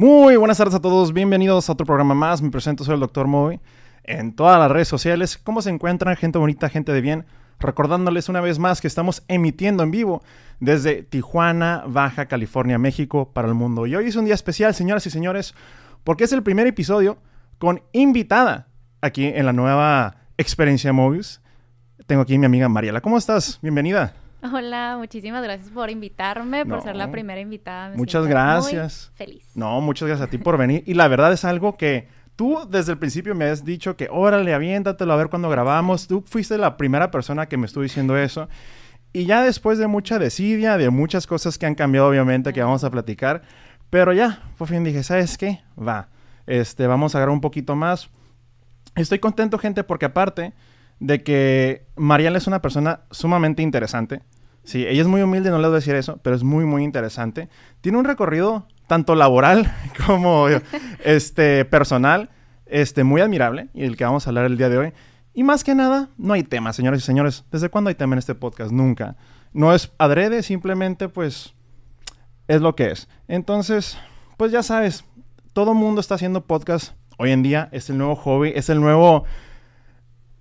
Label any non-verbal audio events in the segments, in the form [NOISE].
Muy buenas tardes a todos, bienvenidos a otro programa más. Me presento, soy el Dr. Moy. En todas las redes sociales, ¿cómo se encuentran, gente bonita, gente de bien? Recordándoles una vez más que estamos emitiendo en vivo desde Tijuana, Baja California, México, para el mundo. Y hoy es un día especial, señoras y señores, porque es el primer episodio con invitada aquí en la nueva experiencia Mobius. Tengo aquí mi amiga Mariela. ¿Cómo estás? Bienvenida. Hola, muchísimas gracias por invitarme, por ser la primera invitada. muchas gracias. feliz. No, muchas gracias a ti por venir. Y la verdad es algo que tú desde el principio me has dicho que órale, aviéntatelo a ver cuando grabamos. Tú fuiste la primera persona que me estuvo diciendo eso. Y ya después de mucha desidia, de muchas cosas que han cambiado, obviamente, que vamos a platicar. Pero ya, por fin dije, ¿sabes qué? Va. Este, vamos a agarrar un poquito más. Estoy contento, gente, porque aparte de que Mariela es una persona sumamente interesante. Sí, ella es muy humilde, no le voy a decir eso, pero es muy, muy interesante. Tiene un recorrido tanto laboral [LAUGHS] como este, personal, este, muy admirable, y el que vamos a hablar el día de hoy. Y más que nada, no hay tema, señores y señores. ¿Desde cuándo hay tema en este podcast? Nunca. No es adrede, simplemente pues es lo que es. Entonces, pues ya sabes, todo mundo está haciendo podcast hoy en día. Es el nuevo hobby, es el nuevo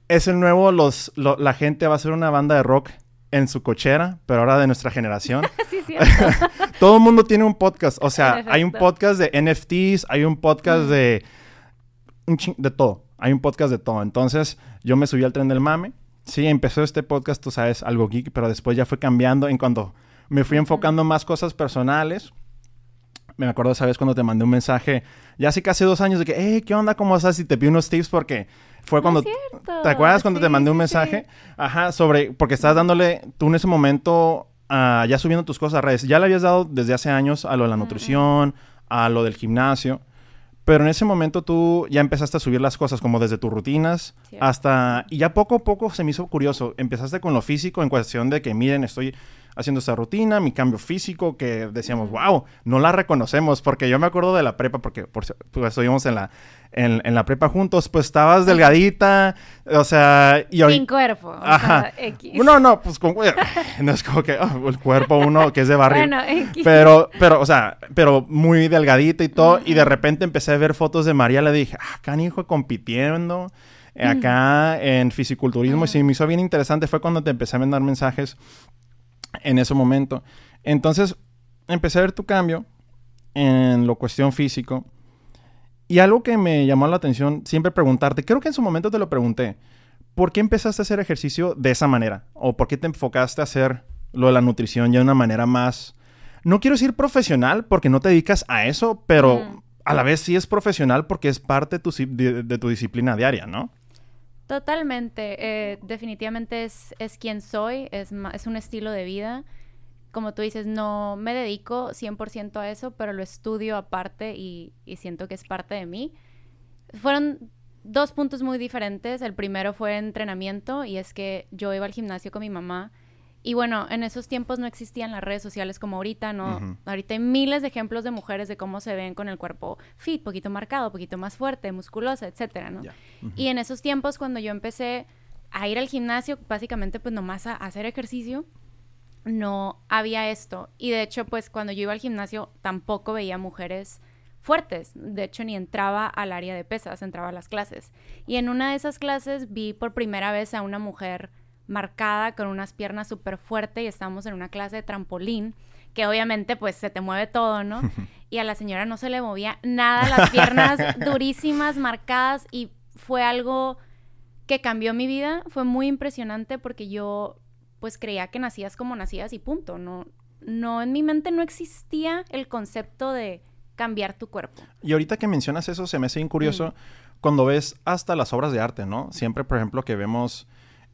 es el nuevo, los, la gente va a hacer una banda de rock en su cochera, pero ahora de nuestra generación. [LAUGHS] sí. [LAUGHS] Todo el mundo tiene un podcast. O sea, hay un podcast de NFTs, hay un podcast de... de todo. Hay un podcast de todo. Entonces, yo me subí al tren del mame. Sí, empezó este podcast, tú sabes, algo geek, pero después ya fue cambiando en cuanto me fui enfocando más cosas personales. Me acuerdo, ¿sabes? Cuando te mandé un mensaje, ya hace casi dos años, de que, hey, ¿qué onda? ¿Cómo estás? Y te pido unos tips porque fue cuando... ¿Te acuerdas cuando te mandé un mensaje? Ajá, sobre... Porque estás dándole, tú en ese momento, uh, ya subiendo tus cosas a redes. Ya le habías dado desde hace años a lo de la nutrición, a lo del gimnasio. Pero en ese momento tú ya empezaste a subir las cosas como desde tus rutinas hasta... Y ya poco a poco se me hizo curioso. Empezaste con lo físico en cuestión de que, miren, estoy haciendo esta rutina, mi cambio físico, que decíamos, wow, no la reconocemos, porque yo me acuerdo de la prepa, porque por, pues, estuvimos en la, en, la prepa juntos, pues estabas delgadita, o sea... Y Sin cuerpo, Ajá. No, no, pues con... [LAUGHS] No es como que oh, el cuerpo uno que es de barrio. Bueno, X. Pero, pero, o sea, pero muy delgadita y todo, y de repente empecé a ver fotos de María, le dije, ah, canijo, compitiendo acá en fisiculturismo, y sí, me hizo bien interesante, fue cuando te empecé a mandar mensajes en ese momento. Entonces, empecé a ver tu cambio en lo cuestión físico. Y algo que me llamó la atención, siempre preguntarte, creo que en su momento te lo pregunté, ¿por qué empezaste a hacer ejercicio de esa manera? ¿O por qué te enfocaste a hacer lo de la nutrición ya de una manera más, no quiero decir profesional porque no te dedicas a eso, pero a la vez sí es profesional porque es parte de tu, de tu disciplina diaria, ¿no? Totalmente. Eh, definitivamente es, es quien soy, es, es un estilo de vida. Como tú dices, no me dedico 100% a eso, pero lo estudio aparte y, y siento que es parte de mí. Fueron dos puntos muy diferentes. El primero fue entrenamiento y es que yo iba al gimnasio con mi mamá y bueno, en esos tiempos no existían las redes sociales como ahorita, ¿no? Ahorita hay miles de ejemplos de mujeres de cómo se ven con el cuerpo fit, poquito marcado, poquito más fuerte, musculosa, etcétera, ¿no? Y en esos tiempos, cuando yo empecé a ir al gimnasio, básicamente pues nomás a, hacer ejercicio, no había esto. Y de hecho, pues cuando yo iba al gimnasio tampoco veía mujeres fuertes. De hecho, ni entraba al área de pesas, entraba a las clases. Y en una de esas clases vi por primera vez a una mujer marcada, con unas piernas súper fuertes y estábamos en una clase de trampolín, que obviamente pues se te mueve todo, ¿no? [LAUGHS] Y a la señora no se le movía nada, las piernas [LAUGHS] durísimas, marcadas y fue algo que cambió mi vida, fue muy impresionante porque yo pues creía que nacías como nacías y punto, no no en mi mente no existía el concepto de cambiar tu cuerpo. Y ahorita que mencionas eso se me hace bien curioso cuando ves hasta las obras de arte, ¿no? Siempre, por ejemplo, que vemos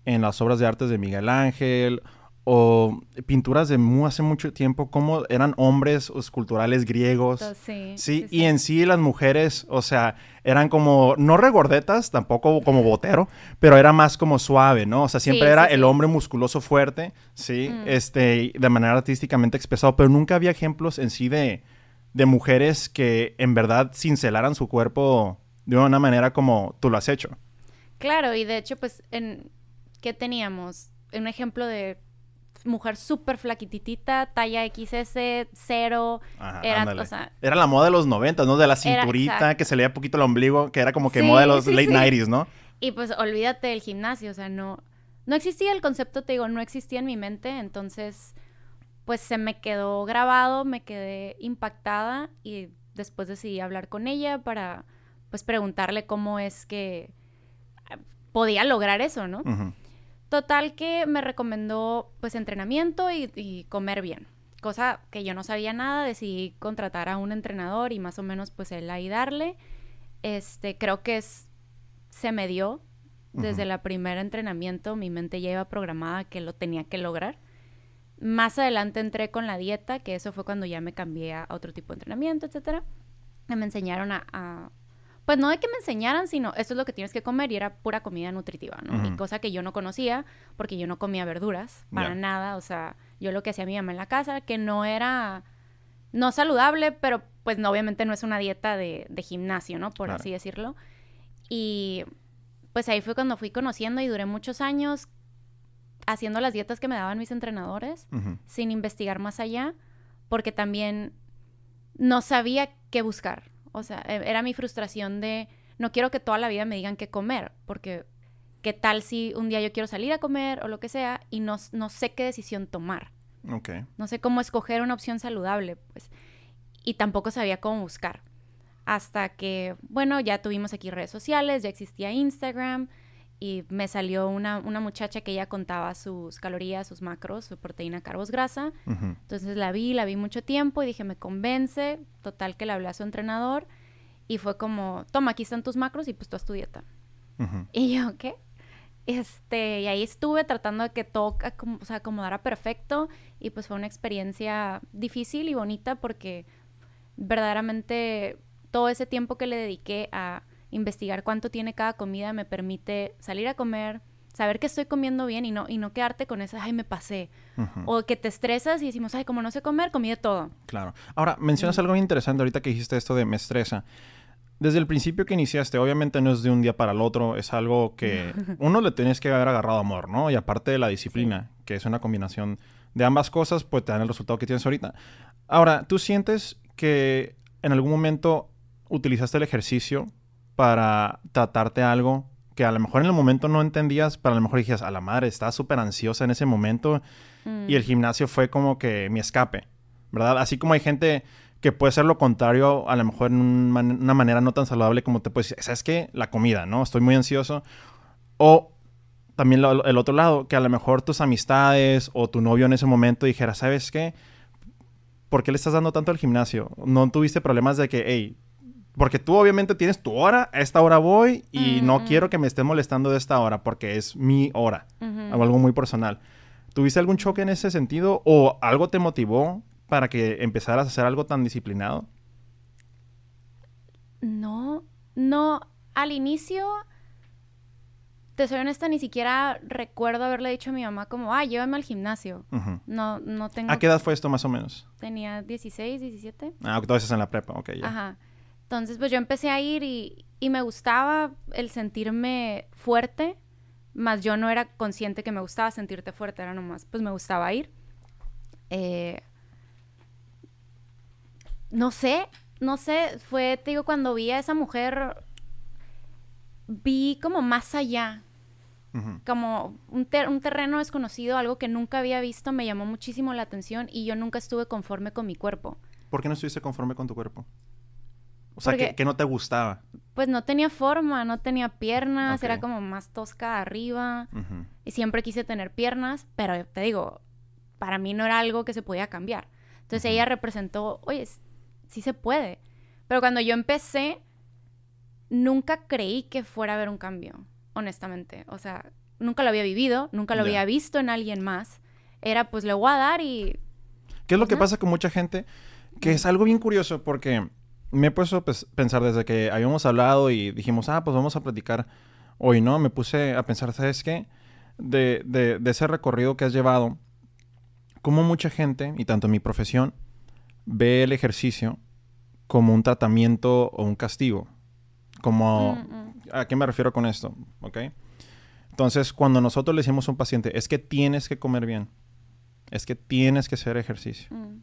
en las obras de arte de Miguel Ángel o pinturas de hace mucho tiempo, como eran hombres esculturales griegos. Sí, sí, y en sí las mujeres, o sea, eran como, no regordetas, tampoco como botero, pero era más como suave, ¿no? O sea, siempre era el hombre musculoso fuerte, sí, mm. este, de manera artísticamente expresado, pero nunca había ejemplos en sí de, de mujeres que en verdad cincelaran su cuerpo de una manera como tú lo has hecho. Claro, y de hecho, pues en, ¿qué teníamos? Un ejemplo de mujer súper flaquititita, talla XS, cero. Ajá, era, ándale. o sea, Era la moda de los 90, ¿no? De la cinturita, que se leía poquito el ombligo, que era como que Sí, moda de los sí, late sí. 90s, ¿no? y pues olvídate del gimnasio, o sea, no, no existía el concepto, te digo, no existía en mi mente, entonces, pues se me quedó grabado, me quedé impactada y después decidí hablar con ella para, pues, preguntarle cómo es que eh, podía lograr eso, ¿no? Ujú. Total que me recomendó pues entrenamiento y, y comer bien. Cosa que yo no sabía nada, decidí contratar a un entrenador y más o menos pues él ahí darle. Este, creo que es, se me dio desde Ujú. la primera entrenamiento, mi mente ya iba programada que lo tenía que lograr. Más adelante entré con la dieta, que eso fue cuando ya me cambié a otro tipo de entrenamiento, etcétera. Me enseñaron a, a- pues no de que me enseñaran, sino esto es lo que tienes que comer y era pura comida nutritiva, ¿no? Y cosa que yo no conocía porque yo no comía verduras para nada, o sea, yo lo que hacía mi mamá en la casa, que no era, no saludable, pero pues no, obviamente no es una dieta de, de gimnasio, ¿no? Por Claro. así decirlo. Y pues ahí fue cuando fui conociendo y duré muchos años haciendo las dietas que me daban mis entrenadores sin investigar más allá, porque también no sabía qué buscar. O sea, e- era mi frustración de no quiero que toda la vida me digan qué comer, porque qué tal si un día yo quiero salir a comer o lo que sea y no, no sé qué decisión tomar. No sé cómo escoger una opción saludable, pues. Y tampoco sabía cómo buscar. Hasta que, bueno, ya tuvimos aquí redes sociales, ya existía Instagram y me salió una, una muchacha que ella contaba sus calorías, sus macros, su proteína, carbos, grasa. Entonces la vi, la vi mucho tiempo y dije, me convence. Total que le hablé a su entrenador y fue como, toma, aquí están tus macros y pues tú haz tu dieta. Y yo, ¿qué? Este, y ahí estuve tratando de que todo o sea, acomodara perfecto y pues fue una experiencia difícil y bonita porque verdaderamente todo ese tiempo que le dediqué a investigar cuánto tiene cada comida me permite salir a comer, saber que estoy comiendo bien y no, y no quedarte con esa, ay, me pasé. O que te estresas y decimos, ay, como no sé comer, comí de todo. Claro. Ahora, mencionas algo muy interesante ahorita que dijiste esto de me estresa. Desde el principio que iniciaste, obviamente no es de un día para el otro, es algo que [LAUGHS] uno le tienes que haber agarrado amor, ¿no? Y aparte de la disciplina, que es una combinación de ambas cosas, pues te dan el resultado que tienes ahorita. Ahora, ¿tú sientes que en algún momento utilizaste el ejercicio para tratarte algo que a lo mejor en el momento no entendías, pero a lo mejor dijiste, a la madre, estaba súper ansiosa en ese momento Mm. y el gimnasio fue como que mi escape, ¿verdad? Así como hay gente que puede ser lo contrario, a lo mejor en un man- una manera no tan saludable como te puedes decir, ¿sabes qué? La comida, ¿no? Estoy muy ansioso. O también lo- el otro lado, que a lo mejor tus amistades o tu novio en ese momento dijera, ¿sabes qué? ¿Por qué le estás dando tanto al gimnasio? No tuviste problemas de que, hey, porque tú obviamente tienes tu hora, a esta hora voy y Mm, no mm. quiero que me estés molestando de esta hora porque es mi hora algo muy personal. ¿Tuviste algún choque en ese sentido o algo te motivó para que empezaras a hacer algo tan disciplinado? No, no, al inicio, te soy honesta, ni siquiera recuerdo haberle dicho a mi mamá como, ah, llévame al gimnasio. No, no tengo, ¿A qué edad fue esto más o menos? tenía 16, 17. Ah, estás en la prepa, ok, ya. Ajá. Entonces, pues yo empecé a ir y, y me gustaba el sentirme fuerte, más yo no era consciente que me gustaba sentirte fuerte, era nomás, pues me gustaba ir. Eh, no sé, no sé, fue, te digo, cuando vi a esa mujer, vi como más allá, como un, ter- un terreno desconocido, algo que nunca había visto, me llamó muchísimo la atención y yo nunca estuve conforme con mi cuerpo. ¿Por qué no estuviste conforme con tu cuerpo? O sea, ¿qué, qué no te gustaba? Pues no tenía forma, no tenía piernas, era como más tosca arriba. Y siempre quise tener piernas, pero te digo, para mí no era algo que se podía cambiar. Entonces ella representó, oye, sí se puede. Pero cuando yo empecé, nunca creí que fuera a haber un cambio, honestamente. O sea, nunca lo había vivido, nunca lo había visto en alguien más. Era, pues le voy a dar y... ¿Qué es lo que Ajá. pasa con mucha gente? Que es algo bien curioso porque me he puesto a pes- pensar desde que habíamos hablado y dijimos, ah, pues vamos a platicar hoy, ¿no? Me puse a pensar, ¿sabes qué? De, de- de ese recorrido que has llevado, cómo mucha gente, y tanto en mi profesión, ve el ejercicio como un tratamiento o un castigo. Como, Mm, mm. ¿a qué me refiero con esto? ¿Ok? Entonces, cuando nosotros le decimos a un paciente, es que tienes que comer bien, es que tienes que hacer ejercicio. Mm.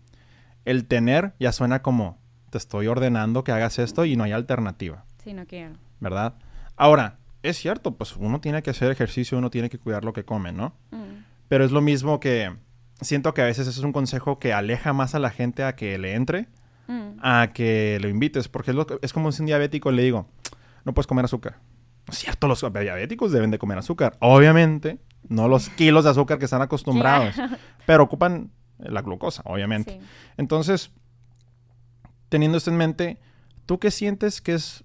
El tener ya suena como te estoy ordenando que hagas esto y no hay alternativa, Sí, no quiero. ¿verdad? Ahora, es cierto, pues uno tiene que hacer ejercicio, uno tiene que cuidar lo que come, ¿no? Mm. Pero es lo mismo que siento que a veces es un consejo que aleja más a la gente a que le entre Mm. a que lo invites, porque es, lo que- es como si un diabético le digo, no puedes comer azúcar. Es cierto, los diabéticos deben de comer azúcar. Obviamente, no los [LAUGHS] kilos de azúcar que están acostumbrados, Claro. pero ocupan la glucosa, obviamente. Sí. Entonces, teniendo esto en mente, ¿tú qué sientes que es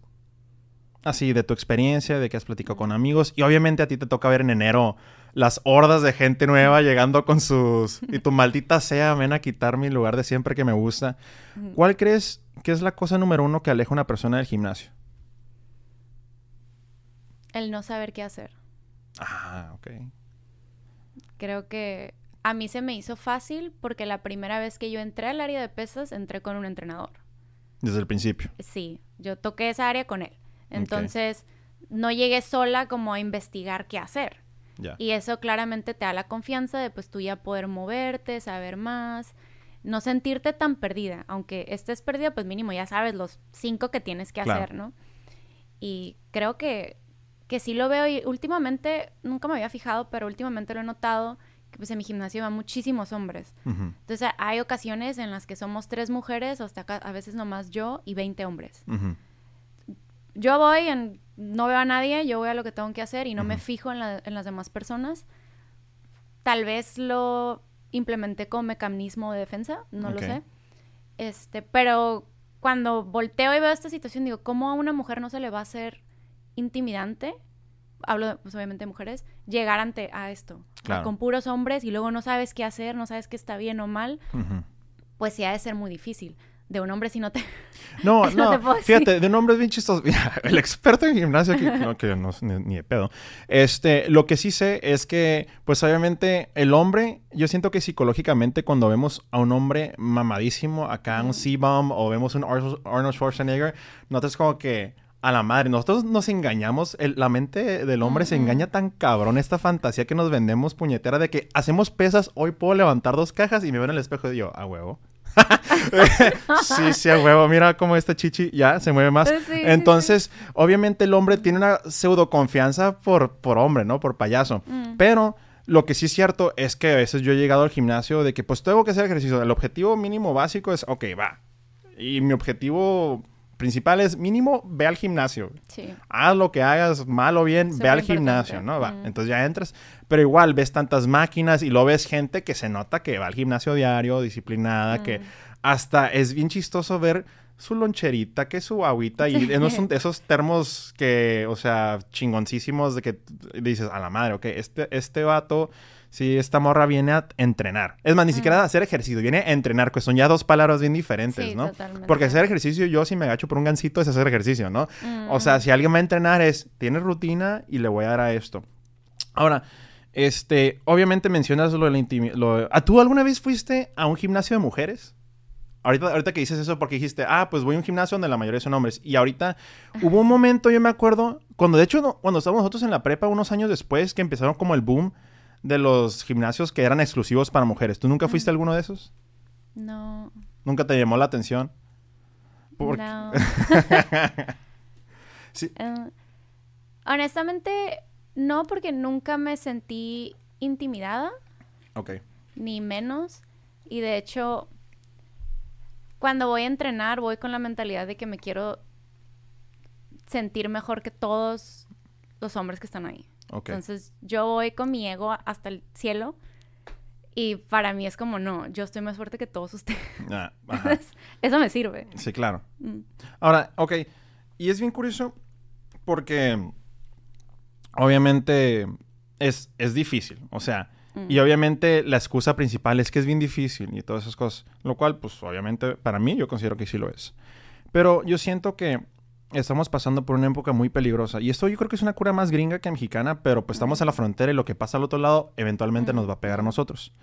así de tu experiencia, de que has platicado con amigos? Y obviamente a ti te toca ver en enero las hordas de gente nueva llegando con sus... [LAUGHS] Y tu maldita sea, ven a quitar mi lugar de siempre que me gusta. ¿Cuál crees que es la cosa número uno que aleja a una persona del gimnasio? El no saber qué hacer. Ah, ok. Creo que a mí se me hizo fácil porque la primera vez que yo entré al área de pesas, entré con un entrenador. Desde el principio. Sí, yo toqué esa área con él. Entonces, no llegué sola como a investigar qué hacer. Y eso claramente te da la confianza de pues tú ya poder moverte, saber más, no sentirte tan perdida. Aunque estés perdida, pues mínimo ya sabes los cinco que tienes que Claro. hacer, ¿no? Y creo que, que sí lo veo y últimamente, nunca me había fijado, pero últimamente lo he notado, pues en mi gimnasio van muchísimos hombres. Ujú. Entonces hay ocasiones en las que somos tres mujeres, hasta acá, a veces nomás yo y 20 hombres. Ujú. Yo voy, en, no veo a nadie, yo voy a lo que tengo que hacer y no me Ujú. fijo en, la- en las demás personas. Tal vez lo implementé como mecanismo de defensa, no Ok. lo sé. Este, pero cuando volteo y veo esta situación, digo, ¿cómo a una mujer no se le va a hacer intimidante? Hablo, pues obviamente de mujeres, llegar ante a esto, Claro. con puros hombres y luego no sabes qué hacer, no sabes qué está bien o mal, pues sí ha de ser muy difícil. De un hombre si no te... [LAUGHS] [LAUGHS] No, No te fíjate, de un hombre es bien chistoso. [LAUGHS] El experto en gimnasio, que no, que no ni, ni de pedo. Este, lo que sí sé es que, pues obviamente, el hombre, yo siento que psicológicamente cuando vemos a un hombre mamadísimo, acá un. C-Bomb o vemos un Ar- Arnold Schwarzenegger, notas como que a la madre, nosotros nos engañamos, el- la mente del hombre se engaña tan cabrón, esta fantasía que nos vendemos puñetera de que hacemos pesas, hoy puedo levantar dos cajas y me veo en el espejo y digo, a huevo. [LAUGHS] sí, sí, a huevo. Mira cómo esta chichi ya se mueve más. Sí, sí, sí. Entonces, obviamente el hombre tiene una pseudo confianza por, por hombre, ¿no? Por payaso. Mm. Pero lo que sí es cierto es que a veces yo he llegado al gimnasio de que pues tengo que hacer ejercicio. El objetivo mínimo básico es, ok, va. Y mi objetivo principal es mínimo, ve al gimnasio. Sí. Haz lo que hagas, mal o bien, ve al gimnasio, ¿no? Va. Mm. Entonces ya entras. Pero igual ves tantas máquinas y lo ves gente que se nota que va al gimnasio diario, disciplinada, que Mm. hasta es bien chistoso ver su loncherita, que su agüita y no son [LAUGHS] esos termos que, o sea, chingoncísimos de que dices, a la madre, ok, este, este vato, sí, esta morra viene a entrenar. Es más, ni Mm. siquiera a hacer ejercicio, viene a entrenar, que son ya dos palabras bien diferentes, Sí, ¿no? totalmente. Porque hacer ejercicio, yo si me agacho por un gancito es hacer ejercicio, ¿no? Mm. O sea, si alguien va a entrenar es, tiene rutina y le voy a dar a esto. Ahora, este, obviamente mencionas lo de la intimidad. ¿Tú alguna vez fuiste a un gimnasio de mujeres? Ahorita, ahorita que dices eso porque dijiste, ah, pues voy a un gimnasio donde la mayoría son hombres. Y ahorita hubo un momento, yo me acuerdo, cuando de hecho, no- cuando estábamos nosotros en la prepa, unos años después, que empezaron como el boom de los gimnasios que eran exclusivos para mujeres. ¿Tú nunca fuiste a alguno de esos? No. ¿Nunca te llamó la atención? Por- No. [LAUGHS] Sí. Eh, honestamente, no, porque nunca me sentí intimidada, Ok. ni menos. Y de hecho, cuando voy a entrenar, voy con la mentalidad de que me quiero sentir mejor que todos los hombres que están ahí. Entonces, yo voy con mi ego hasta el cielo. Y para mí es como, no, yo estoy más fuerte que todos [LAUGHS] ustedes. Ah. Eso me sirve. Sí, claro. Mm. Ahora, ok. Y es bien curioso porque obviamente es, es difícil. O sea, Mm. y obviamente la excusa principal es que es bien difícil y todas esas cosas. Lo cual, pues obviamente para mí yo considero que sí lo es. Pero yo siento que estamos pasando por una época muy peligrosa. Y esto yo creo que es una cura más gringa que mexicana, pero pues estamos a la frontera y lo que pasa al otro lado eventualmente nos va a pegar a nosotros.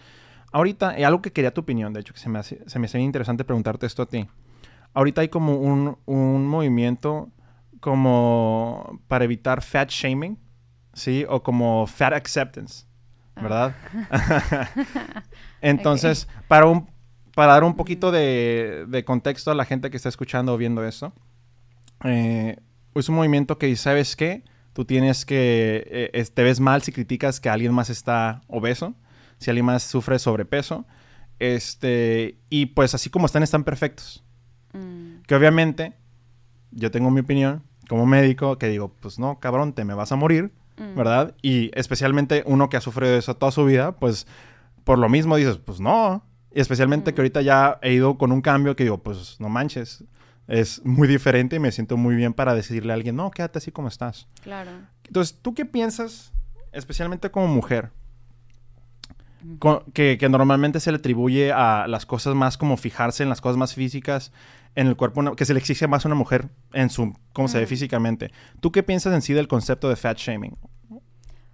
Ahorita, y algo que quería tu opinión, de hecho, que se me hace, se me hace interesante preguntarte esto a ti. Ahorita hay como un, un movimiento como para evitar fat shaming, ¿sí? O como fat acceptance. ¿verdad? [LAUGHS] [LAUGHS] Entonces, para, un, para dar un poquito de, de, contexto a la gente que está escuchando o viendo esto, eh, es un movimiento que, ¿sabes qué? Tú tienes que, eh, te ves mal si criticas que alguien más está obeso, si alguien más sufre sobrepeso, este, y pues así como están, están perfectos. Mm. Que obviamente, yo tengo mi opinión como médico, que digo, pues no, cabrón, te me vas a morir, mm. ¿verdad? Y especialmente uno que ha sufrido eso toda su vida, pues por lo mismo dices, pues no. Y especialmente que mm. ahorita ya he ido con un cambio que digo, pues no manches, es muy diferente y me siento muy bien para decirle a alguien, no, quédate así como estás. Claro. Entonces, ¿tú qué piensas, especialmente como mujer? que, normalmente se le atribuye a las cosas más como fijarse en las cosas más físicas en el cuerpo, que se le exige más a una mujer en su, cómo se ve físicamente. ¿Tú qué piensas en sí del concepto de fat shaming?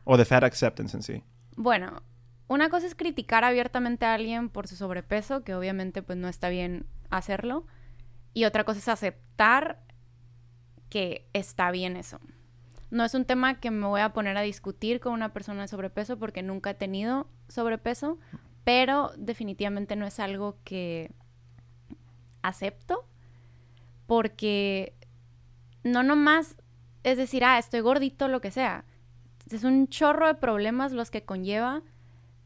O de fat acceptance en sí. Bueno, una cosa es criticar abiertamente a alguien por su sobrepeso, que obviamente pues no está bien hacerlo. Y otra cosa es aceptar que está bien eso. No es un tema que me voy a poner a discutir con una persona de sobrepeso porque nunca he tenido sobrepeso, pero definitivamente no es algo que acepto porque no nomás es decir, ah, estoy gordito, lo que sea. Es un chorro de problemas los que conlleva.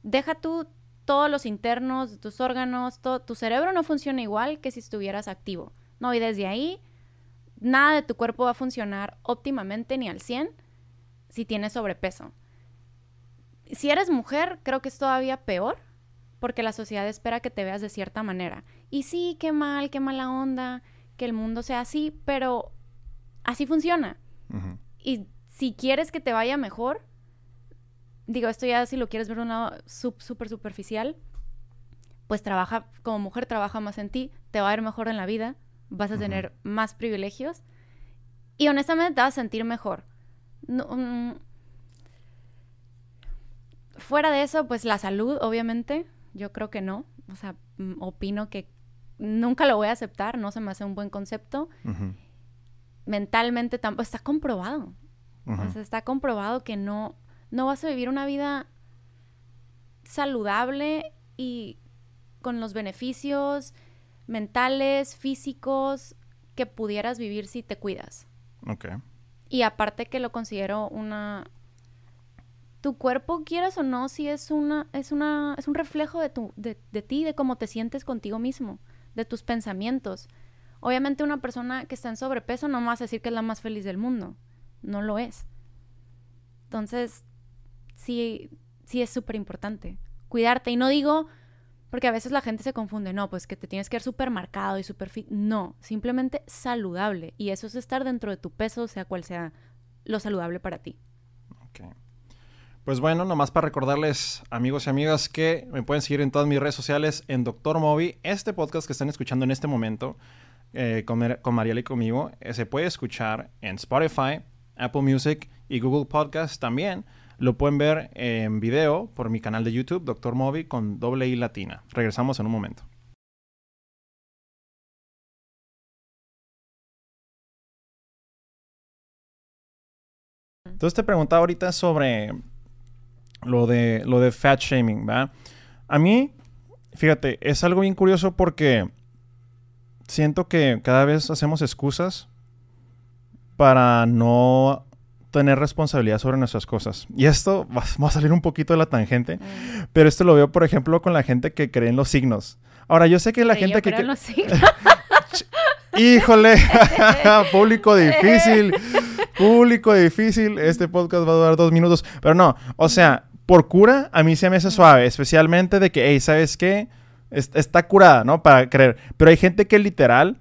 Deja tú todos los internos, tus órganos, todo, tu cerebro no funciona igual que si estuvieras activo. No, y desde ahí nada de tu cuerpo va a funcionar óptimamente ni al 100 si tienes sobrepeso. Si eres mujer, creo que es todavía peor porque la sociedad espera que te veas de cierta manera. Y sí, qué mal, qué mala onda, que el mundo sea así, pero así funciona. Y si quieres que te vaya mejor, digo, esto ya si lo quieres ver de un lado súper superficial, pues trabaja, como mujer trabaja más en ti, te va a ir mejor en la vida, vas a tener más privilegios y honestamente te vas a sentir mejor. Mm, fuera de eso, pues la salud, obviamente, yo creo que no. O sea, mm, opino que nunca lo voy a aceptar, no se me hace un buen concepto. Mentalmente tampoco, está comprobado. o sea, está comprobado que no, no vas a vivir una vida saludable y con los beneficios mentales, físicos que pudieras vivir si te cuidas. Ok. Y aparte que lo considero una... Tu cuerpo, quieras o no, si es una, es una, es un reflejo de, tu, de, de ti, de cómo te sientes contigo mismo, de tus pensamientos. Obviamente una persona que está en sobrepeso no vas a decir que es la más feliz del mundo. No lo es. Entonces, sí, sí es súper importante cuidarte. Y no digo porque a veces la gente se confunde, no, pues que te tienes que ver súper marcado y súper fit. No, simplemente saludable. Y eso es estar dentro de tu peso, sea cual sea lo saludable para ti. Ok. Pues bueno, nomás para recordarles, amigos y amigas, que me pueden seguir en todas mis redes sociales en Doctor Movi. Este podcast que están escuchando en este momento eh, con, con Mariela y conmigo eh, se puede escuchar en Spotify, Apple Music y Google Podcast también. Lo pueden ver en video por mi canal de YouTube, Doctor Movi, con doble I latina. Regresamos en un momento. Entonces te preguntaba ahorita sobre lo de, lo de fat shaming, ¿verdad? A mí, fíjate, es algo bien curioso porque siento que cada vez hacemos excusas para no tener responsabilidad sobre nuestras cosas. Y esto va, a salir un poquito de la tangente, mm. pero esto lo veo, por ejemplo, con la gente que cree en los signos. Ahora, yo sé que la gente que... Creo en los [LAUGHS] signos. Híjole, [LAUGHS] público difícil, público difícil. Este podcast va a durar dos minutos, pero no, o sea, por cura a mí se me hace suave, especialmente de que, hey, ¿sabes qué? está curada, ¿no? Para creer. Pero hay gente que literal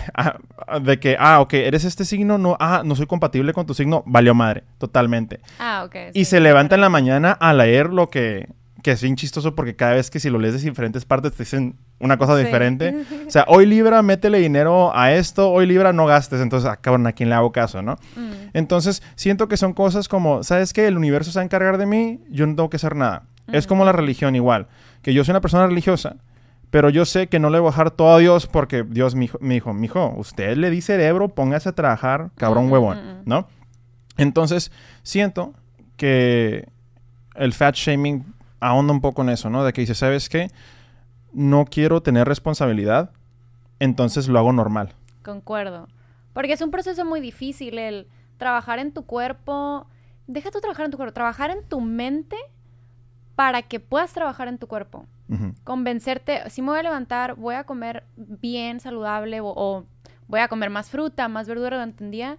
[LAUGHS] de que, ah, ok, eres este signo, no, ah, no soy compatible con tu signo, valió madre, totalmente. Ah, ok. y se levanta en la mañana a leer lo que, que es bien chistoso porque cada vez que si lo lees de diferentes partes te dicen una cosa diferente. [LAUGHS] O sea, hoy Libra, métele dinero a esto, hoy Libra no gastes, entonces, ah, cabrón, ¿a quién le hago caso, no? Mm. Entonces, siento que son cosas como, ¿sabes qué? El universo se va a encargar de mí, yo no tengo que hacer nada. Es como la religión igual, que yo soy una persona religiosa, pero yo sé que no le voy a bajar todo a Dios porque Dios me dijo, mi hijo, usted le di cerebro, póngase a trabajar, cabrón huevón, ¿no? Entonces, siento que el fat shaming ahonda un poco en eso, ¿no? De que dice, ¿sabes qué? No quiero tener responsabilidad, entonces lo hago normal. Concuerdo. Porque es un proceso muy difícil el trabajar en tu cuerpo. Deja tú trabajar en tu cuerpo, trabajar en tu mente para que puedas trabajar en tu cuerpo. Convencerte, si me voy a levantar, voy a comer bien saludable o, o voy a comer más fruta, más verdura durante el día.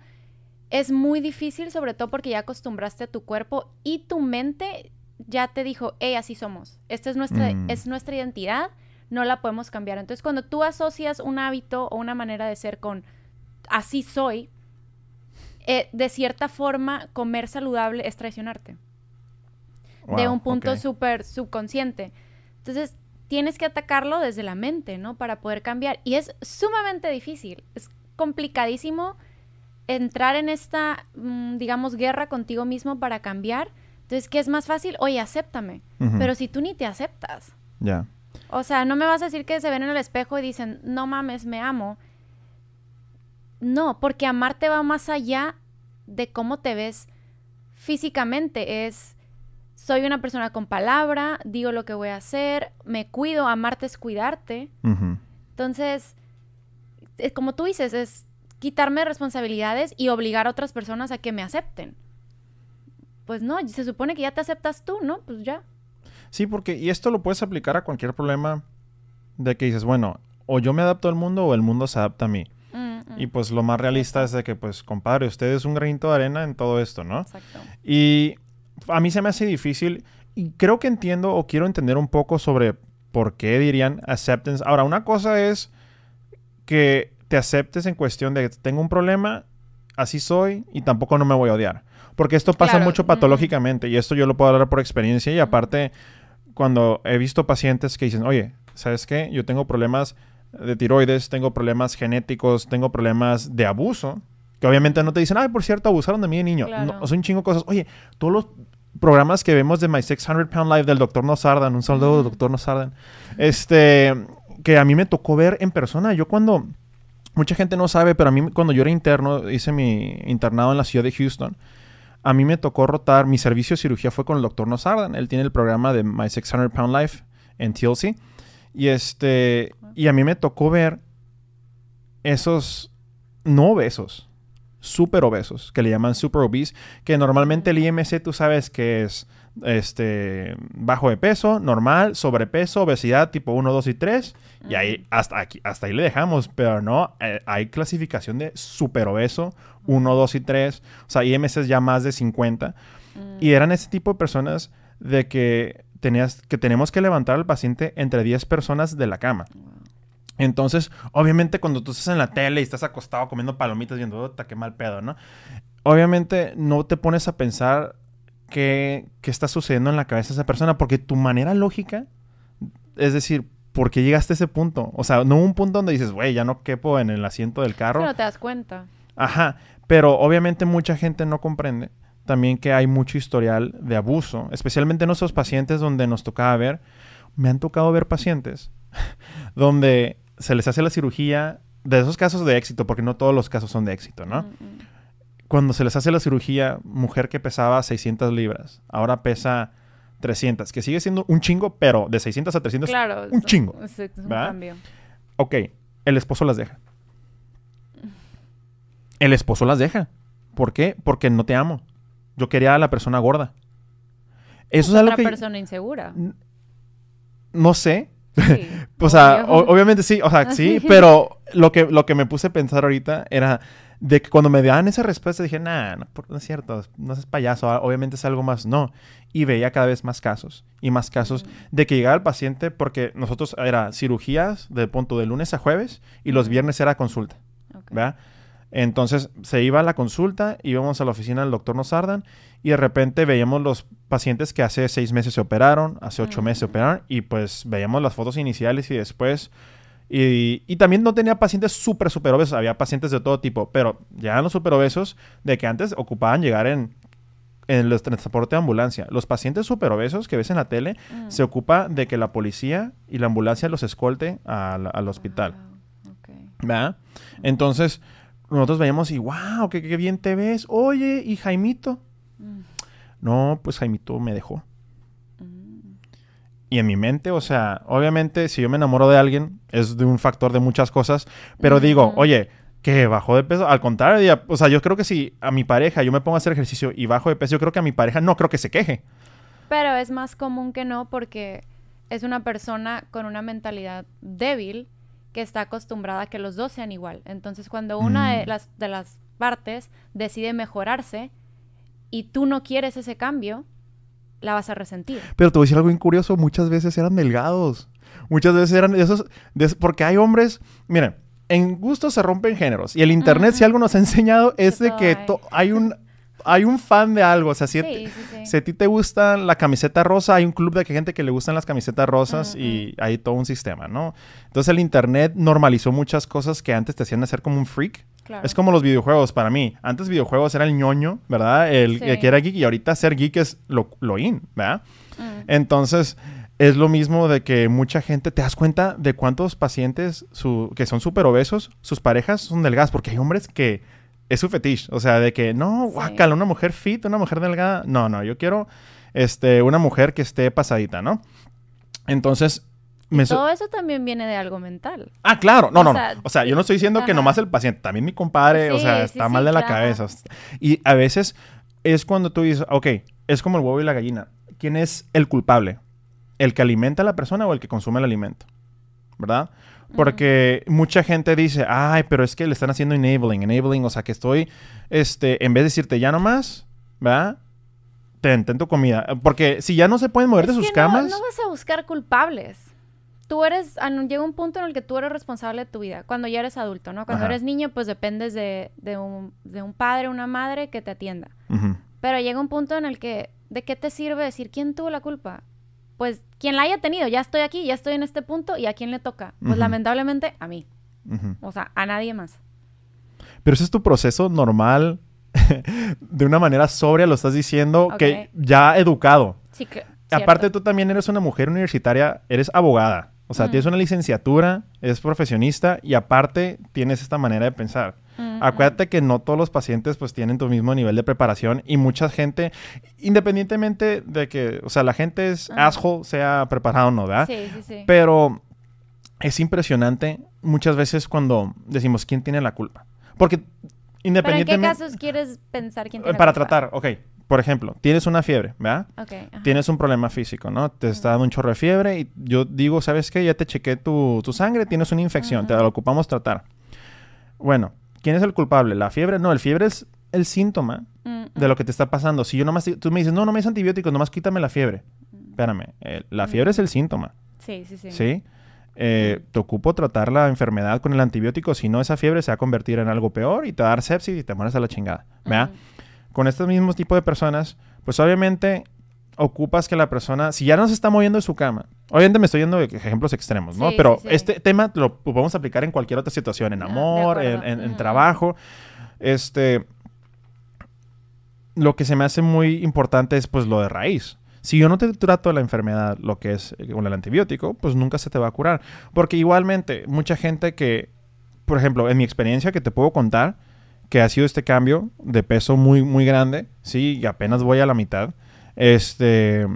Es muy difícil, sobre todo porque ya acostumbraste a tu cuerpo y tu mente ya te dijo, hey, así somos. Esta es nuestra, Mm. es nuestra identidad, no la podemos cambiar. Entonces, cuando tú asocias un hábito o una manera de ser con así soy, eh, de cierta forma, comer saludable es traicionarte de un punto ok. súper subconsciente. Entonces, tienes que atacarlo desde la mente, ¿no? Para poder cambiar. Y es sumamente difícil. Es complicadísimo entrar en esta, mm, digamos, guerra contigo mismo para cambiar. Entonces, ¿qué es más fácil? Oye, acéptame. Pero si tú ni te aceptas. Ya. O sea, no me vas a decir que se ven en el espejo y dicen, no mames, me amo. No, porque amarte va más allá de cómo te ves físicamente. Es, soy una persona con palabra, digo lo que voy a hacer, me cuido, amarte es cuidarte. Entonces, es como tú dices, es quitarme responsabilidades y obligar a otras personas a que me acepten. Pues no, se supone que ya te aceptas tú, ¿no? Pues ya. Sí, porque, y esto lo puedes aplicar a cualquier problema de que dices, bueno, o yo me adapto al mundo o el mundo se adapta a mí. Mm, mm, Y pues lo más realista es de que, pues, compadre, usted es un granito de arena en todo esto, ¿no? Exacto. Y a mí se me hace difícil y creo que entiendo o quiero entender un poco sobre por qué dirían acceptance. Ahora, una cosa es que te aceptes en cuestión de tengo un problema, así soy y tampoco no me voy a odiar. Porque esto pasa Claro, mucho ujú. patológicamente y esto yo lo puedo hablar por experiencia y aparte cuando he visto pacientes que dicen, oye, ¿sabes qué? Yo tengo problemas de tiroides, tengo problemas genéticos, tengo problemas de abuso, que obviamente no te dicen, ay, por cierto, abusaron de mí de niño. Claro. No, un chingo de cosas. Oye, todos los programas que vemos de My 600 Pound Life del doctor Nosardan, un saludo Ujú. doctor Nosardan, este, que a mí me tocó ver en persona. Yo cuando, mucha gente no sabe, pero a mí cuando yo era interno, hice mi internado en la ciudad de Houston, a mí me tocó rotar, mi servicio de cirugía fue con el doctor Nosardan. Él tiene el programa de My 600 Pound Life en TLC. Y este, y a mí me tocó ver esos no obesos, super obesos, que le llaman super obese, que normalmente el IMC tú sabes que es este bajo de peso, normal, sobrepeso, obesidad tipo 1, 2 y 3, y ahí hasta aquí hasta ahí le dejamos, pero no eh, hay clasificación de super obeso, 1, 2 y 3, o sea, IMC es ya más de 50 Mm. y eran ese tipo de personas de que tenías que tenemos que levantar al paciente entre 10 personas de la cama. Entonces, obviamente, cuando tú estás en la tele y estás acostado comiendo palomitas viendo, "Ota, qué mal pedo, ¿no? Obviamente, no te pones a pensar qué, qué está sucediendo en la cabeza de esa persona, porque tu manera lógica, es decir, ¿por qué llegaste a ese punto? O sea, no un punto donde dices, güey, ya no quepo en el asiento del carro. No te das cuenta. Ajá, pero obviamente mucha gente no comprende también que hay mucho historial de abuso, especialmente en esos pacientes donde nos tocaba ver, me han tocado ver pacientes [LAUGHS] donde se les hace la cirugía, de esos casos de éxito, porque no todos los casos son de éxito, ¿no? Mm, mm. Cuando se les hace la cirugía, mujer que pesaba 600 libras, ahora pesa 300, que sigue siendo un chingo, pero de 600 a 300, Claro. un es- chingo, Es, es un ¿verdad? cambio. ok, el esposo las deja. El esposo las deja. ¿Por qué? Porque no te amo. Yo quería a la persona gorda. Eso es algo Otra que persona insegura. no sé. Sí, [LAUGHS] O sea, o- obviamente sí, o sea, sí, pero lo que, lo que me puse a pensar ahorita era de que cuando me daban esa respuesta dije, nah, no, no es cierto, no es payaso, ah, obviamente es algo más. No. Y veía cada vez más casos y más casos Mm. de que llegaba el paciente porque nosotros era cirugías de punto de lunes a jueves y los viernes era consulta. Ok. ¿verdad? Entonces se iba a la consulta, íbamos a la oficina del doctor Nosardan y de repente veíamos los pacientes que hace seis meses se operaron, hace ocho meses se Mm. operaron y pues veíamos las fotos iniciales y después. Y, y también no tenía pacientes súper, súper obesos, había pacientes de todo tipo, pero ya los súper obesos de que antes ocupaban llegar en, en el transporte de ambulancia. Los pacientes súper obesos que ves en la tele Mm. se ocupa de que la policía y la ambulancia los escolte al- al hospital. Wow, ok. ¿verdad? Entonces, nosotros veíamos y, wow, qué, qué bien te ves. Oye, ¿y Jaimito? Mm. No, pues Jaimito me dejó. y en mi mente, o sea, obviamente si yo me enamoro de alguien es de un factor de muchas cosas, pero digo, oye, que bajó de peso, al contrario, o sea, yo creo que si a mi pareja yo me pongo a hacer ejercicio y bajo de peso, yo creo que a mi pareja no creo que se queje. Pero es más común que no porque es una persona con una mentalidad débil que está acostumbrada a que los dos sean igual. Entonces, cuando una de Mm. las, de las partes decide mejorarse y tú no quieres ese cambio, la vas a resentir. Pero te voy a decir algo bien curioso, muchas veces eran delgados. Muchas veces eran esos, de porque hay hombres, miren, en gustos se rompen géneros. Y el internet, si algo nos ha enseñado, es De que hay un hay un fan de algo. O sea, si, a ti- Sí, sí, sí. si a ti te gusta la camiseta rosa, hay un club de gente que le gustan las camisetas rosas y hay todo un sistema, ¿no? Entonces el internet normalizó muchas cosas que antes te hacían hacer como un freak. Claro. Es como los videojuegos para mí. Antes videojuegos era el ñoño, ¿verdad? El, que era geek y ahorita ser geek es lo, lo in, ¿verdad? Mm. Entonces, es lo mismo de que mucha gente, te das cuenta de cuántos pacientes su- que son súper obesos, sus parejas son delgadas, porque hay hombres que es su fetiche. O sea, de que no, guácala, una mujer fit, una mujer delgada. No, no, yo quiero este, una mujer que esté pasadita, ¿no? Entonces, me so- Todo eso también viene de algo mental. Ah, claro. No, O no, sea, no. O sea, yo no estoy diciendo que nomás el paciente, también mi compadre, o sea, está sí, mal de la claro. cabeza. Y a veces es cuando tú dices, ok, es como el huevo y la gallina. ¿Quién es el culpable? ¿El que alimenta a la persona o el que consume el alimento? ¿Verdad? Porque mucha gente dice, ay, pero es que le están haciendo enabling, enabling, o sea, que estoy, este, en vez de decirte ya nomás, ¿verdad? Ten tu comida. Porque si ya no se pueden mover de sus que camas, No, vas a buscar culpables. Tú eres, llega un punto en el que tú eres responsable de tu vida, cuando ya eres adulto, ¿no? Cuando Ajá. eres niño, pues dependes de, de un, de un padre, una madre que te atienda. Pero llega un punto en el que, ¿de qué te sirve decir quién tuvo la culpa? Pues quien la haya tenido, ya estoy aquí, ya estoy en este punto, ¿y a quién le toca? Pues lamentablemente a mí, o sea, a nadie más. Pero ese es tu proceso normal, [LAUGHS] de una manera sobria, lo estás diciendo, que ya educado. Sí, que, Aparte, tú también eres una mujer universitaria, eres abogada. O sea, tienes una licenciatura, eres profesionista y aparte tienes esta manera de pensar. Acuérdate que no todos los pacientes pues tienen tu mismo nivel de preparación y mucha gente, independientemente de que, o sea, la gente es asshole, sea preparado o no, ¿verdad? Sí, sí, sí. Pero es impresionante muchas veces cuando decimos quién tiene la culpa. Porque Pero ¿en qué independientemente... casos quieres pensar quién tiene la Para culpa? tratar, ok. Por ejemplo, tienes una fiebre, ¿verdad? Ajá. Tienes un problema físico, ¿no? Te está dando un chorro de fiebre y yo digo, ¿sabes qué? Ya te chequé tu, tu sangre, tienes una infección, te la ocupamos tratar. Bueno, ¿quién es el culpable? ¿La fiebre? No, el fiebre es el síntoma Mm, de mm. lo que te está pasando. Si yo nomás, tú me dices, no, no me des antibióticos, nomás quítame la fiebre. Espérame, eh, la fiebre es el síntoma, Sí, sí, sí. ¿sí? Eh, te ocupo tratar la enfermedad con el antibiótico, si no esa fiebre se va a convertir en algo peor y te va a dar sepsis y te mueres a la chingada, ¿verdad? Mm. con estos mismos tipos de personas, pues obviamente ocupas que la persona, si ya no se está moviendo de su cama, obviamente me estoy yendo de ejemplos extremos, ¿no? Sí, Pero sí, sí. este tema lo podemos aplicar en cualquier otra situación, en Ah, amor, en, en- trabajo. Este, lo que se me hace muy importante es pues lo de raíz. Si yo no te trato la enfermedad, lo que es eh, con el antibiótico, pues nunca se te va a curar. Porque igualmente, mucha gente que, por ejemplo, en mi experiencia que te puedo contar, que ha sido este cambio de peso muy, muy grande, sí, y apenas voy a la mitad, este,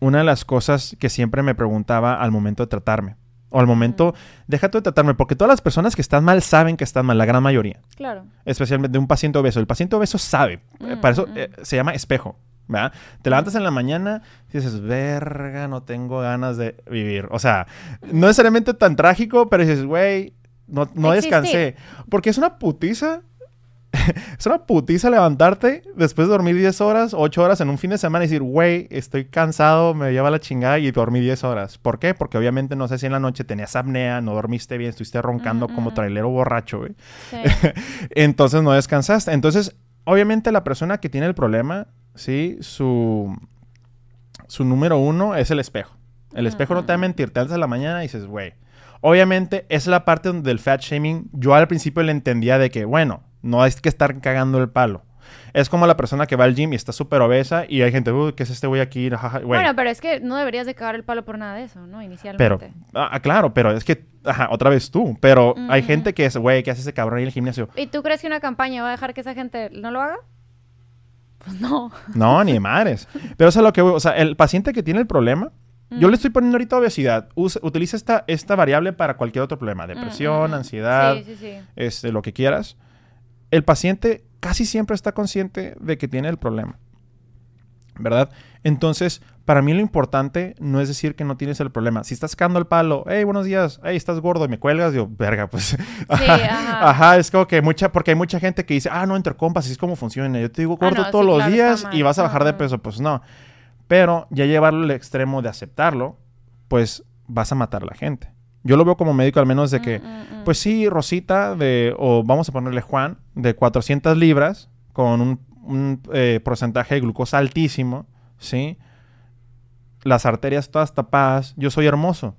una de las cosas que siempre me preguntaba al momento de tratarme, o al momento, deja tú de tratarme, porque todas las personas que están mal saben que están mal, la gran mayoría, Claro. especialmente de un paciente obeso. El paciente obeso sabe, eh, Mm, para eso mm, eh, se llama espejo. ¿verdad? Te levantas en la mañana y dices, verga, no tengo ganas de vivir. O sea, no necesariamente tan trágico, pero dices, güey, no, no descansé. Porque es una putiza. [LAUGHS] es una putiza levantarte después de dormir 10 horas, 8 horas en un fin de semana y decir, güey, estoy cansado, me lleva la chingada y dormí 10 horas. ¿Por qué? Porque obviamente no sé si en la noche tenías apnea, no dormiste bien, estuviste roncando Mm, como mm. trailero borracho, güey. Sí. [LAUGHS] Entonces no descansaste. Entonces, obviamente la persona que tiene el problema, sí, su, su número uno es el espejo. El espejo no te va a mentir, te alzas a la mañana y dices, güey. Obviamente, esa es la parte donde el fat shaming, yo al principio le entendía de que, bueno, no hay que estar cagando el palo. Es como la persona que va al gym y está súper obesa y hay gente, uy, ¿qué es este güey aquí? Jaja, güey. Bueno, pero es que no deberías de cagar el palo por nada de eso, ¿no? Pero, Inicialmente. ah, claro, pero es que, ajá, otra vez tú. Pero hay gente que es, güey, ¿qué hace ese cabrón ahí en el gimnasio? ¿Y tú crees que una campaña va a dejar que esa gente no lo haga? Pues no. No, ni de madres. Pero eso es lo que voy- O sea, el paciente que tiene el problema, Yo le estoy poniendo ahorita obesidad. Usa- utiliza esta, esta variable para cualquier otro problema. Depresión, Mm, ansiedad, Sí, sí, sí. este, lo que quieras. El paciente casi siempre está consciente de que tiene el problema. ¿Verdad? Entonces, para mí lo importante no es decir que no tienes el problema. Si estás cagando el palo, hey, buenos días, hey, estás gordo y me cuelgas, digo, verga, pues. [LAUGHS] ajá. Ajá, es como que mucha, porque hay mucha gente que dice, ah, no, entre compas, así es como funciona. Yo te digo Ah, gordo no, todos sí, los claro, días y vas a bajar de peso. Pues no. Pero ya llevarlo al extremo de aceptarlo, pues vas a matar a la gente. Yo lo veo como médico al menos de que, Mm, mm, mm. pues sí, Rosita, de, o vamos a ponerle Juan, de 400 libras, con un, un, eh, porcentaje de glucosa altísimo, ¿sí? Las arterias todas tapadas, yo soy hermoso.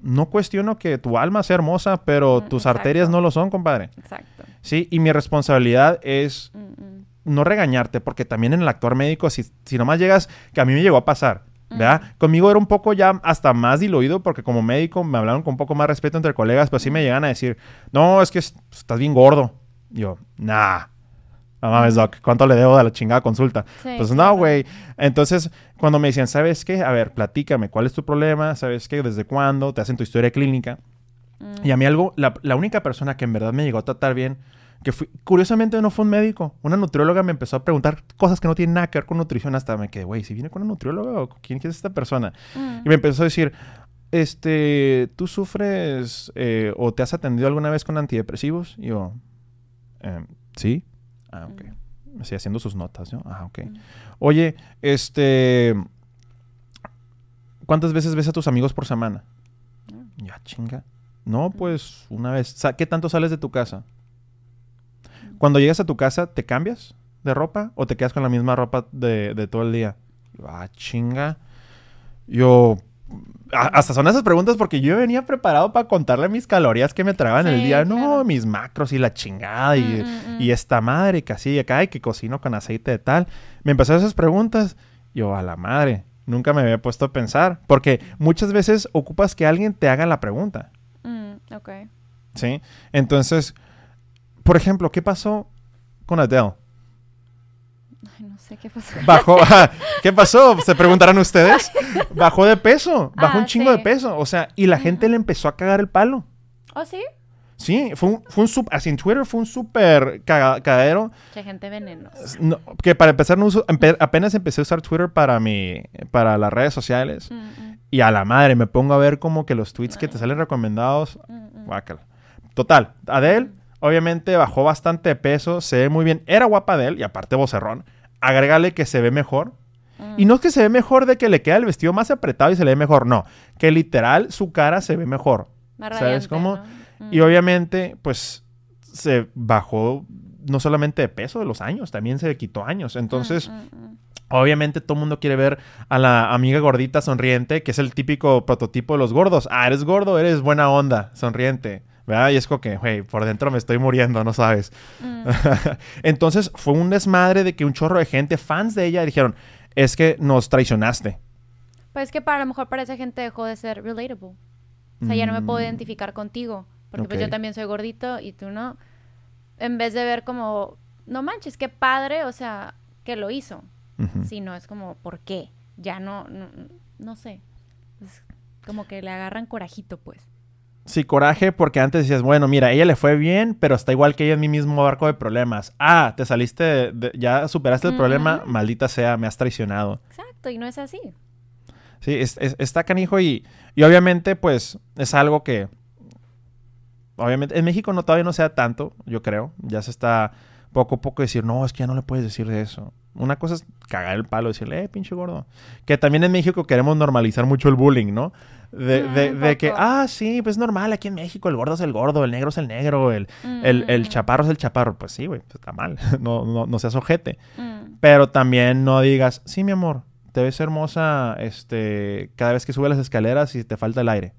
No cuestiono que tu alma sea hermosa, pero Mm, tus exacto. arterias no lo son, compadre. Exacto. Sí, y mi responsabilidad es Mm, mm. no regañarte, porque también en el actuar médico, si, si nomás llegas, que a mí me llegó a pasar, ¿verdad? Mm. Conmigo era un poco ya hasta más diluido, porque como médico me hablaron con un poco más respeto entre colegas, pues sí me llegan a decir, no, es que es- estás bien gordo. Y yo, nah. No mames, doc, ¿cuánto le debo de la chingada consulta? Sí, pues no, güey. Entonces, cuando me decían, ¿sabes qué? A ver, platícame, ¿cuál es tu problema? ¿Sabes qué? ¿Desde cuándo? Te hacen tu historia clínica. Mm. Y a mí algo, la, la única persona que en verdad me llegó a tratar bien, que fui, curiosamente no fue un médico, una nutrióloga me empezó a preguntar cosas que no tienen nada que ver con nutrición, hasta me quedé, güey, si viene con una nutrióloga o quién es esta persona. Mm. Y me empezó a decir, este, ¿tú sufres eh, o te has atendido alguna vez con antidepresivos? Y yo, "Em, sí. Ah, ok. Así haciendo sus notas, ¿no? Ah, ok. Mm. Oye, este, ¿cuántas veces ves a tus amigos por semana? Mm. Ya, chinga. No, pues una vez. ¿Qué tanto sales de tu casa? Cuando llegas a tu casa, ¿te cambias de ropa o te quedas con la misma ropa de, de todo el día? Yo, Ah, chinga. Yo. a- hasta son esas preguntas porque yo venía preparado para contarle mis calorías que me tragaban el día. No, claro. mis macros y la chingada y, Mm, mm, mm. y esta madre que así acá y que cocino con aceite de tal. Me empezó esas preguntas. Yo, a la madre. Nunca me había puesto a pensar. Porque muchas veces ocupas que alguien te haga la pregunta. Mm, ok. ¿Sí? Entonces, por ejemplo, ¿qué pasó con Adele? Ay, no sé qué pasó. Bajó, [LAUGHS] ¿qué pasó? Se preguntarán ustedes. Bajó de peso, bajó Ah, un chingo sí. de peso. O sea, y la gente le empezó a cagar el palo. ¿Oh, sí? Sí, fue un, fue un sup- así en Twitter fue un súper caga- cagadero. Mucha gente venenosa. No, que para empezar, no uso- empe- apenas empecé a usar Twitter para mi, para las redes sociales. Mm, mm, Y a la madre, me pongo a ver como que los tweets que te salen recomendados. mm. Guácala. Total, Adele obviamente bajó bastante de peso, se ve muy bien. Era guapa Adele y aparte vocerrón. Agrégale que se ve mejor. Mm. Y no es que se ve mejor de que le queda el vestido más apretado y se le ve mejor, no. Que literal su cara se ve mejor. Más ¿sabes radiante, cómo? ¿no? Mm. Y obviamente, pues, se bajó no solamente de peso de los años, también se quitó años. Entonces, Mm, mm, mm. Obviamente todo el mundo quiere ver a la amiga gordita sonriente, que es el típico prototipo de los gordos. Ah, eres gordo, eres buena onda, sonriente. ¿Verdad? Y es como que, güey, por dentro me estoy muriendo, no sabes. Mm. [LAUGHS] Entonces fue un desmadre de que un chorro de gente, fans de ella, dijeron, es que nos traicionaste. Pues que para a lo mejor para esa gente dejó de ser relatable. O sea, ya no me puedo Mm. identificar contigo. Porque pues yo también soy gordito y tú no. En vez de ver como, no manches, qué padre, o sea, que lo hizo. Ujú. Si no, es como, ¿por qué? Ya no, no, no sé. Es como que le agarran corajito, pues. Sí, coraje, porque antes decías, bueno, mira, ella le fue bien, pero está igual que ella en mi mismo barco de problemas. Ah, te saliste, de- de- ya superaste el problema, maldita sea, me has traicionado. Exacto, y no es así. Sí, es- es- está canijo y, y obviamente, pues, es algo que. Obviamente, en México no todavía no sea tanto, yo creo. Ya se está poco a poco decir, no, es que ya no le puedes decir de eso. Una cosa es cagar el palo y decirle, eh, pinche gordo. Que también en México queremos normalizar mucho el bullying, ¿no? De, Mm, de- de que, ah, sí, pues normal, aquí en México el gordo es el gordo, el negro es el negro, el, el, el Mm, chaparro es el chaparro. Pues sí, güey, pues está mal. [LAUGHS] No, no, no seas ojete. mm, Pero también no digas, sí, mi amor, te ves hermosa este, cada vez que subes las escaleras y te falta el aire.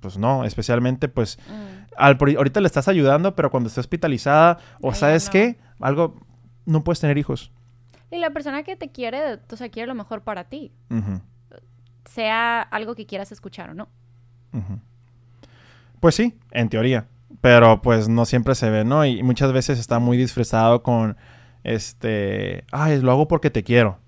Pues no, especialmente pues mm. al, ahorita le estás ayudando, pero cuando esté hospitalizada o Ay, sabes no. qué, algo, no puedes tener hijos. Y la persona que te quiere, o sea, quiere lo mejor para ti. Ujú, Sea algo que quieras escuchar o no. Pues sí, en teoría, pero pues no siempre se ve, ¿no? Y muchas veces está muy disfrazado con, este, ay, lo hago porque te quiero.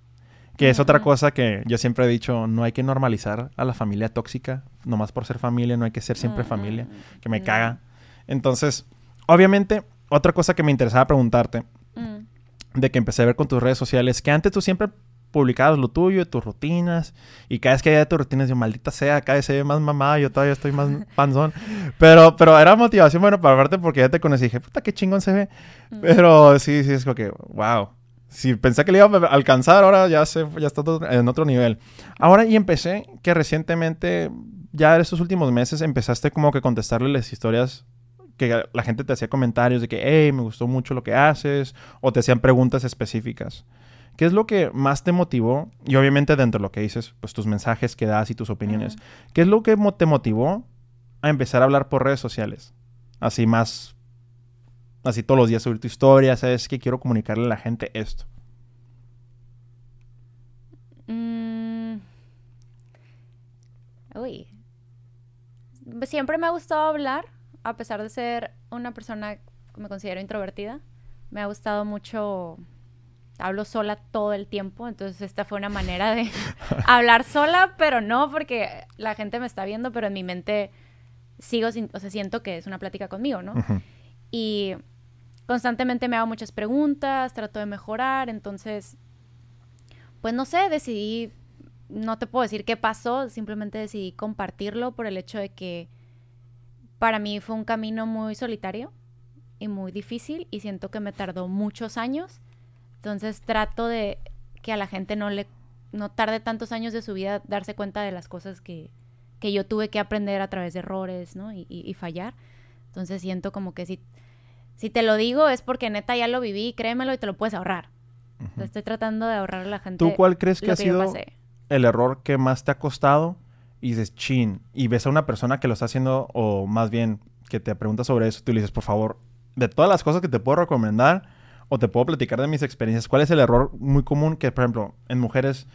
Que es otra cosa que yo siempre he dicho, no hay que normalizar a la familia tóxica, nomás por ser familia, no hay que ser siempre familia, que me caga. Entonces, obviamente, otra cosa que me interesaba preguntarte, Mm. de que empecé a ver con tus redes sociales, que antes tú siempre publicabas lo tuyo, tus rutinas, y cada vez que había tus rutinas, yo, maldita sea, cada vez se ve más mamada, yo todavía estoy más [LAUGHS] panzón. Pero, pero era motivación, bueno, para verte porque ya te conocí, dije, puta, qué chingón se ve. Mm. Pero sí, sí, es como que, wow. Si pensé que le iba a alcanzar, ahora ya, se, ya está todo en otro nivel. Ahora, y empecé que recientemente, ya en estos últimos meses, empezaste como que contestarle las historias que la gente te hacía comentarios de que, hey, me gustó mucho lo que haces, o te hacían preguntas específicas. ¿Qué es lo que más te motivó? Y obviamente dentro de lo que dices, pues tus mensajes que das y tus opiniones. ¿Qué es lo que te motivó a empezar a hablar por redes sociales? Así más, así todos los días subir tu historia, ¿sabes? Que quiero comunicarle a la gente esto. Mm. Uy. Siempre me ha gustado hablar, a pesar de ser una persona que me considero introvertida. Me ha gustado mucho. Hablo sola todo el tiempo, entonces esta fue una manera de [LAUGHS] hablar sola, pero no porque la gente me está viendo, pero en mi mente sigo, sin- o sea, siento que es una plática conmigo, ¿no? Y constantemente me hago muchas preguntas, trato de mejorar, entonces, pues no sé, decidí, no te puedo decir qué pasó, simplemente decidí compartirlo por el hecho de que para mí fue un camino muy solitario y muy difícil y siento que me tardó muchos años, entonces trato de que a la gente no le no tarde tantos años de su vida darse cuenta de las cosas que, que yo tuve que aprender a través de errores, ¿no? Y, y- y fallar. Entonces siento como que si, si te lo digo es porque neta ya lo viví, créemelo y te lo puedes ahorrar. Estoy tratando de ahorrar a la gente. ¿Tú cuál crees que ha sido el error que más te ha costado? Y dices, chin, y ves a una persona que lo está haciendo, o más bien que te pregunta sobre eso, tú le dices, por favor, de todas las cosas que te puedo recomendar, o te puedo platicar de mis experiencias, ¿cuál es el error muy común que, por ejemplo, en mujeres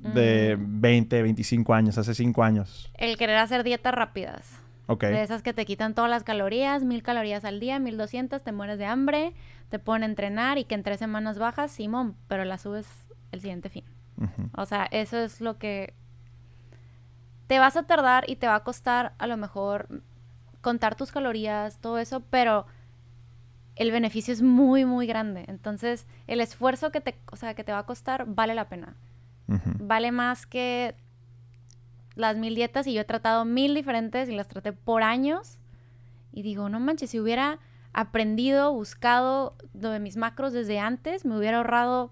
de Mm. 20, 25 años, hace 5 años? El querer hacer dietas rápidas. Ok. De esas que te quitan todas las calorías, mil calorías al día, mil doscientas, te mueres de hambre, te ponen a entrenar y que en tres semanas bajas, Simón, pero la subes el siguiente fin. O sea, eso es lo que te vas a tardar y te va a costar a lo mejor contar tus calorías, todo eso, pero el beneficio es muy, muy grande. Entonces, el esfuerzo que te, o sea, que te va a costar vale la pena. Vale más que las mil dietas y yo he tratado mil diferentes y las traté por años. Y digo, no manches, si hubiera aprendido, buscado de mis macros desde antes, me hubiera ahorrado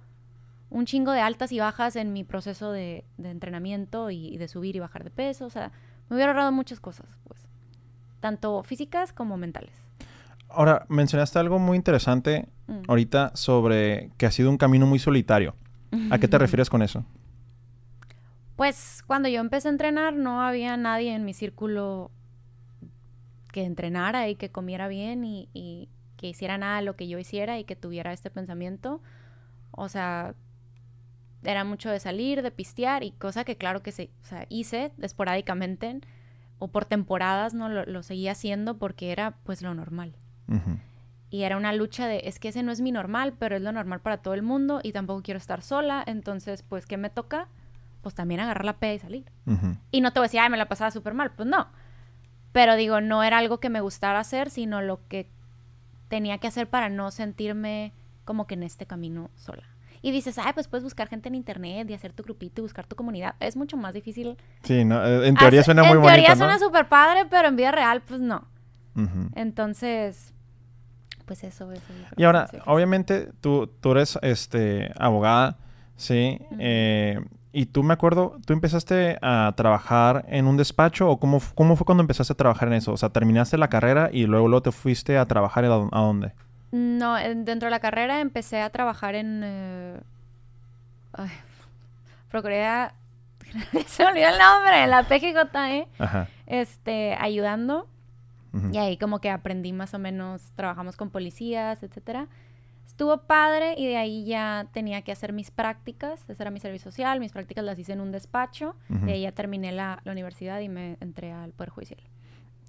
un chingo de altas y bajas en mi proceso de, de entrenamiento y, y de subir y bajar de peso. O sea, me hubiera ahorrado muchas cosas, pues. Tanto físicas como mentales. Ahora, mencionaste algo muy interesante Mm. ahorita sobre que ha sido un camino muy solitario. ¿A qué te [LAUGHS] refieres con eso? Pues cuando yo empecé a entrenar no había nadie en mi círculo que entrenara y que comiera bien y, y que hiciera nada de lo que yo hiciera y que tuviera este pensamiento. O sea, era mucho de salir, de pistear y cosa que claro que se, o sea, hice esporádicamente o por temporadas, ¿no? Lo, lo seguía haciendo porque era pues lo normal. Y era una lucha de, es que ese no es mi normal, pero es lo normal para todo el mundo y tampoco quiero estar sola, entonces pues ¿qué me toca? Pues también agarrar la peda y salir. Y no te voy a decir, ay, me la pasaba súper mal. Pues no. Pero digo, no era algo que me gustara hacer, sino lo que tenía que hacer para no sentirme como que en este camino sola. Y dices, ay, pues puedes buscar gente en internet y hacer tu grupito y buscar tu comunidad. Es mucho más difícil. Sí, no, eh, en teoría Hace- suena muy En bonito, teoría ¿no? suena súper padre, pero en vida real, pues no. Entonces, pues eso, Y ahora, obviamente, tú, tú eres este, abogada, ¿sí? Eh, y tú, me acuerdo, ¿tú empezaste a trabajar en un despacho o cómo, cómo fue cuando empezaste a trabajar en eso? O sea, terminaste la carrera y luego, luego te fuiste a trabajar a, dó- a dónde? No, en- dentro de la carrera empecé a trabajar en... eh, ay, [LAUGHS] Procuraría... [LAUGHS] Se me olvidó el nombre, la PGJE, Ajá. este, ayudando. Y ahí como que aprendí más o menos, trabajamos con policías, etcétera. Estuvo padre y de ahí ya tenía que hacer mis prácticas. Ese era mi servicio social. Mis prácticas las hice en un despacho. Ujú. De ahí ya terminé la, la universidad y me entré al Poder Judicial.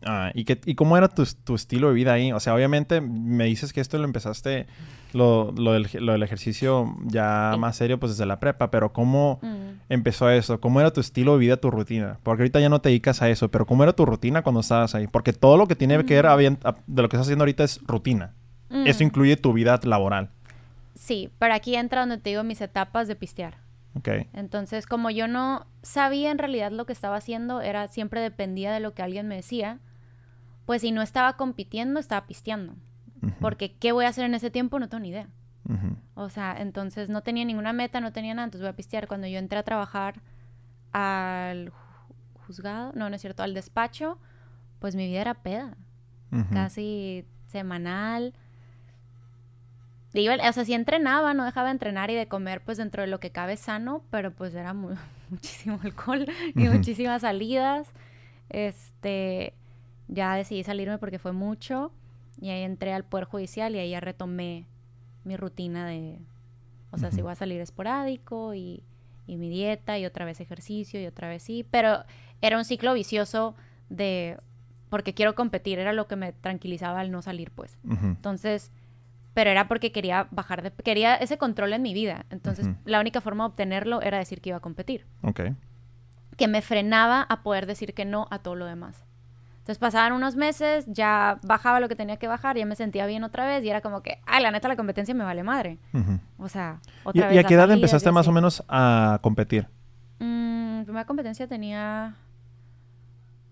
Ah, ¿y, qué, ¿Y cómo era tu, tu, estilo de vida ahí? O sea, obviamente me dices que esto lo empezaste, lo, lo, del, lo del, ejercicio ya más serio, pues desde la prepa, pero ¿cómo empezó eso? ¿Cómo era tu estilo de vida, tu rutina? Porque ahorita ya no te dedicas a eso, pero ¿cómo era tu rutina cuando estabas ahí? Porque todo lo que tiene que ver de lo que estás haciendo ahorita es rutina. Eso incluye tu vida laboral. Sí, pero aquí entra donde te digo mis etapas de pistear. Ok. Entonces, como yo no sabía en realidad lo que estaba haciendo, era siempre dependía de lo que alguien me decía pues si no estaba compitiendo, estaba pisteando. Porque ¿qué voy a hacer en ese tiempo? No tengo ni idea. O sea, entonces no tenía ninguna meta, no tenía nada, entonces voy a pistear. Cuando yo entré a trabajar al juzgado, no, no es cierto, al despacho, pues mi vida era peda. Casi semanal. o sea, sí entrenaba, no dejaba de entrenar y de comer, pues dentro de lo que cabe sano, pero pues era [LAUGHS] muchísimo alcohol y muchísimas salidas. Este, ya decidí salirme porque fue mucho y ahí entré al Poder Judicial y ahí ya retomé mi rutina de, o sea, si voy a salir esporádico y, y, mi dieta y otra vez ejercicio y otra vez sí, pero era un ciclo vicioso de, porque quiero competir, era lo que me tranquilizaba al no salir, pues. Entonces, pero era porque quería bajar de, quería ese control en mi vida, entonces la única forma de obtenerlo era decir que iba a competir. Ok. Que me frenaba a poder decir que no a todo lo demás. Entonces pasaban unos meses, ya bajaba lo que tenía que bajar, ya me sentía bien otra vez y era como que, ay, la neta, la competencia me vale madre. O sea, otra ¿Y, vez. ¿Y a qué edad empezaste más o menos a competir? Mm, primera competencia tenía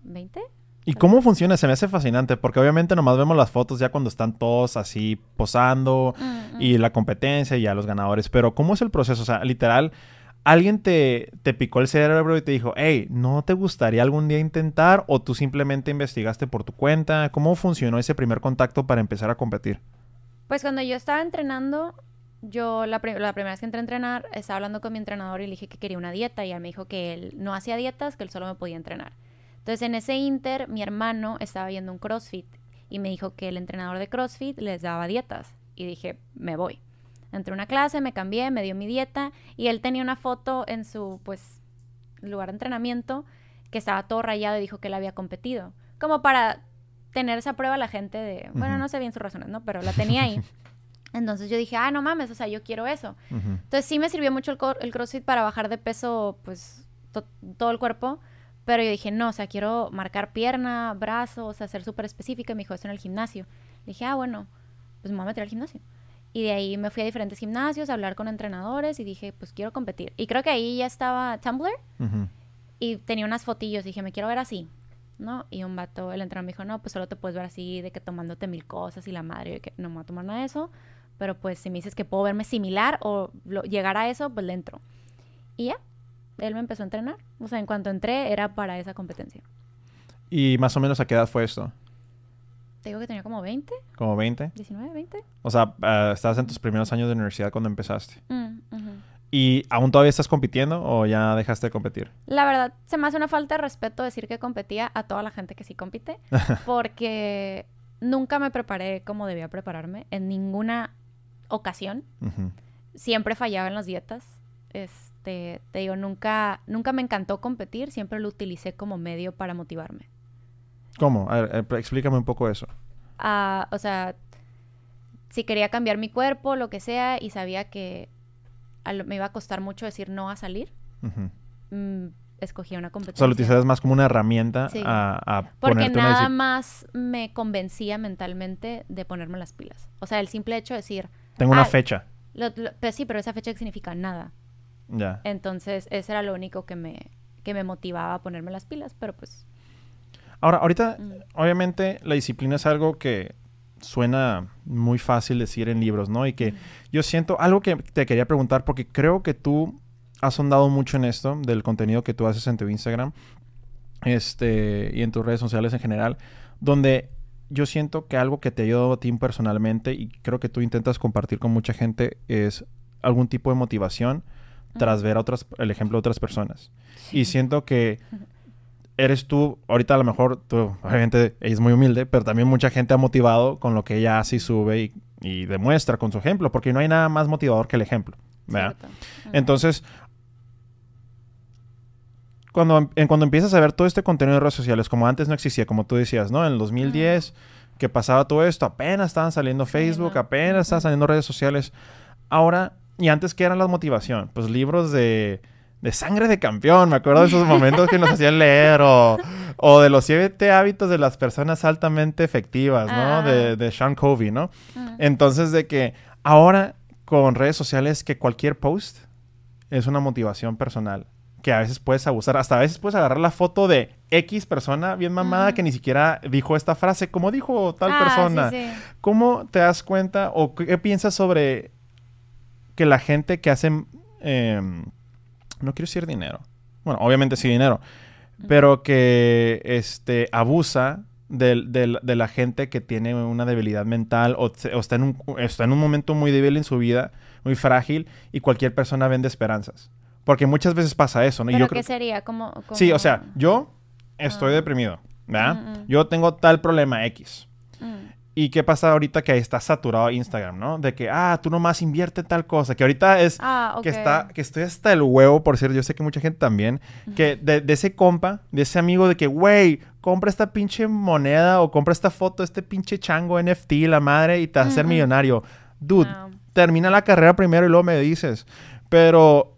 20. ¿Y cómo funciona? Se me hace fascinante porque obviamente nomás vemos las fotos ya cuando están todos así posando mm, y mm. la competencia y ya los ganadores, pero ¿cómo es el proceso? O sea, literal, alguien te, te picó el cerebro y te dijo, hey, ¿no te gustaría algún día intentar? ¿O tú simplemente investigaste por tu cuenta? ¿Cómo funcionó ese primer contacto para empezar a competir? Pues cuando yo estaba entrenando, yo la, primera vez que entré a entrenar, estaba hablando con mi entrenador y le dije que quería una dieta y él me dijo que él no hacía dietas, que él solo me podía entrenar. Entonces en ese inter, mi hermano estaba viendo un CrossFit y me dijo que el entrenador de CrossFit les daba dietas. Y dije, me voy. Entré a una clase, me cambié, me dio mi dieta y él tenía una foto en su, pues, lugar de entrenamiento que estaba todo rayado y dijo que él había competido. Como para tener esa prueba la gente de, bueno, no sé bien sus razones, ¿no? Pero la tenía ahí. [LAUGHS] Entonces yo dije, ah, no mames, o sea, yo quiero eso. Entonces sí me sirvió mucho el, el CrossFit para bajar de peso, pues, todo el cuerpo. Pero yo dije, no, o sea, quiero marcar pierna, brazo, o sea, ser súper específica. Y me dijo, eso en el gimnasio. dije, ah, bueno, pues me voy a meter al gimnasio. Y de ahí me fui a diferentes gimnasios a hablar con entrenadores y dije, pues quiero competir. Y creo que ahí ya estaba Tumblr y tenía unas fotillos. Dije, me quiero ver así, ¿no? Y un vato, el entrenador me dijo, no, pues solo te puedes ver así, de que tomándote mil cosas y la madre, que no me voy a tomar nada de eso. Pero pues si me dices que puedo verme similar o llegar a eso, pues le entro. Y ya, él me empezó a entrenar. O sea, en cuanto entré era para esa competencia. ¿Y más o menos a qué edad fue esto? Te digo que tenía como 20. ¿Como 20? 19, 20. O sea, uh, estabas en tus primeros años de universidad cuando empezaste. Mm, ¿Y aún todavía estás compitiendo o ya dejaste de competir? La verdad, se me hace una falta de respeto decir que competía a toda la gente que sí compite. [LAUGHS] porque nunca me preparé como debía prepararme en ninguna ocasión. Siempre fallaba en las dietas. Este, te digo, nunca, nunca me encantó competir. Siempre lo utilicé como medio para motivarme. ¿Cómo? A ver, eh, explícame un poco eso. Ah, o sea, si quería cambiar mi cuerpo, lo que sea, y sabía que me iba a costar mucho decir no a salir, mm, escogía una competencia. O sea, lo utilizabas más como una herramienta a, a Porque nada más me convencía mentalmente de ponerme las pilas. O sea, el simple hecho de decir... Tengo una fecha. pues sí, pero esa fecha significa nada. Ya. Entonces, eso era lo único que me, que me motivaba a ponerme las pilas, pero pues Ahora, ahorita, mm. obviamente, la disciplina es algo que suena muy fácil decir en libros, ¿no? Y que mm. yo siento algo que te quería preguntar, porque creo que tú has sondado mucho en esto, del contenido que tú haces en tu Instagram este, y en tus redes sociales en general, donde yo siento que algo que te ha ayudado a ti personalmente y creo que tú intentas compartir con mucha gente es algún tipo de motivación tras ver a otras, el ejemplo de otras personas. Y siento que eres tú, ahorita a lo mejor tú, obviamente ella es muy humilde, pero también mucha gente ha motivado con lo que ella hace y sube y, demuestra con su ejemplo, porque no hay nada más motivador que el ejemplo. ¿verdad? Entonces, cuando, en, cuando empiezas a ver todo este contenido de redes sociales, como antes no existía, como tú decías, ¿no? En el 2010, que pasaba todo esto, apenas estaban saliendo Facebook, ¿no? apenas estaban saliendo redes sociales. Ahora, y antes, ¿qué eran la motivación? Pues libros de, de sangre de campeón, me acuerdo de esos momentos que nos hacían leer, o, o de los siete hábitos de las personas altamente efectivas, ¿no? Ah. De, de Sean Covey, ¿no? Mm. Entonces, de que ahora con redes sociales, que cualquier post es una motivación personal. Que a veces puedes abusar. Hasta a veces puedes agarrar la foto de X persona bien mamada que ni siquiera dijo esta frase, como dijo tal Ah, persona. sí, sí. ¿Cómo te das cuenta o qué, qué piensas sobre que la gente que hace... em, no quiero decir dinero. Bueno, obviamente sí dinero. Pero que este, abusa del- del- de, la gente que tiene una debilidad mental o, está, en un, está en un momento muy débil en su vida, muy frágil, y cualquier persona vende esperanzas. Porque muchas veces pasa eso, ¿no? Y ¿Pero yo qué creo- sería? ¿Cómo, cómo- Sí, o sea, yo estoy Ah. deprimido, ¿verdad? Mm, mm. Yo tengo tal problema X. Mm. ¿Y qué pasa ahorita que está saturado Instagram, no? De que, ah, tú nomás invierte en tal cosa. Que ahorita es... Ah, ok. Que, está, que estoy hasta el huevo, por cierto. Yo sé que mucha gente también. Que de, de ese compa, de ese amigo de que, güey, compra esta pinche moneda o compra esta foto, este pinche chango NFT, la madre, y te vas a ser millonario. Dude, Ah. termina la carrera primero y luego me dices. Pero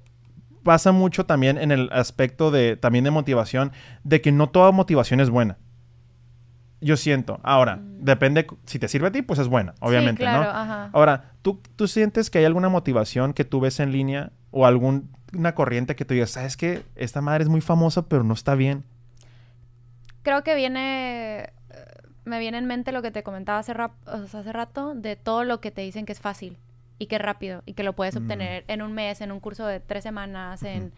pasa mucho también en el aspecto de también de motivación, de que no toda motivación es buena. Yo siento. Ahora, depende, si te sirve a ti, pues es buena, obviamente, Mm. sí, claro, ¿no? Ajá. Ahora, ¿tú, ¿tú sientes que hay alguna motivación que tú ves en línea o alguna corriente que tú digas, sabes que esta madre es muy famosa, pero no está bien? Creo que viene. eh, Me viene en mente lo que te comentaba hace, rap- o sea, hace rato de todo lo que te dicen que es fácil y que es rápido y que lo puedes Mm. obtener en un mes, en un curso de tres semanas, en.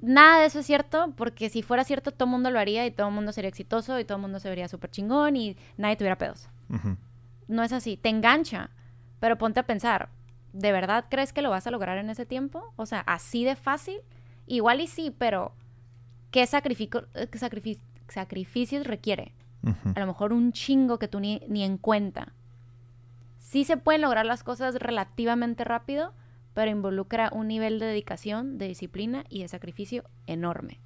Nada de eso es cierto, porque si fuera cierto, todo el mundo lo haría y todo el mundo sería exitoso y todo el mundo se vería súper chingón y nadie tuviera pedos. No es así, te engancha, pero ponte a pensar, ¿de verdad crees que lo vas a lograr en ese tiempo? O sea, así de fácil, igual y sí, pero ¿qué sacrifico- eh, sacrificios requiere? A lo mejor un chingo que tú ni, ni en cuenta. Sí se pueden lograr las cosas relativamente rápido, pero involucra un nivel de dedicación, de disciplina y de sacrificio enorme.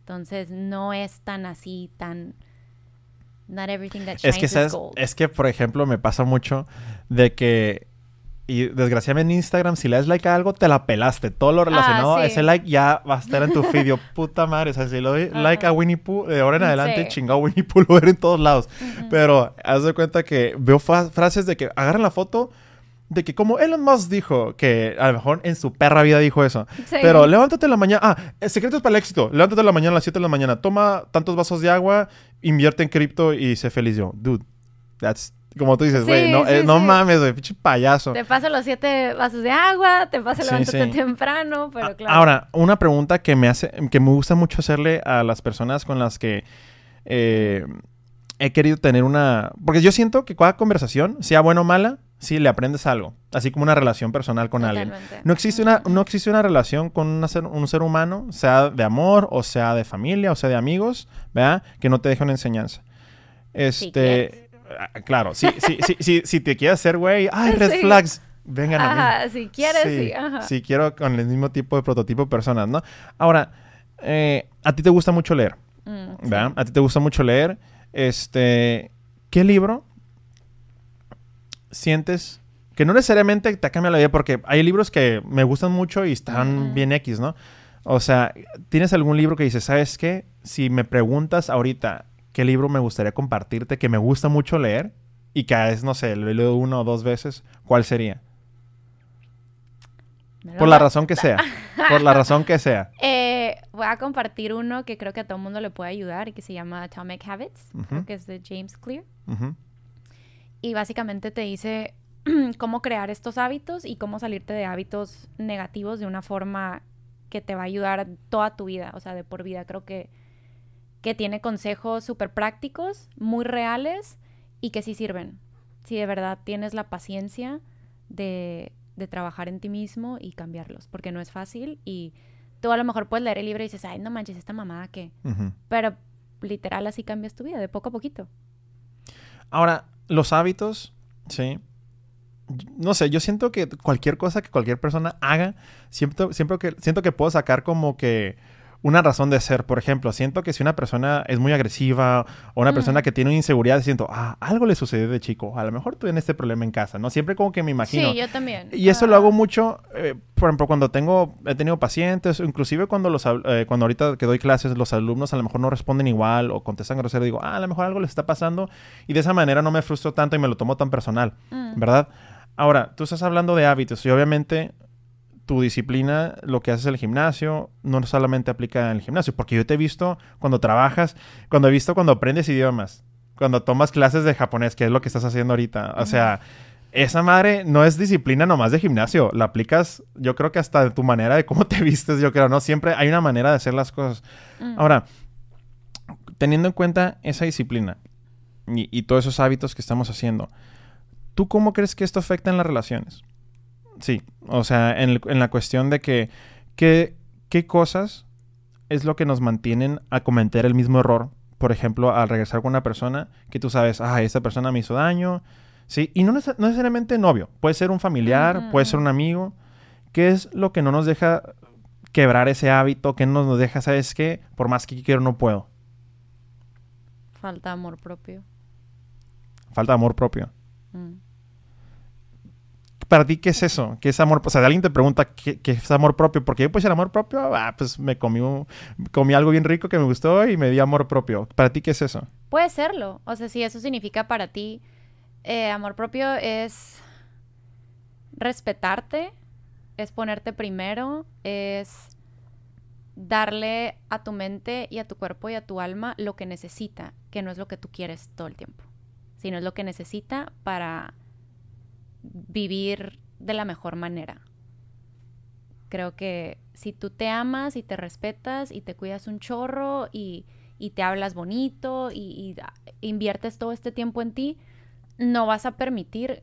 Entonces, no es tan así, tan... Not everything that shines Es que, is ¿sabes? gold. Es que, por ejemplo, me pasa mucho de que... Y desgraciadamente en Instagram, si le das like a algo, te la pelaste. Todo lo relacionado a sí. ese like ya va a estar en tu feed. Yo, [LAUGHS] puta madre. O sea, si le doy Ajá. like a Winnie Pooh, de ahora en Sí. adelante, chingado Winnie Pooh lo ver en todos lados. Ujú. Pero haz de cuenta que veo frases de que agarran la foto de que como Elon Musk dijo, que a lo mejor en su perra vida dijo eso. Sí. Pero levántate en la mañana. Ah, el secreto es para el éxito. Levántate en la mañana a las 7 de la mañana. Toma tantos vasos de agua, invierte en cripto y sé feliz yo. Dude, that's... Como tú dices, güey, Sí, no, sí, eh, no sí. mames, güey, pinche payaso. Te paso los siete vasos de agua, te paso sí. temprano, pero claro. Ahora, una pregunta que me hace, que me gusta mucho hacerle a las personas con las que eh, he querido tener una. Porque yo siento que cada conversación, sea buena o mala, sí le aprendes algo. Así como una relación personal con alguien. No existe, una, no existe una relación con una ser- un ser humano, sea de amor, o sea de familia, o sea de amigos, ¿verdad? Que no te deje una enseñanza. Este. ah, claro, si, si, si, si, si te quieres hacer, güey, ay, [LAUGHS] red Sí. flags, vengan a mí. Ajá, si quieres, sí, ajá. Sí, quiero con el mismo tipo de prototipo de personas, ¿no? Ahora, eh, a ti te gusta mucho leer, Mm, sí. ¿verdad? A ti te gusta mucho leer. Este, ¿qué libro sientes que no necesariamente te cambia la vida? Porque hay libros que me gustan mucho y están bien X, ¿no? O sea, ¿tienes algún libro que dices, ¿sabes qué? Si me preguntas ahorita qué libro me gustaría compartirte que me gusta mucho leer y que es, no sé, lo he leído una o dos veces, ¿cuál sería? Por la razón que sea. [LAUGHS] Por la razón que sea. Eh, voy a compartir uno que creo que a todo el mundo le puede ayudar y que se llama Atomic Habits, creo que es de James Clear. Ujú. Y básicamente te dice [CLEARS THROAT] cómo crear estos hábitos y cómo salirte de hábitos negativos de una forma que te va a ayudar toda tu vida, o sea, de por vida. Creo que, que tiene consejos súper prácticos, muy reales y que sí sirven. Si de verdad tienes la paciencia de, de trabajar en ti mismo y cambiarlos, porque no es fácil y tú a lo mejor puedes leer el libro y dices, ay, no manches, esta mamada que... Pero literal así cambias tu vida, de poco a poquito. Ahora, los hábitos, sí. No sé, yo siento que cualquier cosa que cualquier persona haga, siempre, siempre que, siento que puedo sacar como que una razón de ser. Por ejemplo, siento que si una persona es muy agresiva o una persona que tiene una inseguridad, siento, ah, algo le sucedió de chico. A lo mejor tuve este problema en casa, ¿no? Siempre como que me imagino. Sí, yo también. Y eso lo hago mucho, eh, por ejemplo, cuando tengo, he tenido pacientes, inclusive cuando los, eh, cuando ahorita que doy clases, los alumnos a lo mejor no responden igual o contestan grosero, digo, ah, a lo mejor algo les está pasando y de esa manera no me frustro tanto y me lo tomo tan personal, mm. ¿verdad? Ahora, tú estás hablando de hábitos y obviamente tu disciplina, lo que haces en el gimnasio, no solamente aplica en el gimnasio, porque yo te he visto cuando trabajas, cuando he visto cuando aprendes idiomas, cuando tomas clases de japonés, que es lo que estás haciendo ahorita. O sea, esa madre no es disciplina nomás de gimnasio, la aplicas, yo creo que hasta de tu manera de cómo te [LAUGHS] vistes, yo creo, ¿no? Siempre hay una manera de hacer las cosas. Mm. Ahora, teniendo en cuenta esa disciplina y, y todos esos hábitos que estamos haciendo, ¿tú cómo crees que esto afecta en las relaciones? Sí, o sea, en, el- en la cuestión de que, que- ¿qué cosas es lo que nos mantienen a cometer el mismo error? Por ejemplo, al regresar con una persona que tú sabes, ah, esta persona me hizo daño, sí, y no, neces- no necesariamente novio, puede ser un familiar, puede ser un amigo, ¿qué es lo que no nos deja quebrar ese hábito? ¿Qué no nos deja, sabes qué? Por más que quiero, no puedo. Falta amor propio. Falta amor propio. Mm. Para ti, ¿qué es eso? ¿Qué es amor? O sea, alguien te pregunta ¿qué, es amor propio. Porque pues, el amor propio, ah, pues me comí, un- comí algo bien rico que me gustó y me di amor propio. ¿Para ti qué es eso? Puede serlo. O sea, si eso significa para ti eh, amor propio es respetarte, es ponerte primero, es darle a tu mente y a tu cuerpo y a tu alma lo que necesita, que no es lo que tú quieres todo el tiempo, sino es lo que necesita para vivir de la mejor manera. Creo que si tú te amas y te respetas y te cuidas un chorro y, y te hablas bonito y, inviertes todo este tiempo en ti, no vas a permitir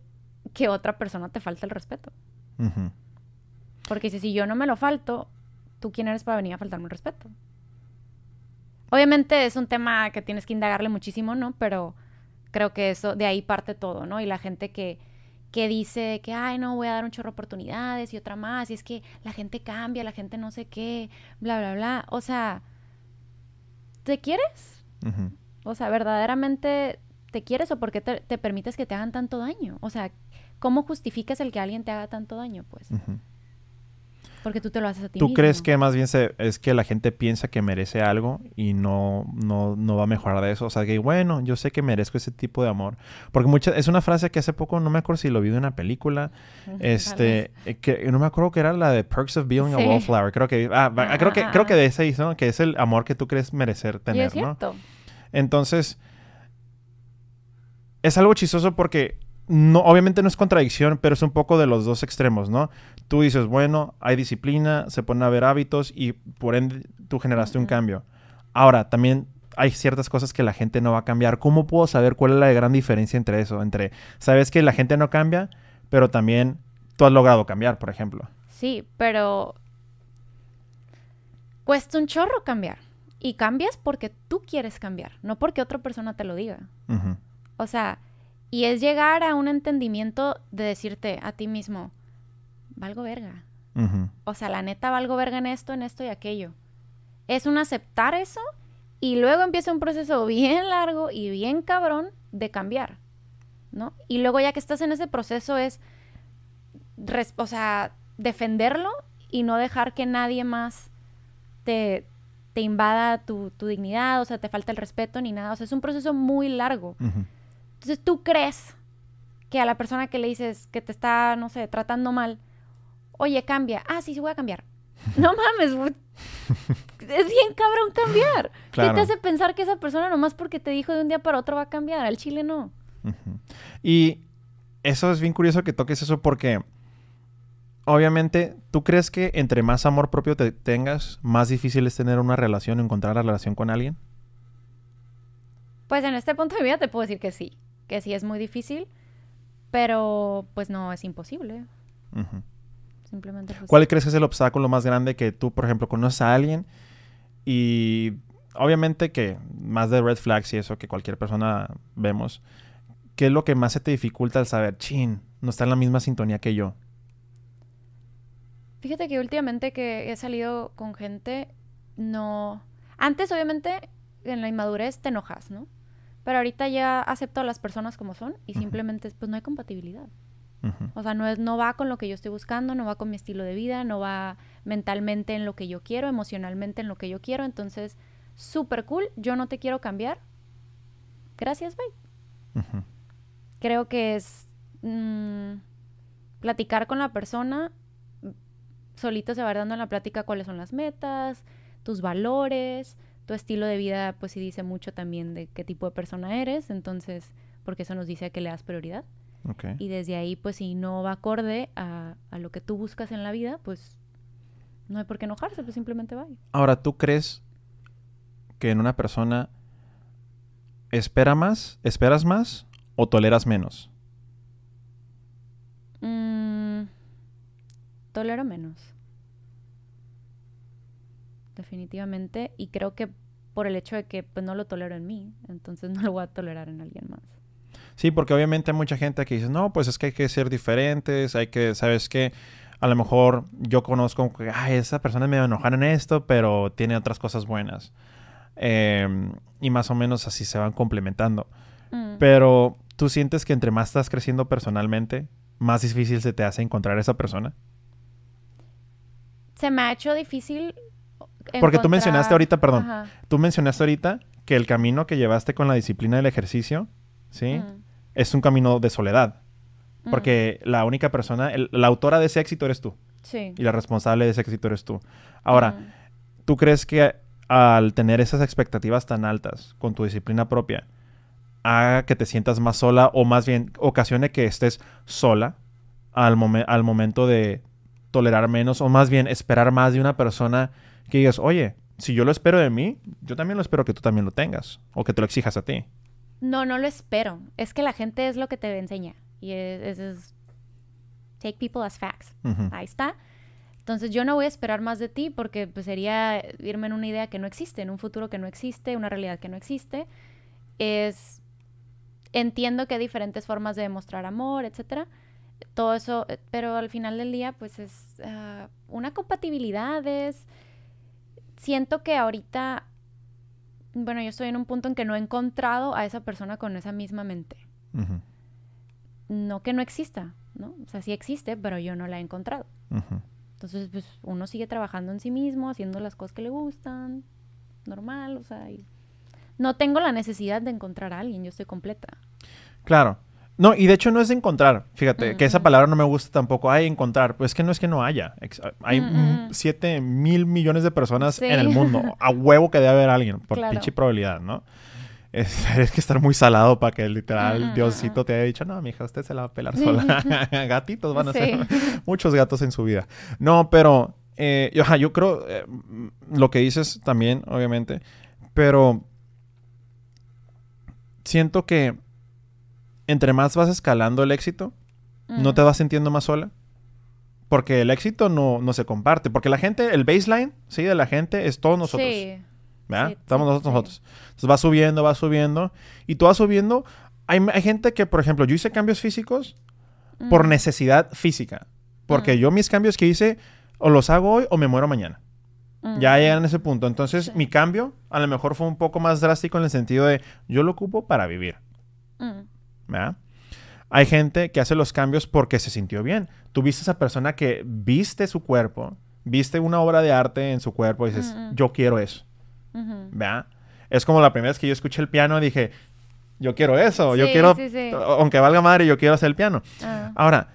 que otra persona te falte el respeto. Porque si, si yo no me lo falto, ¿tú quién eres para venir a faltarme el respeto? Obviamente es un tema que tienes que indagarle muchísimo, ¿no? Pero creo que eso, de ahí parte todo, ¿no? Y la gente que, que dice que, ay, no, voy a dar un chorro de oportunidades y otra más, y es que la gente cambia, la gente no sé qué, bla, bla, bla. O sea, ¿te quieres? O sea, ¿verdaderamente te quieres o por qué te, te permites que te hagan tanto daño? O sea, ¿cómo justificas el que alguien te haga tanto daño? Pues. Porque tú te lo haces a ti ¿Tú mismo. crees que más bien se- es que la gente piensa que merece algo y no, no, no va a mejorar de eso? O sea, que bueno, yo sé que merezco ese tipo de amor. Porque mucha, es una frase que hace poco, no me acuerdo si lo vi de una película, este, que no me acuerdo que era la de Perks of Being a. Wallflower. Creo que, ah, Ah, creo que, creo que de ese hizo, ¿no? que es el amor que tú crees merecer Y es tener, ¿no? cierto. Entonces, es algo chistoso porque no, obviamente no es contradicción, pero es un poco de los dos extremos, ¿no? Tú dices, bueno, hay disciplina, se ponen a ver hábitos y por ende tú generaste un cambio. Ahora, también hay ciertas cosas que la gente no va a cambiar. ¿Cómo puedo saber cuál es la gran diferencia entre eso? Entre, sabes que la gente no cambia, pero también tú has logrado cambiar, por ejemplo. Sí, pero cuesta un chorro cambiar. Y cambias porque tú quieres cambiar, no porque otra persona te lo diga. O sea, y es llegar a un entendimiento de decirte a ti mismo, valgo verga. O sea, la neta valgo verga en esto, en esto y aquello. Es un aceptar eso y luego empieza un proceso bien largo y bien cabrón de cambiar, ¿no? Y luego ya que estás en ese proceso es, o sea, defenderlo y no dejar que nadie más te, te invada tu, tu dignidad, o sea, te falta el respeto ni nada. O sea, es un proceso muy largo. Entonces tú crees que a la persona que le dices que te está, no sé, tratando mal, oye, cambia. Ah, sí, sí voy a cambiar. [LAUGHS] No mames, es bien cabrón cambiar. ¿Qué te hace pensar que esa persona nomás porque te dijo de un día para otro va a cambiar? Al chile no. Y eso es bien curioso que toques eso porque obviamente tú crees que entre más amor propio te tengas, más difícil es tener una relación, encontrar la relación con alguien. Pues en este punto de vida te puedo decir que sí, que sí es muy difícil, pero pues no es imposible. Simplemente pues, ¿Cuál crees que es el obstáculo más grande que tú, por ejemplo, conoces a alguien y obviamente que más de red flags y eso que cualquier persona vemos, ¿qué es lo que más se te dificulta al saber, chin, no está en la misma sintonía que yo? Fíjate que últimamente que he salido con gente, no... Antes, obviamente, en la inmadurez te enojas, ¿no? Pero ahorita ya acepto a las personas como son y simplemente, pues no hay compatibilidad. O sea, no, es, no va con lo que yo estoy buscando, no va con mi estilo de vida, no va mentalmente en lo que yo quiero, emocionalmente en lo que yo quiero. Entonces, súper cool, yo no te quiero cambiar. Gracias, bye. Creo que es mm, platicar con la persona, solito se va dando en la plática cuáles son las metas, tus valores, tu estilo de vida, pues sí dice mucho también de qué tipo de persona eres, entonces, porque eso nos dice a que le das prioridad. Y desde ahí, pues si no va acorde a, lo que tú buscas en la vida, pues no hay por qué enojarse, pues simplemente va. Ahora, ¿tú crees que en una persona espera más, esperas más o toleras menos? Mm, tolero menos. Definitivamente. Y creo que por el hecho de que pues, no lo tolero en mí, entonces [LAUGHS] no lo voy a tolerar en alguien más. Sí, porque obviamente hay mucha gente que dice, no, pues es que hay que ser diferentes, hay que, ¿sabes qué? A lo mejor yo conozco que, ay, esa persona me va a enojar en esto, pero tiene otras cosas buenas. Em, y más o menos así se van complementando. Mm. Pero tú sientes que entre más estás creciendo personalmente, más difícil se te hace encontrar a esa persona. Se me ha hecho difícil. Porque tú mencionaste ahorita, perdón, tú mencionaste ahorita que el camino que llevaste con la disciplina del ejercicio, ¿sí? Mm es un camino de soledad. Porque la única persona, la autora de ese éxito eres tú. Sí. Y la responsable de ese éxito eres tú. Ahora, ¿tú crees que al tener esas expectativas tan altas con tu disciplina propia, haga que te sientas más sola o más bien ocasione que estés sola al, al momento de tolerar menos o más bien esperar más de una persona que digas, oye, si yo lo espero de mí, yo también lo espero que tú también lo tengas o que te lo exijas a ti. No, no lo espero. Es que la gente es lo que te enseña. Y es, es, take people as facts. Ahí está. Entonces yo no voy a esperar más de ti porque pues, sería irme en una idea que no existe, en un futuro que no existe, una realidad que no existe. Es entiendo que hay diferentes formas de demostrar amor, etcétera. Todo eso, eh, pero al final del día, pues es ah, una compatibilidad. Es siento que ahorita bueno, yo estoy en un punto en que no he encontrado a esa persona con esa misma mente. No que no exista, ¿no? O sea, sí existe, pero yo no la he encontrado. Entonces, pues uno sigue trabajando en sí mismo, haciendo las cosas que le gustan, normal, o sea, no tengo la necesidad de encontrar a alguien, yo estoy completa. Claro, no, y de hecho no es encontrar. Fíjate, que esa palabra no me gusta tampoco. Hay encontrar. Pues es que no es que no haya. Hay 7 mil millones de personas en el mundo. [LAUGHS] A huevo que debe haber alguien, por pinche probabilidad, ¿no? [LAUGHS] Es, que estar muy salado para que literal Diosito te haya dicho, no, mija, usted se la va a pelar sola. [LAUGHS] Gatitos van a ser muchos gatos en su vida. No, pero eh, yo, yo creo eh, lo que dices también, obviamente, pero siento que entre más vas escalando el éxito, no te vas sintiendo más sola. Porque el éxito no, no, se comparte. Porque la gente, el baseline, sí, de la gente es todos nosotros. Sí. ¿Verdad? Estamos nosotros, nosotros. Entonces va subiendo, va subiendo. Y tú vas subiendo. Hay, gente que, por ejemplo, yo hice cambios físicos por necesidad física. Porque yo mis cambios que hice, o los hago hoy o me muero mañana. Ya llegan a ese punto. Entonces, mi cambio a lo mejor fue un poco más drástico en el sentido de yo lo ocupo para vivir. Hay gente que hace los cambios porque se sintió bien. Tú viste a esa persona que viste su cuerpo, viste una obra de arte en su cuerpo y dices, yo quiero eso. Es como la primera vez que yo escuché el piano dije, yo quiero eso, yo quiero, aunque valga madre, yo quiero hacer el piano. Ah. Ahora,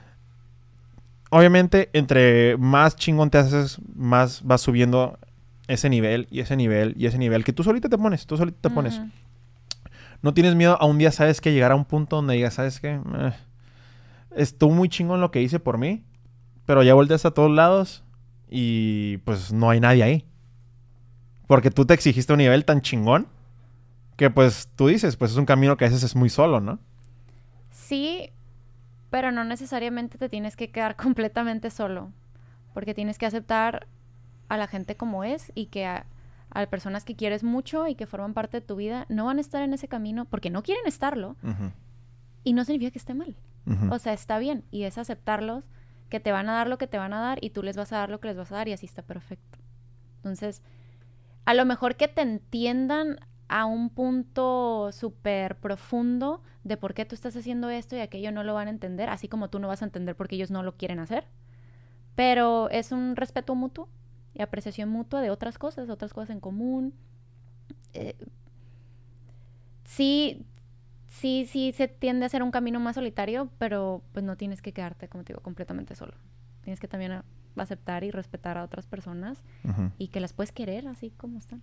obviamente, entre más chingón te haces, más vas subiendo ese nivel y ese nivel y ese nivel que tú solito te pones, tú solito te pones. No tienes miedo a un día, sabes que llegar a un punto donde digas, ¿sabes qué? Eh, estuvo muy chingón lo que hice por mí, pero ya volteas a todos lados y pues no hay nadie ahí. Porque tú te exigiste un nivel tan chingón que pues tú dices, pues es un camino que a veces es muy solo, ¿no? Sí, pero no necesariamente te tienes que quedar [LAUGHS] completamente solo, porque tienes que aceptar a la gente como es y que a personas que quieres mucho y que forman parte de tu vida, no van a estar en ese camino porque no quieren estarlo. Y no significa que esté mal. O sea, está bien. Y es aceptarlos, que te van a dar lo que te van a dar y tú les vas a dar lo que les vas a dar y así está perfecto. Entonces, a lo mejor que te entiendan a un punto súper profundo de por qué tú estás haciendo esto y aquello no lo van a entender, así como tú no vas a entender por qué ellos no lo quieren hacer. Pero es un respeto mutuo y apreciación mutua de otras cosas, otras cosas en común. Eh, sí, sí, sí se tiende a ser un camino más solitario, pero pues no tienes que quedarte, como te digo, completamente solo. Tienes que también aceptar y respetar a otras personas y que las puedes querer así como están.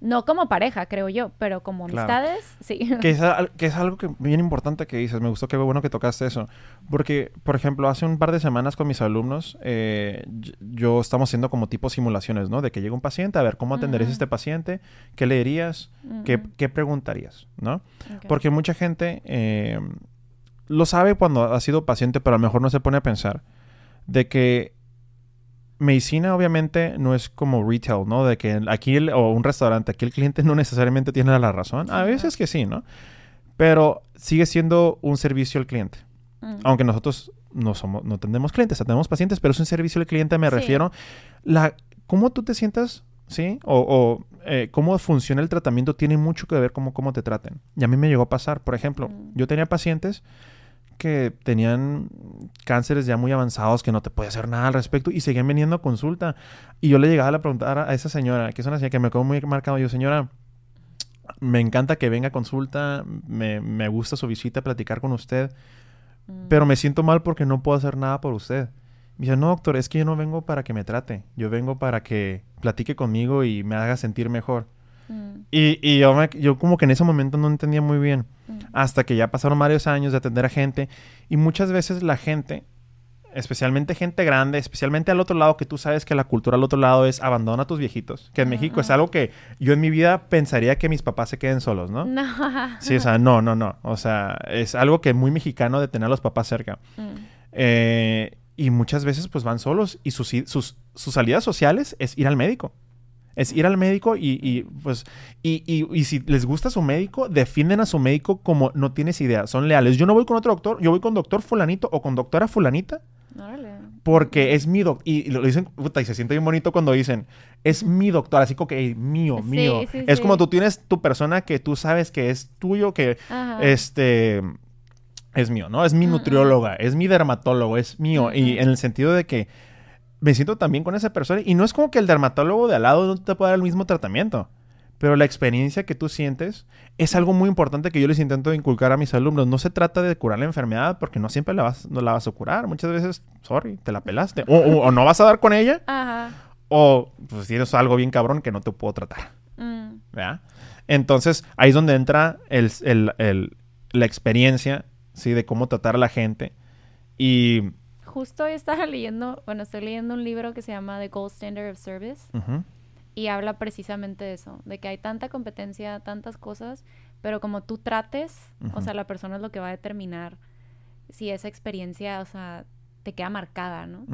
No como pareja, creo yo, pero como amistades, sí. [LAUGHS] Que es, que es algo que bien importante que dices. Me gustó, qué bueno que tocaste eso. Porque, por ejemplo, hace un par de semanas con mis alumnos, eh, yo estamos haciendo como tipo simulaciones, ¿no? De que llega un paciente, a ver, ¿cómo atenderías a este paciente? ¿Qué le dirías? ¿Qué, ¿Qué, preguntarías? ¿No? Porque mucha gente eh, lo sabe cuando ha sido paciente, pero a lo mejor no se pone a pensar de que medicina obviamente no es como retail, ¿no? De que aquí o un restaurante, aquí el cliente no necesariamente tiene la razón. A veces que sí, ¿no? Pero sigue siendo un servicio al cliente. Mm. Aunque nosotros no somos, no tenemos clientes, tenemos pacientes, pero es un servicio al cliente, me refiero. La, ¿Cómo tú te sientas? ¿Sí? O, eh, cómo funciona el tratamiento tiene mucho que ver con cómo te traten. Y a mí me llegó a pasar, por ejemplo, mm. yo tenía pacientes que tenían cánceres ya muy avanzados, que no te podía hacer nada al respecto y seguían viniendo a consulta. Y yo le llegaba a preguntar a esa señora, que es una señora que me quedó muy marcado, yo, señora, me encanta que venga a consulta, me, me gusta su visita, platicar con usted, mm. pero me siento mal porque no puedo hacer nada por usted. Me dice, no, doctor, es que yo no vengo para que me trate, yo vengo para que platique conmigo y me haga sentir mejor. Mm. Y, y yo, yo, como que en ese momento no entendía muy bien. Mm. Hasta que ya pasaron varios años de atender a gente. Y muchas veces la gente, especialmente gente grande, especialmente al otro lado, que tú sabes que la cultura al otro lado es abandona a tus viejitos. Que en México es algo que yo en mi vida pensaría que mis papás se queden solos, ¿no? No. Sí, o sea, no, no, no. O sea, es algo que muy mexicano de tener a los papás cerca. Mm. Eh, y muchas veces pues van solos y sus, sus, sus salidas sociales es ir al médico. Es ir al médico y, pues, y, y, si les gusta su médico, defienden a su médico como no tienes idea, son leales. Yo no voy con otro doctor, yo voy con doctor fulanito o con doctora fulanita. Porque es mi doctor. Y, lo dicen, puta, y se siente bien bonito cuando dicen, es mi doctor, así como que mío, mío. es como tú tienes tu persona que tú sabes que es tuyo, que este es mío, ¿no? Es mi nutrióloga, es mi dermatólogo, es mío. Y en el sentido de que me siento también con esa persona. Y no es como que el dermatólogo de al lado no te pueda dar el mismo tratamiento. Pero la experiencia que tú sientes es algo muy importante que yo les intento inculcar a mis alumnos. No se trata de curar la enfermedad porque no siempre la vas, no la vas a curar. Muchas veces, sorry, te la pelaste. O, no vas a dar con ella. Ajá. O pues tienes algo bien cabrón que no te puedo tratar. Mm. Entonces, ahí es donde entra el, la experiencia, ¿sí? De cómo tratar a la gente. Y justo estaba [LAUGHS] leyendo, bueno, estoy leyendo un libro que se llama The Gold Standard of Service. Y habla precisamente de eso, de que hay tanta competencia, tantas cosas, pero como tú trates, o sea, la persona es lo que va a determinar si esa experiencia, o sea, te queda marcada, ¿no?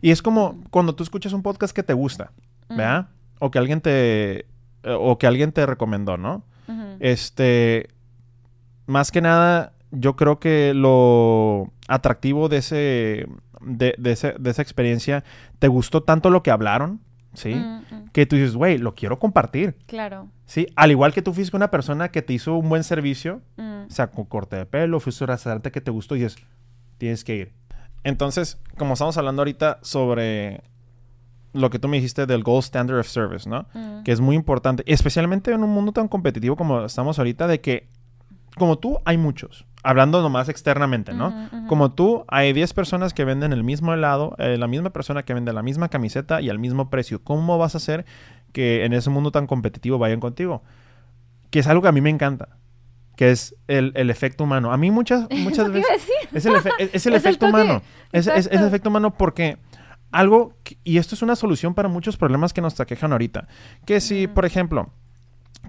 Y es como cuando tú escuchas un podcast que te gusta, ¿verdad? O que alguien te, o que alguien te recomendó, ¿no? Este, más que nada, yo creo que lo atractivo de ese, de, esa experiencia, te gustó tanto lo que hablaron, ¿sí? Mm, mm. Que tú dices, güey, lo quiero compartir. Claro. Sí, al igual que tú fuiste una persona que te hizo un buen servicio, mm. o sea, con corte de pelo, fuiste un restaurante que te gustó y dices, tienes que ir. Entonces, como estamos hablando ahorita sobre lo que tú me dijiste del Gold Standard of Service, ¿no? Que es muy importante, especialmente en un mundo tan competitivo como estamos ahorita, de que como tú hay muchos hablando nomás externamente, ¿no? Como tú, hay 10 personas que venden el mismo helado, eh, la misma persona que vende la misma camiseta y al mismo precio. ¿Cómo vas a hacer que en ese mundo tan competitivo vayan contigo? Que es algo que a mí me encanta. Que es el, efecto humano. A mí muchas, [LAUGHS] muchas veces... Es el, [LAUGHS] es el efecto humano. Es, es, el efecto humano porque algo... Y esto es una solución para muchos problemas que nos aquejan ahorita. Que si, por ejemplo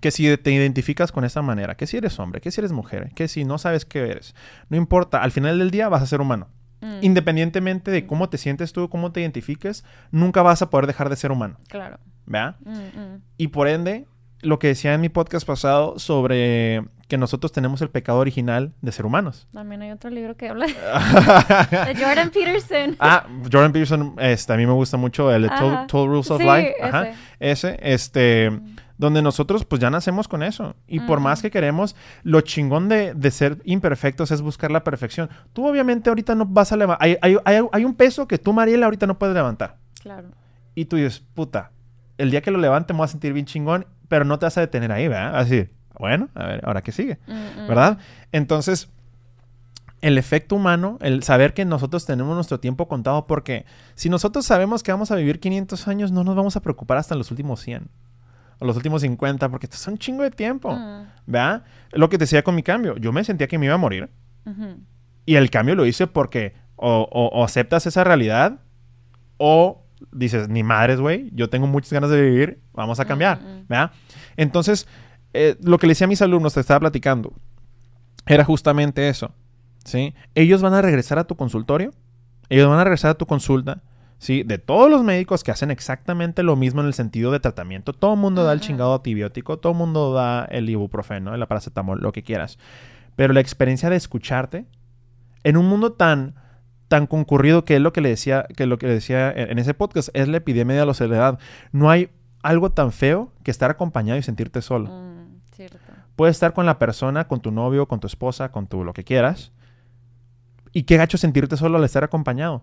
que si te identificas con esa manera, que si eres hombre, que si eres mujer, que si no sabes qué eres, no importa, al final del día vas a ser humano. Mm. Independientemente de cómo te sientes tú, cómo te identifiques, nunca vas a poder dejar de ser humano. Claro. ¿Verdad? Mm, mm. Y por ende, lo que decía en mi podcast pasado sobre que nosotros tenemos el pecado original de ser humanos. También hay otro libro que habla [LAUGHS] de Jordan Peterson. Ah, Jordan Peterson, este, a mí me gusta mucho el 12 Rules of Sí, Life. Ajá. ese. Ese, este, donde nosotros pues ya nacemos con eso. Y por más que queremos, lo chingón de, de ser imperfectos es buscar la perfección. Tú obviamente ahorita no vas a levantar, hay, hay, hay, hay un peso que tú, Mariela, ahorita no puedes levantar. Claro. Y tú dices, puta, el día que lo levante me voy a sentir bien chingón, pero no te vas a detener ahí, ¿verdad? Así, bueno, a ver, ahora qué sigue, Mm, mm. ¿verdad? Entonces, el efecto humano, el saber que nosotros tenemos nuestro tiempo contado, porque si nosotros sabemos que vamos a vivir 500 años, no nos vamos a preocupar hasta los últimos 100 o los últimos 50, porque esto es un chingo de tiempo, Mm, ¿verdad? Lo que te decía con mi cambio, yo me sentía que me iba a morir y el cambio lo hice porque o, o- o aceptas esa realidad o dices, ni madres, güey, yo tengo muchas ganas de vivir, vamos a cambiar, Mm. ¿verdad? Entonces, eh, lo que le decía a mis alumnos, te estaba platicando, era justamente eso, ¿sí? Ellos van a regresar a tu consultorio, ellos van a regresar a tu consulta, ¿sí? De todos los médicos que hacen exactamente lo mismo en el sentido de tratamiento, todo el mundo da el chingado antibiótico, todo el mundo da el ibuprofeno, el paracetamol, lo que quieras. Pero la experiencia de escucharte en un mundo tan tan concurrido que es lo que le decía que lo que le decía en en ese podcast es la epidemia de la soledad. No hay algo tan feo que estar acompañado y sentirte solo. Mm, cierto. Puedes estar con la persona, con tu novio, con tu esposa, con tu lo que quieras. Y qué gacho sentirte solo al estar acompañado.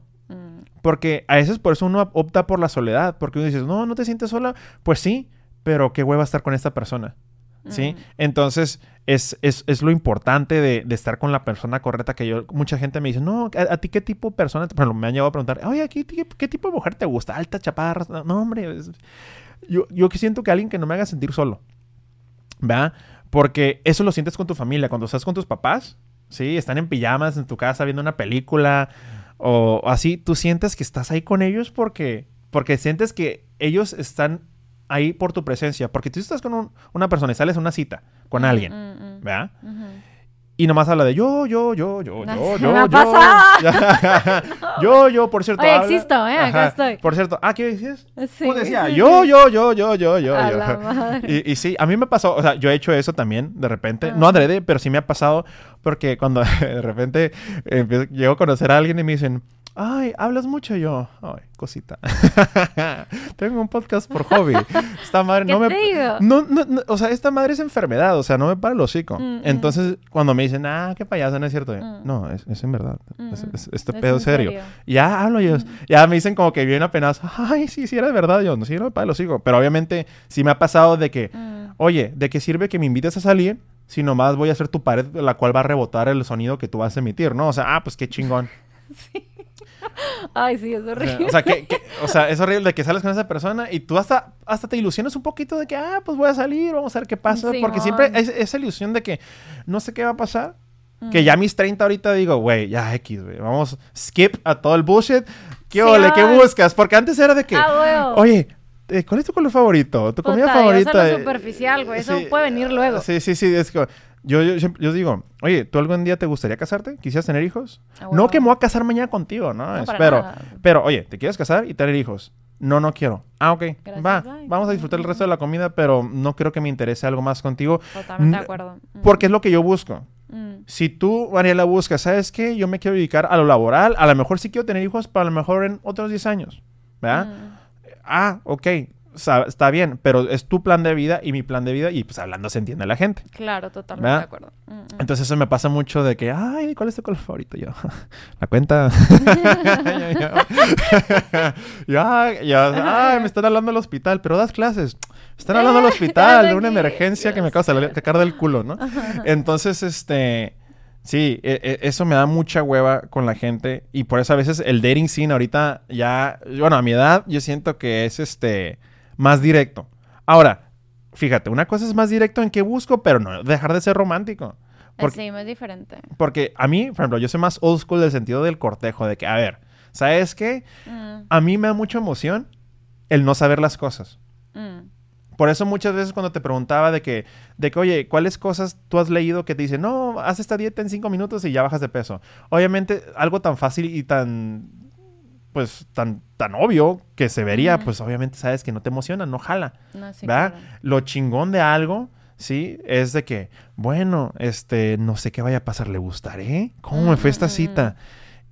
Porque a veces por eso uno opta por la soledad. Porque uno dice, no, no te sientes sola. Pues sí, pero qué hueva estar con esta persona. ¿Sí? Entonces, es, es, es lo importante de, de estar con la persona correcta que yo... Mucha gente me dice, no, ¿a, a ti qué tipo de persona? te-?" Ejemplo, me han llegado a preguntar, oye, ¿qué, qué, qué tipo de mujer te gusta? ¿Alta, chaparra? No, hombre. es- Yo, yo que siento que alguien que no me haga sentir solo. ¿Verdad? Porque eso lo sientes con tu familia. Cuando estás con tus papás, ¿sí? Están en pijamas en tu casa viendo una película o así. Tú sientes que estás ahí con ellos porque... Porque sientes que ellos están ahí por tu presencia. Porque tú estás con un- una persona y sales a una cita con Mm, alguien, mm. ¿verdad? Y nomás habla de yo, yo, yo, yo, yo, [LAUGHS] yo, me ha [LAUGHS] yo. yo, por cierto. Oye, habla- existo, ¿eh? Acá Ajá. estoy. Por cierto, ah, ¿qué decías? Sí, Pues decía, sí, [LAUGHS] yo, yo, yo, yo, yo, yo, A yo. la madre. Y, y sí, a mí me pasó, o sea, yo he hecho eso también de repente, Ah. no adrede, pero sí me ha pasado porque cuando de repente empiezo- llego a conocer a alguien y me dicen, ay, hablas mucho yo, ay, cosita. [LAUGHS] Tengo un podcast por hobby. Esta madre [LAUGHS] ¿Qué no me... te digo? No, no, no, o sea, esta madre es enfermedad, o sea, no me para el hocico. Mm, mm. Entonces, cuando me dicen, ah, qué payaso, no es cierto. Mm. No, es, es en verdad. Es, es- este ¿Es pedo es serio. serio? Ya hablo yo. Ya me dicen como que bien apenas, ay, sí, sí, era de verdad. Yo, no, sí, no me para el hocico. Pero obviamente, sí me ha pasado de que, oye, ¿de qué sirve que me invites a salir si nomás voy a hacer tu pared, la cual va a rebotar el sonido que tú vas a emitir, ¿no? O sea, ah, pues qué chingón. [LAUGHS] [LAUGHS] Ay, sí, es horrible. o sea, que, que- o sea, es horrible de que sales con esa persona y tú hasta, hasta te ilusionas un poquito de que, ah, pues voy a salir, vamos a ver qué pasa. Porque siempre Simón. es esa ilusión de que no sé qué va a pasar. Mm. Que ya mis 30 ahorita digo, güey, ya X, güey, vamos, skip a todo el bullshit. ¿Qué Sí, ole? ¿Qué ay. buscas? Porque antes era de que, Ah, oye, eh, ¿cuál es tu color favorito? ¿Tu comida Puta, yo favorita? lo Eh, superficial, güey. Eso sí, puede venir luego. Sí, sí, sí. Es que yo, yo, yo digo, oye, ¿tú algún día te gustaría casarte? ¿Quisieras tener hijos? Ah, No huevo. que me voy a casar mañana contigo, ¿no? No, Es- para pero, oye, ¿te quieres casar y tener hijos? No, no quiero. Ah, ok. Gracias, Va, bye. vamos a disfrutar el resto de la comida, pero no creo que me interese algo más contigo. Totalmente de acuerdo. Mm. Porque es lo que yo busco. Mm. Si tú, Mariela, buscas, ¿sabes qué? Yo me quiero dedicar a lo laboral. A lo mejor sí quiero tener hijos, pero a lo mejor en otros 10 años. ¿Verdad? Mm. Ah, ok. Está bien, pero es tu plan de vida y mi plan de vida y pues hablando se entiende la gente. Claro, totalmente ¿Verdad? de acuerdo. Mm, mm. Entonces eso me pasa mucho de que, ay, ¿cuál es tu color favorito? Yo, [LAUGHS] la cuenta. [LAUGHS] ya, ya, ay, me están hablando del hospital, pero das clases. Están hablando del hospital, de una emergencia que me acaba de salir- sacar del culo, ¿no? [LAUGHS] Entonces, este, sí, e- e- eso me da mucha hueva con la gente y por eso a veces el dating scene ahorita ya, bueno, a mi edad yo siento que es, este, más directo. Ahora, fíjate, una cosa es más directo en qué busco, pero no dejar de ser romántico. Porque, Sí, es diferente. porque a mí, por ejemplo, yo soy más old school del sentido del cortejo, de que, a ver, ¿sabes qué? Mm, A mí me da mucha emoción el no saber las cosas. mm. Por eso muchas veces cuando te preguntaba de que, de que, oye, ¿cuáles cosas tú has leído que te dicen, no, haz esta dieta en cinco minutos y ya bajas de peso? Obviamente, algo tan fácil y tan, pues, tan, tan obvio que se vería, pues obviamente sabes que no te emociona, no jala. No, sí, ¿verdad? claro. Lo chingón de algo, ¿sí? Es de que, bueno, este, no sé qué vaya a pasar, ¿le gustaré? ¿Cómo me fue esta cita?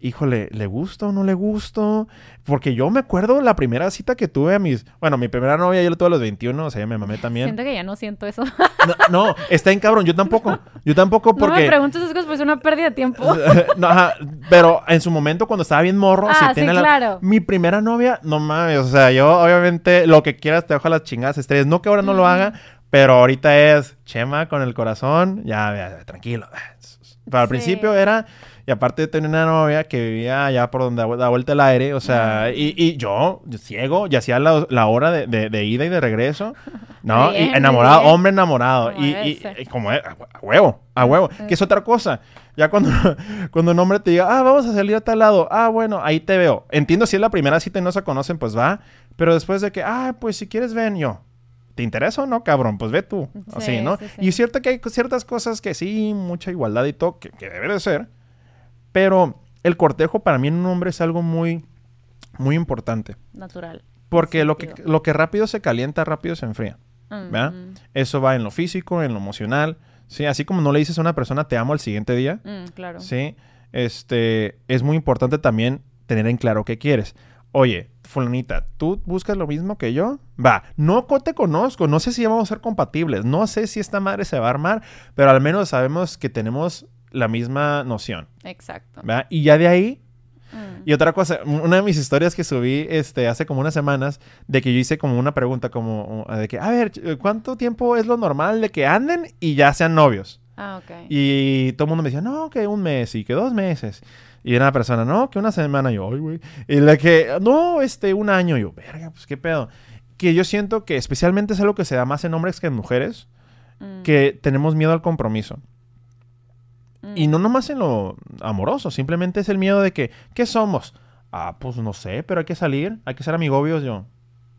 Híjole, ¿le gusto o no le gusto? Porque yo me acuerdo la primera cita que tuve a mis... Bueno, mi primera novia yo la tuve a los 21, o sea, ya me mamé también. Siento que ya no siento eso. No, está en cabrón, yo tampoco. Yo tampoco porque... No me preguntes esas cosas porque es una pérdida de tiempo. [LAUGHS] no, ajá, pero en su momento cuando estaba bien morro... Ah, sí, claro. Mi primera novia, no mames, o sea, yo obviamente lo que quieras te dejo a las chingadas estrellas. No que ahora no lo haga, pero ahorita es Chema con el corazón, ya, ya tranquilo. Pero al principio era y aparte de tener una novia que vivía allá por donde da vuelta el aire, o sea, y, y, yo, ciego, y hacía la, hora de, de, ida y de regreso, [LAUGHS] ¿no? y enamorado, hombre enamorado. Y, y, como a huevo, a huevo. Que es otra cosa. Ya cuando, [LAUGHS] cuando un hombre te diga, ah, vamos a salir a tal lado, ah, bueno, ahí te veo. Entiendo si es la primera cita y no se conocen, pues va. Pero después de que, ah, pues si quieres ven, yo. ¿Te interesa o no, cabrón? Pues ve tú. Así, ¿no? Y es cierto que hay ciertas cosas que sí, mucha igualdad y todo, que, que debe de ser pero el cortejo para mí en un hombre es algo muy, muy importante. Natural. Porque lo que, lo que rápido se calienta, rápido se enfría. ¿verdad? Eso va en lo físico, en lo emocional. Sí, así como no le dices a una persona te amo al siguiente día. Mm, claro. Sí. Este, es muy importante también tener en claro qué quieres. Oye, fulanita, ¿tú buscas lo mismo que yo? Va, no te conozco, no sé si vamos a ser compatibles, no sé si esta madre se va a armar, pero al menos sabemos que tenemos la misma noción. Exacto. Y ya de ahí. Mm. Y otra cosa, una de mis historias que subí este, hace como unas semanas, de que yo hice como una pregunta, como de que, a ver, ¿cuánto tiempo es lo normal de que anden y ya sean novios? Ah, ok. Y todo el mundo me decía, no, que un mes y que dos meses. Y una persona, no, que una semana. Yo, ay, güey. Y la que, no, este, un año. Yo, verga, pues qué pedo. Que yo siento que especialmente es algo que se da más en hombres que en mujeres, mm. que tenemos miedo al compromiso. Y no nomás en lo amoroso, simplemente es el miedo de que, ¿qué somos? Ah, pues no sé, pero hay que salir, hay que ser amigobios yo.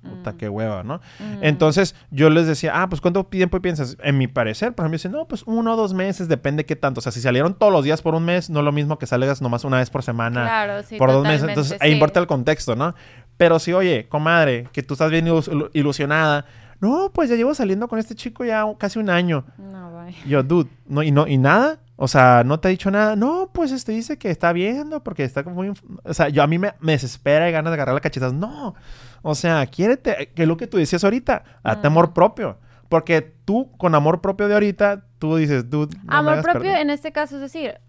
Puta, mm. qué hueva, ¿no? Mm. Entonces yo les decía, ah, pues ¿cuánto tiempo piensas? En mi parecer, por ejemplo, dicen, no, pues uno o dos meses, depende qué tanto. O sea, si salieron todos los días por un mes, no es lo mismo que salgas nomás una vez por semana. Claro, sí, por dos meses. Entonces ahí importa el contexto, ¿no? Pero si, oye, comadre, que tú estás bien ilusionada, no, pues ya llevo saliendo con este chico ya casi un año. No, vaya. Yo, dude, ¿no, y, no, ¿y nada? O sea, no te ha dicho nada. No, pues este dice que está viendo porque está muy... O sea, yo a mí me, desespera y ganas de agarrar la cachetas. No. O sea, quiérete, que es lo que tú decías ahorita, date amor propio. Porque tú, con amor propio de ahorita, tú dices, dude. amor propio en este caso es decir,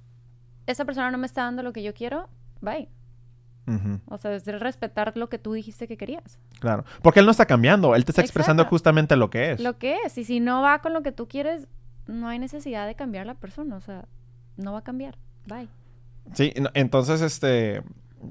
esa persona no me está dando lo que yo quiero, bye. O sea, es respetar lo que tú dijiste que querías. Claro. Porque él no está cambiando, él te está expresando justamente lo que es. Lo que es. Y si no va con lo que tú quieres, no hay necesidad de cambiar la persona, o sea, no va a cambiar. Bye. Sí, entonces, este,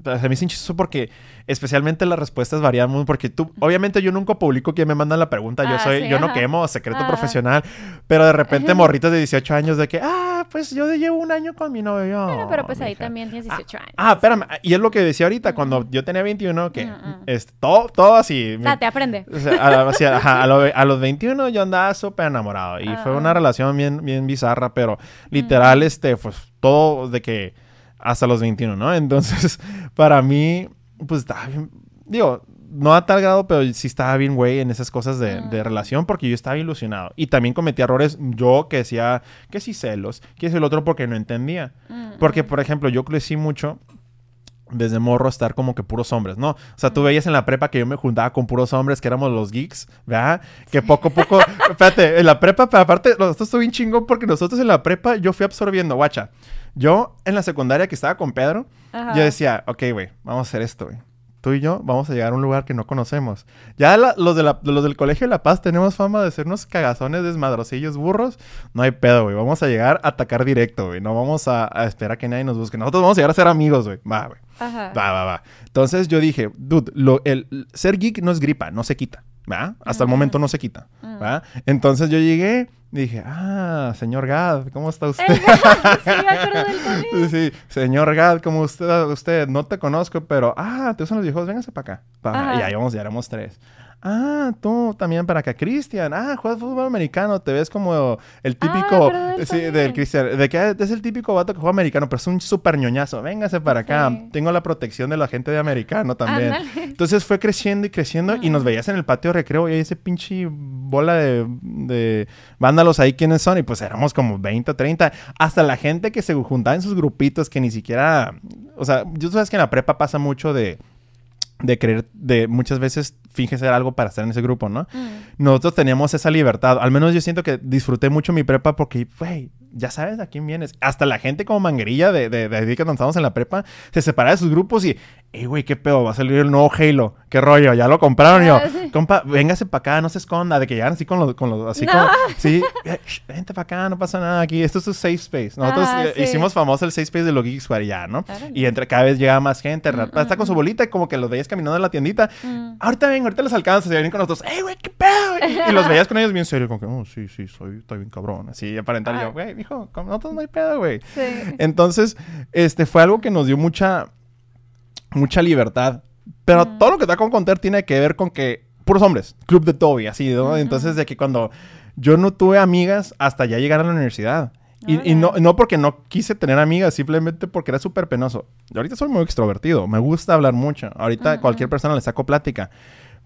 se me hizo porque especialmente las respuestas varían muy porque tú obviamente yo nunca publico quién me manda la pregunta yo ah, soy yo no quemo secreto profesional pero de repente [LAUGHS] morritos de 18 años de que ah pues yo llevo un año con mi novio. Pero, pero pues ahí también tienes 18 años ah espérame y es lo que decía ahorita cuando yo tenía 21 que es todo todo así te aprende. a, los 21 yo andaba súper enamorado y fue una relación bien bien bizarra pero literal este pues todo de que hasta los 21, ¿no? [LAUGHS] Entonces, para mí, pues digo, no a tal grado, pero sí estaba bien, güey, en esas cosas de, relación porque yo estaba ilusionado. Y también cometí errores yo que decía que sí celos, que es el otro porque no entendía. Porque, por ejemplo, yo crecí mucho desde morro a estar como que puros hombres, ¿no? O sea, tú veías en la prepa que yo me juntaba con puros hombres, que éramos los geeks, ¿verdad? Que poco a poco, [LAUGHS] espérate, en la prepa, aparte, esto estuvo bien chingón porque nosotros en la prepa yo fui absorbiendo, guacha. Yo en la secundaria que estaba con Pedro, yo decía, ok, güey, vamos a hacer esto, güey. Tú y yo vamos a llegar a un lugar que no conocemos. Ya los, de los del Colegio de La Paz tenemos fama de sernos cagazones, desmadrocillos, burros. No hay pedo, güey. Vamos a llegar a atacar directo, güey. No vamos a, esperar a que nadie nos busque. Nosotros vamos a llegar a ser amigos, güey. Va, güey. Va, va, va. Entonces yo dije, dude, el ser geek no es gripa, no se quita. ¿Va? Hasta el momento no se quita, ¿va? Entonces yo llegué y dije, ah, señor Gad, ¿cómo está [LAUGHS] usted? sí, señor Gad, ¿cómo está usted? No te conozco, pero, ah, te usan los viejos, véngase para acá. y ahí vamos, ya éramos tres. Ah, tú también para acá, Cristian. Ah, juegas fútbol americano. Te ves como el típico. de él sí, del Cristian. De que ah, es el típico vato que juega americano, pero es un súper ñoñazo. Véngase para acá. Sí. Tengo la protección de la gente de americano también. Entonces fue creciendo y creciendo y nos veías en el patio de recreo y ahí ese pinche bola de, de vándalos ahí quiénes son y pues éramos como 20 o 30. Hasta la gente que se juntaba en sus grupitos que ni siquiera... O sea, yo sabes que en la prepa pasa mucho de... De creer, de muchas veces finge ser algo para estar en ese grupo, ¿no? Mm. Nosotros teníamos esa libertad. Al menos yo siento que disfruté mucho mi prepa porque, güey, ya sabes a quién vienes. Hasta la gente como manguerilla de, de, de ahí que cuando estábamos en la prepa se separaba de sus grupos y, hey, güey, qué pedo, va a salir el nuevo Halo. Qué rollo, ya lo compraron. Yo, Ah, compa, véngase para acá, no se esconda. De que llegan así con los, con los así No. como, [LAUGHS] sí, eh, vente para acá, no pasa nada aquí. Esto es un safe space. Nosotros Ah, eh, sí. hicimos famoso el safe space de los Geek Squad ya, ¿no? Y entre cada vez llegaba más gente. Mm, Rata está con su bolita y como que los veías caminando en la tiendita. Mm. Ahorita ven, ahorita los alcanzas y vienen con nosotros. ¡Ey, güey, qué pedo! Y, y los veías con ellos bien serio, como que, oh, sí, sí, soy, estoy bien cabrón. Así, aparentar Ah. yo, güey, hijo, con nosotros no hay pedo, güey. Sí. Entonces, este, fue algo que nos dio mucha, mucha libertad. Pero Mm. todo lo que te acabo de contar tiene que ver con que, puros hombres, club de Toby, así, ¿no? Entonces, de que cuando yo no tuve amigas hasta ya llegar a la universidad. Y, y no, no porque no quise tener amigas, simplemente porque era súper penoso. Yo ahorita soy muy extrovertido, me gusta hablar mucho. Ahorita cualquier persona le saco plática.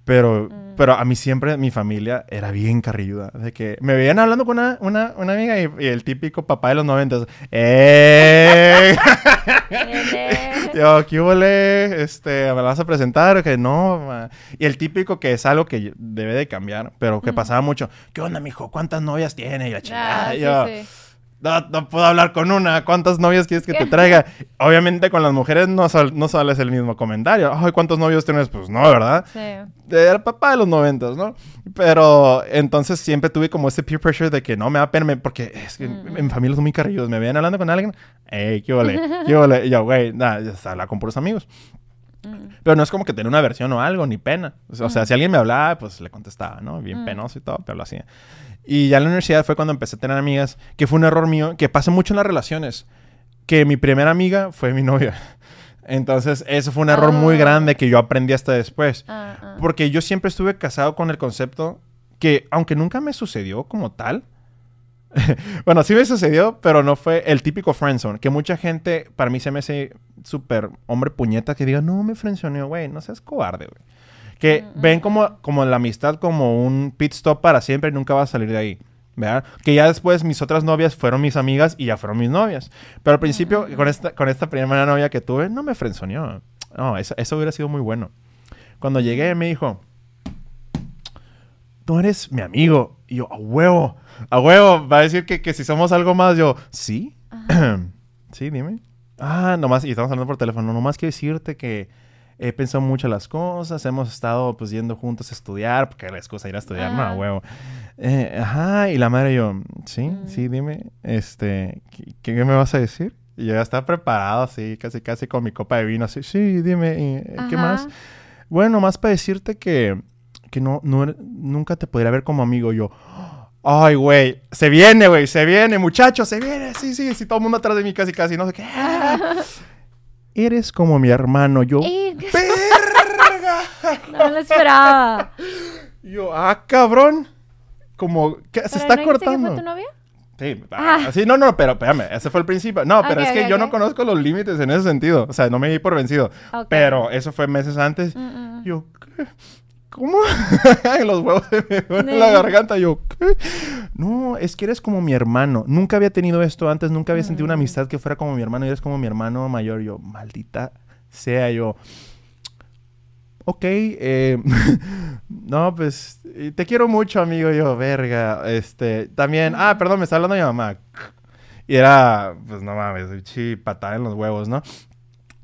Pero, Mm. pero a mí siempre, mi familia era bien carrilluda. De que me veían hablando con una, una, una amiga y, y el típico papá de los noventas. ¡Eh! [LAUGHS] Yo, ¿qué huele? Este, ¿me la vas a presentar? Que no. Y el típico que es algo que debe de cambiar, pero que pasaba mucho. ¿Qué onda, mijo? ¿Cuántas novias tiene? Y la chingada. Ah, sí, yo, sí. No, no puedo hablar con una. ¿Cuántas novias quieres que te [LAUGHS] traiga? Obviamente con las mujeres no, sal- no sales el mismo comentario. Ay, ¿cuántos novios tienes? Pues no, ¿verdad? Sí. Era papá de los noventas, ¿no? Pero entonces siempre tuve como ese peer pressure de que no me da pena, me- porque es que Mm. en mi familia son muy carrillos. Me veían hablando con alguien, ¡ey, qué ole! ¿Qué ole? Y yo, güey, nada, ya se habla con puros amigos. Mm. Pero no es como que tener una versión o algo, ni pena. O sea, Mm. si alguien me hablaba, pues le contestaba, ¿no? Bien penoso y todo, pero lo hacía. Y ya en la universidad fue cuando empecé a tener amigas, que fue un error mío, que pasa mucho en las relaciones, que mi primera amiga fue mi novia. [LAUGHS] Entonces, eso fue un error muy Ah. grande que yo aprendí hasta después. Ah, ah. Porque yo siempre estuve casado con el concepto que, aunque nunca me sucedió como tal, [LAUGHS] bueno, sí me sucedió, pero no fue el típico friendzone, que mucha gente, para mí se me hace súper hombre puñeta que diga, no me friendzoneó, güey, no seas cobarde, güey. Que Mm, ven como, como la amistad como un pit stop para siempre y nunca vas a salir de ahí. ¿verdad? Que ya después mis otras novias fueron mis amigas y ya fueron mis novias. Pero al principio, Mm. con, esta, con esta primera novia que tuve, no me frenzoneó. No, eso, eso hubiera sido muy bueno. Cuando llegué me dijo, tú eres mi amigo. Y yo, a huevo, a huevo. Va a decir que, que si somos algo más, yo, ¿sí? [CLEARS THROAT] sí, dime. Ah, nomás, y estamos hablando por teléfono. Nomás quiero decirte que he pensado mucho las cosas. Hemos estado pues yendo juntos a estudiar, porque la excusa ir a estudiar, no, Ah. huevo. Eh, ajá, y la madre yo, sí, Mm. sí, dime, este, ¿qué, qué me vas a decir? Y yo ya estaba preparado así, casi, casi con mi copa de vino, así, sí, dime, ¿y, eh, ¿qué más? Bueno, más para decirte que, que no, no, nunca te podría ver como amigo. Yo, ay, güey, se viene, güey, se viene, muchachos, se viene. Sí, sí, sí, todo el mundo atrás de mí casi, casi, no sé qué. [LAUGHS] Eres como mi hermano. Yo, ¡Ey! [LAUGHS] ¡verga! No lo esperaba. Yo, ah, cabrón. Como, que se ¿Pero está no cortando. fue tu novia? Sí, ah, sí, no, no, pero espérame, ese fue el principio. No, pero es que yo no conozco los límites en ese sentido. O sea, no me di por vencido. Pero eso fue meses antes. Mm, mm. Yo, ¿qué? ¿Cómo? [LAUGHS] Los huevos se me duelen en la garganta. Yo, ¿qué? No, es que eres como mi hermano. Nunca había tenido esto antes. Nunca había sentido una Mm. amistad que fuera como mi hermano. Y eres como mi hermano mayor. Yo, maldita sea yo. Ok, eh, [LAUGHS] no, pues eh, te quiero mucho, amigo. Yo, verga. Este, también, ah, perdón, me está hablando mi mamá. Y era, pues no mames, sí, patada en los huevos, ¿no?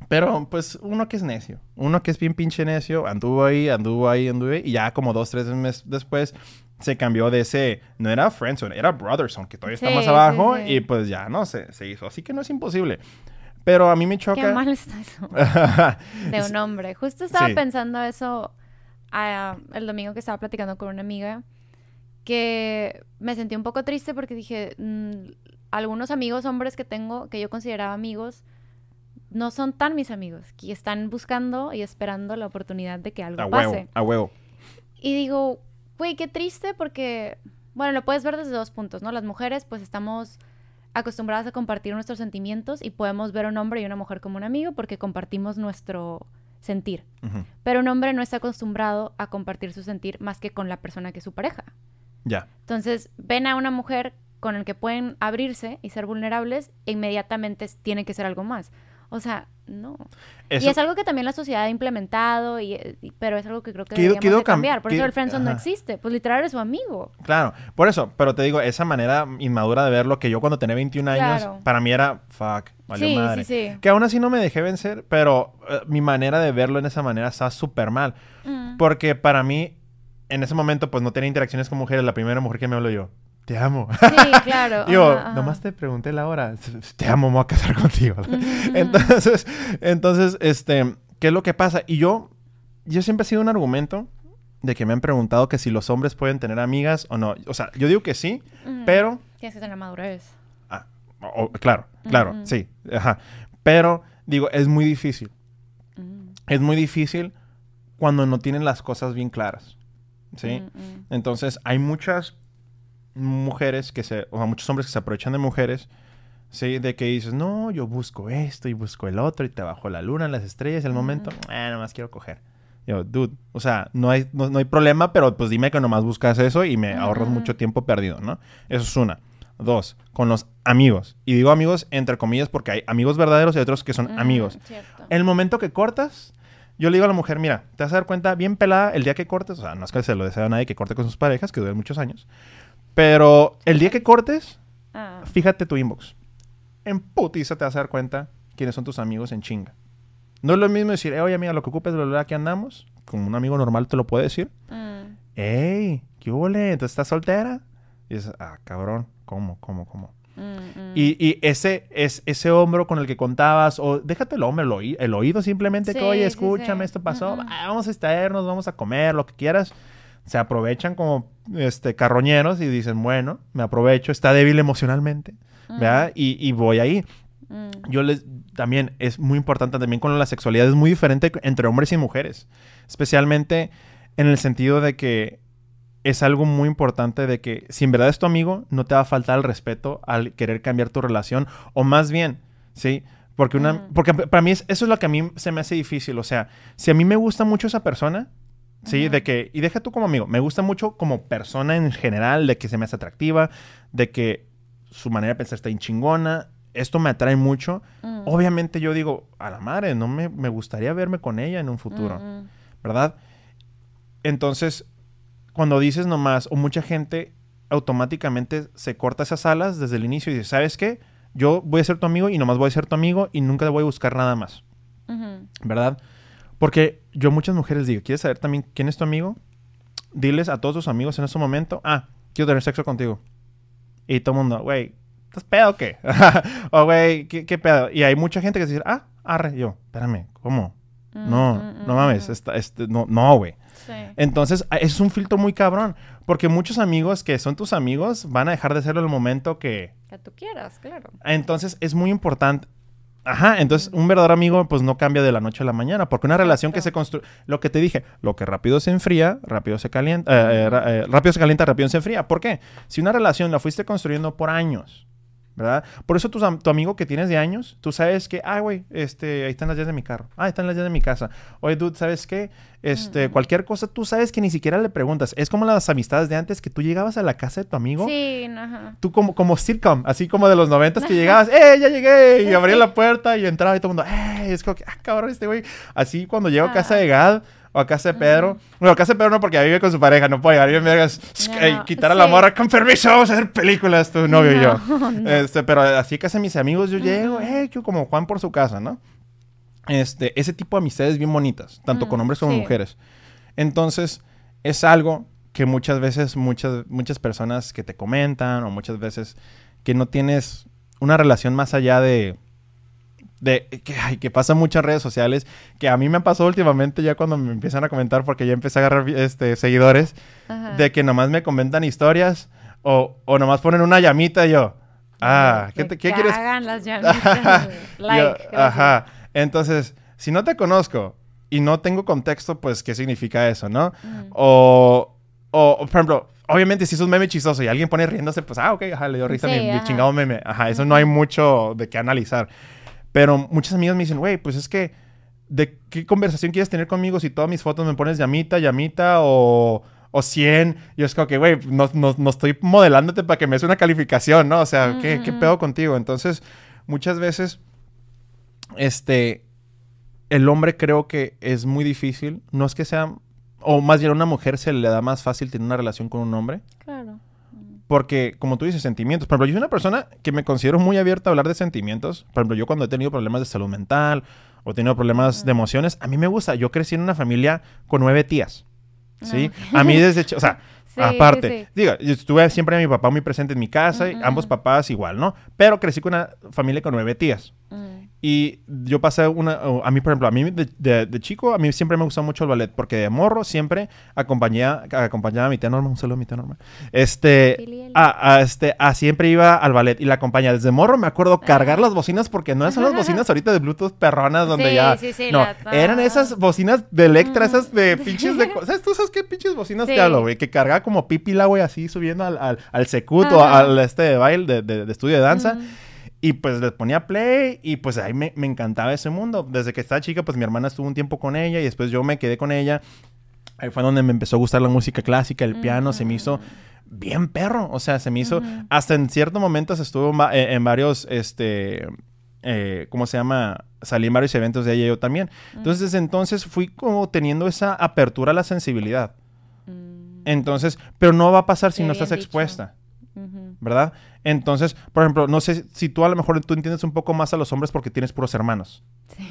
Pero, pues, uno que es necio, uno que es bien pinche necio, anduvo ahí, anduvo ahí, anduvo ahí, y ya como dos, tres meses después se cambió de ese, no era friendzone, era brotherson, que todavía está Sí, más abajo, sí. y pues ya, no, se, se hizo. Así que no es imposible. Pero a mí me choca... Qué mal está eso. [LAUGHS] De un hombre. Justo estaba pensando eso ah, el domingo que estaba platicando con una amiga. Que me sentí un poco triste porque dije, mm, algunos amigos hombres que tengo, que yo consideraba amigos, no son tan mis amigos. Que están buscando y esperando la oportunidad de que algo a pase. huevo, a huevo. Y digo, güey, qué triste porque, bueno, lo puedes ver desde dos puntos, ¿no? Las mujeres pues estamos acostumbradas a compartir nuestros sentimientos y podemos ver a un hombre y una mujer como un amigo porque compartimos nuestro sentir. Pero un hombre no está acostumbrado a compartir su sentir más que con la persona que es su pareja. Ya. Entonces, ven a una mujer con el que pueden abrirse y ser vulnerables, e inmediatamente tiene que ser algo más. O sea, no. Eso- Y es algo que también la sociedad ha implementado, y, y- pero es algo que creo que ido- deberíamos de cam- cambiar. Por eso el friendzone no existe. Pues literal eres su amigo. Claro, por eso, pero te digo, esa manera inmadura de verlo que yo cuando tenía 21 años, Claro. para mí era fuck, valió Sí, madre. sí, sí. Que aún así no me dejé vencer, pero eh, mi manera de verlo en esa manera está súper mal. Mm. Porque para mí, en ese momento, pues no tenía interacciones con mujeres. La primera mujer que me habló yo, te amo. Sí, [LAUGHS] claro. Ajá, ajá. nomás te pregunté la hora. [LAUGHS] Te amo, me voy a casar contigo. [LAUGHS] Entonces, entonces, este, ¿qué es lo que pasa? Y yo, yo siempre he sido un argumento de que me han preguntado que si los hombres pueden tener amigas o no. O sea, yo digo que sí, pero, Tienes que tener madurez. ah, claro, claro, sí, ajá. Pero, digo, es muy difícil. Mm, Es muy difícil cuando no tienen las cosas bien claras. ¿Sí? mm, mm. Entonces, hay muchas mujeres que se, o sea, muchos hombres que se aprovechan de mujeres, ¿sí? De que dices, no, yo busco esto y busco el otro y te bajo la luna, las estrellas, el momento, ah, nomás quiero coger. Yo, dude, o sea, no hay, no, no hay problema, pero pues dime que nomás buscas eso y me ahorras Ujú. mucho tiempo perdido, ¿no? Eso es una. Dos, con los amigos. Y digo amigos entre comillas porque hay amigos verdaderos y otros que son Mm, amigos. cierto. El momento que cortas, yo le digo a la mujer, mira, te vas a dar cuenta bien pelada el día que cortes, o sea, no es que se lo desea a nadie que corte con sus parejas, que duren muchos años, pero el día que cortes, Ah, fíjate tu inbox. En putiza te vas a dar cuenta quiénes son tus amigos en chinga. No es lo mismo decir, eh, oye amiga, lo que ocupes, bla, aquí andamos, como un amigo normal te lo puede decir. mm, ¡Ey! ¿Qué hubo? ¿Entonces estás soltera? Y dices, ah, cabrón, ¿cómo, cómo, cómo? mm, mm. Y, y ese, es, ese hombro con el que contabas, o déjate el hombro, el, oí- el oído simplemente que, oye, escúchame, sí. esto pasó, ah, vamos a estarnos, vamos a comer, lo que quieras. Se aprovechan como este, carroñeros y dicen, bueno, me aprovecho, está débil emocionalmente, Mm, ¿verdad? Y, y voy ahí. mm, Yo les, también es muy importante, también con la sexualidad, es muy diferente entre hombres y mujeres, especialmente en el sentido de que es algo muy importante de que si en verdad es tu amigo, no te va a faltar el respeto al querer cambiar tu relación, o más bien, ¿sí? Porque, una, Mm. porque para mí es- eso es lo que a mí se me hace difícil, o sea, si a mí me gusta mucho esa persona, ¿sí? De que, y deja tú como amigo, me gusta mucho como persona en general, de que se me hace atractiva, de que su manera de pensar está bien chingona, esto me atrae mucho, mm, obviamente yo digo, a la madre, no me, me gustaría verme con ella en un futuro, mm, mm. ¿verdad? Entonces, cuando dices nomás, o mucha gente automáticamente se corta esas alas desde el inicio y dice, ¿sabes qué? Yo voy a ser tu amigo y nomás voy a ser tu amigo y nunca voy a buscar nada más. ¿verdad? Porque yo muchas mujeres digo, ¿quieres saber también quién es tu amigo? Diles a todos tus amigos en ese momento, ah, quiero tener sexo contigo. Y todo el mundo, güey, ¿estás pedo o qué? [LAUGHS] o, güey, ¿qué, ¿qué pedo? Y hay mucha gente que dice, ah, arre, yo, espérame, ¿cómo? Mm, No, mm, no mm, mames, mm. esta- este, no, no, güey. Sí. Entonces, a- es un filtro muy cabrón. Porque muchos amigos que son tus amigos van a dejar de serlo el momento que. Que tú quieras, claro. Entonces, es muy importante. Ajá, entonces un verdadero amigo pues no cambia de la noche a la mañana, porque una relación que se construye, lo que te dije, lo que rápido se enfría, rápido se calienta, eh, eh, eh, rápido se calienta, rápido se enfría. ¿Por qué? Si una relación la fuiste construyendo por años, ¿verdad? Por eso am- tu, amigo que tienes de años, tú sabes que, ah, güey, este, ahí están las llaves de mi carro, ah, ahí están las llaves de mi casa. Oye, dude, ¿sabes qué? Este, cualquier cosa, tú sabes que ni siquiera le preguntas. Es como las amistades de antes, que tú llegabas a la casa de tu amigo Sí, ajá. tú como, como sitcom, así como de los noventas que llegabas, ¡eh, ya llegué! Y [LAUGHS] abría la puerta y entraba y todo el mundo, ¡eh! Es como que, ¡ah, cabrón, este güey! Así cuando llego a casa de Gad o a casa de Pedro, bueno, a casa de Pedro no porque vive con su pareja, no puede llegar y me digas, No, quitar a la sí. morra, con permiso, vamos a hacer películas, tu novio y yo. No. [LAUGHS] Este, pero así que hace mis amigos, yo llego, ¡eh! que Como Juan por su casa, ¿no? Este, ese tipo de amistades bien bonitas, tanto Mm, con hombres como sí. mujeres. Entonces, es algo que muchas veces, muchas, muchas personas que te comentan, o muchas veces que no tienes una relación más allá de. De que, ay, que pasa en muchas redes sociales, que a mí me pasó últimamente ya cuando me empiezan a comentar, porque ya empecé a agarrar este, seguidores, Ajá. de que nomás me comentan historias, o, o nomás ponen una llamita y yo. Ah, ¿qué, te- qué quieres? las [LAUGHS] llamitas. [LAUGHS] like. Yo, ajá. Entonces, si no te conozco y no tengo contexto, pues, ¿qué significa eso, no? O, o, por ejemplo, obviamente si es un meme chistoso y alguien pone riéndose, pues, ah, ok, ajá, le dio risa a Sí, mi, chingado meme. Ajá, eso no hay mucho de qué analizar. Pero muchas amigas me dicen, güey, pues es que, ¿de qué conversación quieres tener conmigo si todas mis fotos me pones llamita, llamita o, o 100? Y es como que, güey, no, no, no estoy modelándote para que me des una calificación, ¿no? O sea, ¿qué, ¿qué pedo contigo? Entonces, muchas veces, este, el hombre creo que es muy difícil. No es que sea, o más bien a una mujer se le da más fácil tener una relación con un hombre. Porque, como tú dices, sentimientos. Por ejemplo, yo soy una persona que me considero muy abierta a hablar de sentimientos. Por ejemplo, yo cuando he tenido problemas de salud mental o he tenido problemas de emociones, a mí me gusta. Yo crecí en una familia con nueve tías. ¿Sí? Ah. A mí desde... O sea, [LAUGHS] Sí, aparte, sí, sí. diga, yo estuve siempre a mi papá muy presente en mi casa, ambos papás igual, ¿no? Pero crecí con una familia con nueve tías. Mm. Y yo pasé una... A mí, por ejemplo, a mí de, de- de chico, a mí siempre me gustó mucho el ballet. Porque de morro siempre acompañaba, acompañaba a mi tía Norma. Un saludo a mi tía Norma. Este... A, a este, a siempre iba al ballet y la acompañaba. Desde morro me acuerdo cargar las bocinas porque no son las bocinas [LAUGHS] ahorita de Bluetooth perronas donde Sí, ya... sí, sí, no, la- eran esas bocinas de Electra, Mm. esas de pinches de... [LAUGHS] ¿Sabes tú sabes qué pinches bocinas te hablo, güey? Que cargaba como pipila, güey, así subiendo al, al, al secut o Ajá. al este de baile, de, de- de estudio de danza. Mm. Y pues les ponía play y pues ahí me, me encantaba ese mundo. Desde que estaba chica, pues mi hermana estuvo un tiempo con ella y después yo me quedé con ella. Ahí fue donde me empezó a gustar la música clásica, el piano, se me hizo bien perro. O sea, se me hizo, hasta en ciertos momentos estuvo en, va- en- varios, este, eh, ¿cómo se llama? Salí en varios eventos de ella y yo también. Entonces, desde entonces fui como teniendo esa apertura a la sensibilidad. Mm. Entonces, pero no va a pasar si no estás dicho. expuesta. ¿Verdad? Entonces, por ejemplo, no sé si tú a lo mejor tú entiendes un poco más a los hombres porque tienes puros hermanos. Sí.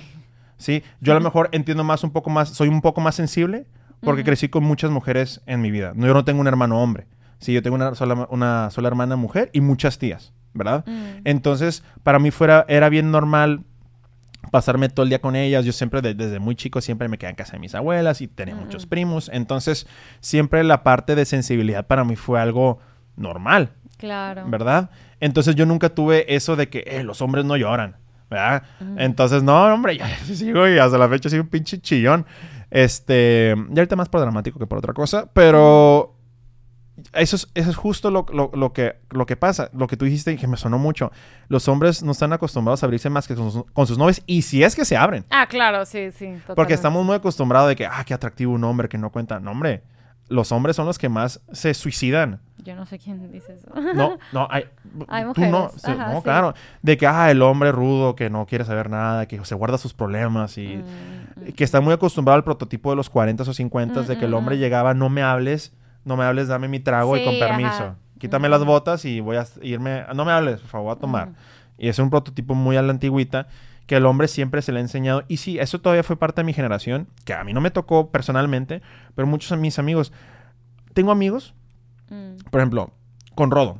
Sí, yo a lo [LAUGHS] mejor entiendo más un poco más, soy un poco más sensible porque crecí con muchas mujeres en mi vida. No, yo no tengo un hermano hombre. Sí, yo tengo una sola, una sola hermana mujer y muchas tías, ¿verdad? Mm. Entonces, para mí fuera, era bien normal pasarme todo el día con ellas. Yo siempre, de- desde muy chico, siempre me quedé en casa de mis abuelas y tenía muchos primos. Entonces, siempre la parte de sensibilidad para mí fue algo normal. Claro. ¿verdad? Entonces yo nunca tuve eso de que eh, los hombres no lloran, ¿verdad? Entonces, no, hombre, ya [LAUGHS] sigo y hasta la fecha soy un pinche chillón. Este, y ahorita más por dramático que por otra cosa, pero eso es, eso es justo lo, lo- lo que, lo que pasa, lo que tú dijiste y que me sonó mucho. Los hombres no están acostumbrados a abrirse más que con sus, con sus novias y si es que se abren. Ah, claro, sí, sí. Porque estamos muy acostumbrados de que, ah, qué atractivo un hombre que no cuenta. No, hombre, los hombres son los que más se suicidan. Yo no sé quién dice eso. No, no, [LAUGHS] hay, Hay tú no, ajá, no, sí. claro, de que ah, el hombre rudo que no quiere saber nada, que se guarda sus problemas y Mm, mm. que está muy acostumbrado al prototipo de los 40 o 50 de que el Mm, hombre mm. llegaba, no me hables, no me hables, dame mi trago y con permiso. ajá. Quítame Mm. las botas y voy a irme, no me hables, por favor, voy a tomar. Mm. Y es un prototipo muy a la antigüita que el hombre siempre se le ha enseñado. Y sí, eso todavía fue parte de mi generación, que a mí no me tocó personalmente, pero muchos de mis amigos, tengo amigos Por ejemplo, con Rodo.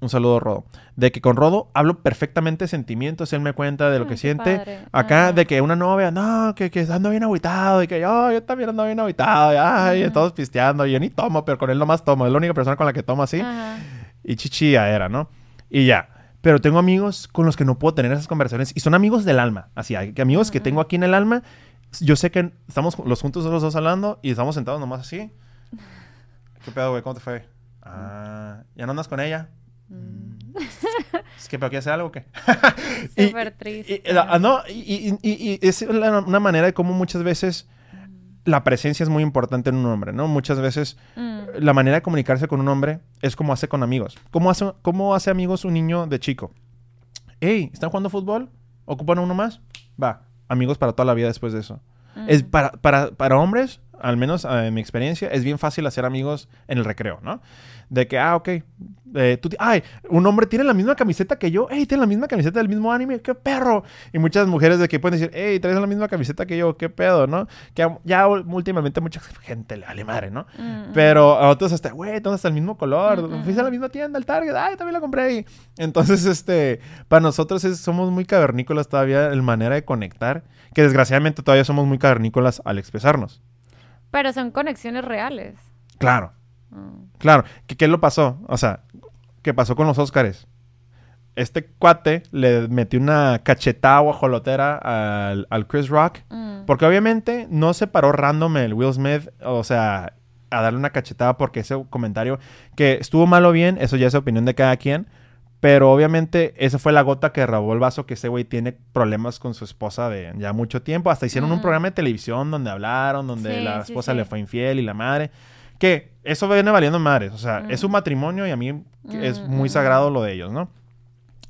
Un saludo, Rodo. De que con Rodo hablo perfectamente sentimientos. Él me cuenta de lo Ah, que qué siente. padre. Acá, Ajá. de que una novia, no, que, que ando bien aguitado. Y que yo, yo también ando bien aguitado. Y, ay, Ajá. todos pisteando. Y yo ni tomo, pero con él nomás tomo. Es la única persona con la que tomo así. Ajá. Y chichilla era, ¿no? Y ya. Pero tengo amigos con los que no puedo tener esas conversaciones. Y son amigos del alma. Así, que amigos que Ujú. tengo aquí en el alma. Yo sé que estamos los juntos los dos hablando y estamos sentados nomás así. [LAUGHS] ¿Qué pedo, güey? ¿Cómo te fue? Ah, ¿ya no andas con ella? Mm. ¿Es que pero quieres hacer algo o qué? [LAUGHS] Súper triste. Y, ah, no, y, es la- una manera de cómo muchas veces la presencia es muy importante en un hombre, ¿no? Muchas veces Mm. la manera de comunicarse con un hombre es como hace con amigos. ¿Cómo hace, cómo hace amigos un niño de chico? Hey, ¿están jugando fútbol? ¿Ocupan uno más? Va, amigos para toda la vida después de eso. Es Mm. para, para, para hombres, al menos eh, en mi experiencia, es bien fácil hacer amigos en el recreo, ¿no? De que, ah, ok, eh, tú, ay, un hombre tiene la misma camiseta que yo, hey, tiene la misma camiseta del mismo anime, qué perro. Y muchas mujeres de que pueden decir, hey, traes la misma camiseta que yo, qué pedo, ¿no? Que ya últimamente mucha gente le vale madre, ¿no? Mm, Pero a otros hasta, güey, ¿dónde está el mismo color? Ujú. Fuiste a la misma tienda, al Target, ay, también la compré ahí. Entonces, este, para nosotros es- somos muy cavernícolas todavía en manera de conectar, que desgraciadamente todavía somos muy cavernícolas al expresarnos. Pero son conexiones reales. Claro, Mm. claro. ¿Qué, qué lo pasó? O sea, ¿qué pasó con los Óscares? Este cuate le metió una cachetada guajolotera al, al Chris Rock Mm. Porque obviamente no se paró random el Will Smith, o sea, a darle una cachetada porque ese comentario que estuvo mal o bien, eso ya es opinión de cada quien. Pero obviamente esa fue la gota que robó el vaso que ese güey tiene problemas con su esposa de ya mucho tiempo. Hasta hicieron un Mm. programa de televisión donde hablaron, donde Sí, la sí, esposa sí. le fue infiel y la madre. Que eso viene valiendo madres. O sea, es un matrimonio y a mí es Mm, muy mm. sagrado lo de ellos, ¿no?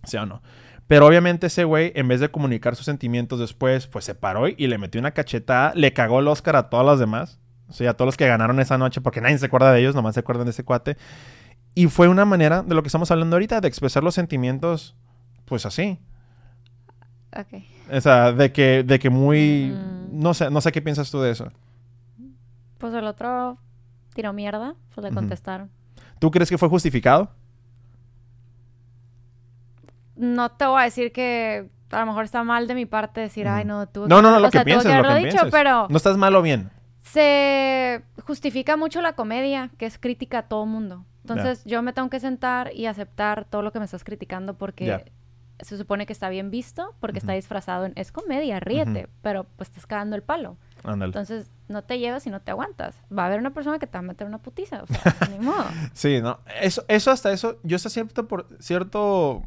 ¿Sí o no? Pero obviamente ese güey, en vez de comunicar sus sentimientos después, pues se paró y le metió una cachetada, le cagó el Oscar a todas las demás. O sea, a todos los que ganaron esa noche, porque nadie se acuerda de ellos, nomás se acuerdan de ese cuate. Y fue una manera de lo que estamos hablando ahorita, de expresar los sentimientos, pues así. Ok. O sea, de que, de que muy... Mm. No sé, no sé qué piensas tú de eso. Pues el otro tiró mierda, pues le contestaron. ¿Tú crees que fue justificado? No te voy a decir que a lo mejor está mal de mi parte decir, ay, no, tú. No, no, no, lo o que sea, lo haberlo que dicho, piensas. pero No estás mal o bien. se justifica mucho la comedia, que es crítica a todo mundo. Entonces, yo me tengo que sentar y aceptar todo lo que me estás criticando porque Ya. se supone que está bien visto, porque está Ujú. disfrazado en es comedia, ríete, Ujú. pero pues estás cagando el palo. Ándale. Entonces, no te llevas y no te aguantas. Va a haber una persona que te va a meter una putiza, o sea, [LAUGHS] ni modo. Sí, no. Eso, eso hasta eso, yo hasta cierto, por cierto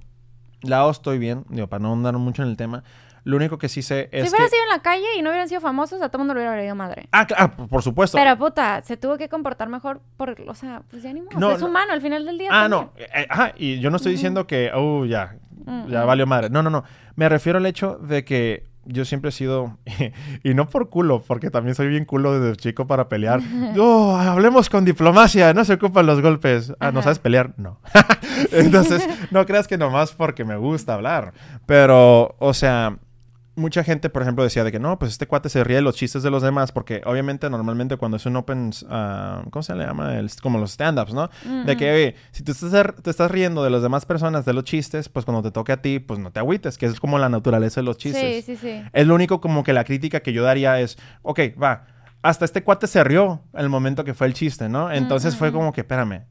lado estoy bien, digo, para no andar mucho en el tema. Lo único que sí sé es si hubieran que... sido en la calle y no hubieran sido famosos, a todo el mundo le hubiera valido madre. Ah, ah, por supuesto. Pero puta, se tuvo que comportar mejor por, o sea, pues ya ni modo. No, es no. humano al final del día. Ah, también. no. eh, eh, ajá, y yo no estoy diciendo que, oh, ya, Mm, ya mm. valió madre. No, no, no. Me refiero al hecho de que yo siempre he sido, [LAUGHS] y no por culo, porque también soy bien culo desde chico para pelear. [LAUGHS] Oh, hablemos con diplomacia, no se ocupan los golpes. Ah, ¿no sabes pelear? No. [LAUGHS] Entonces, no creas que nomás porque me gusta hablar. Pero, o sea, mucha gente, por ejemplo, decía de que no, pues este cuate se ríe de los chistes de los demás, porque obviamente normalmente cuando es un open, ah, ¿cómo se le llama? El- como los stand-ups, ¿no? De que, oye, si te estás, te estás riendo de las demás personas de los chistes, pues cuando te toque a ti, pues no te agüites, que es como la naturaleza de los chistes. Sí, sí, sí. Es lo único como que la crítica que yo daría es, ok, va, hasta este cuate se rió el momento que fue el chiste, ¿no? Entonces fue como que, espérame.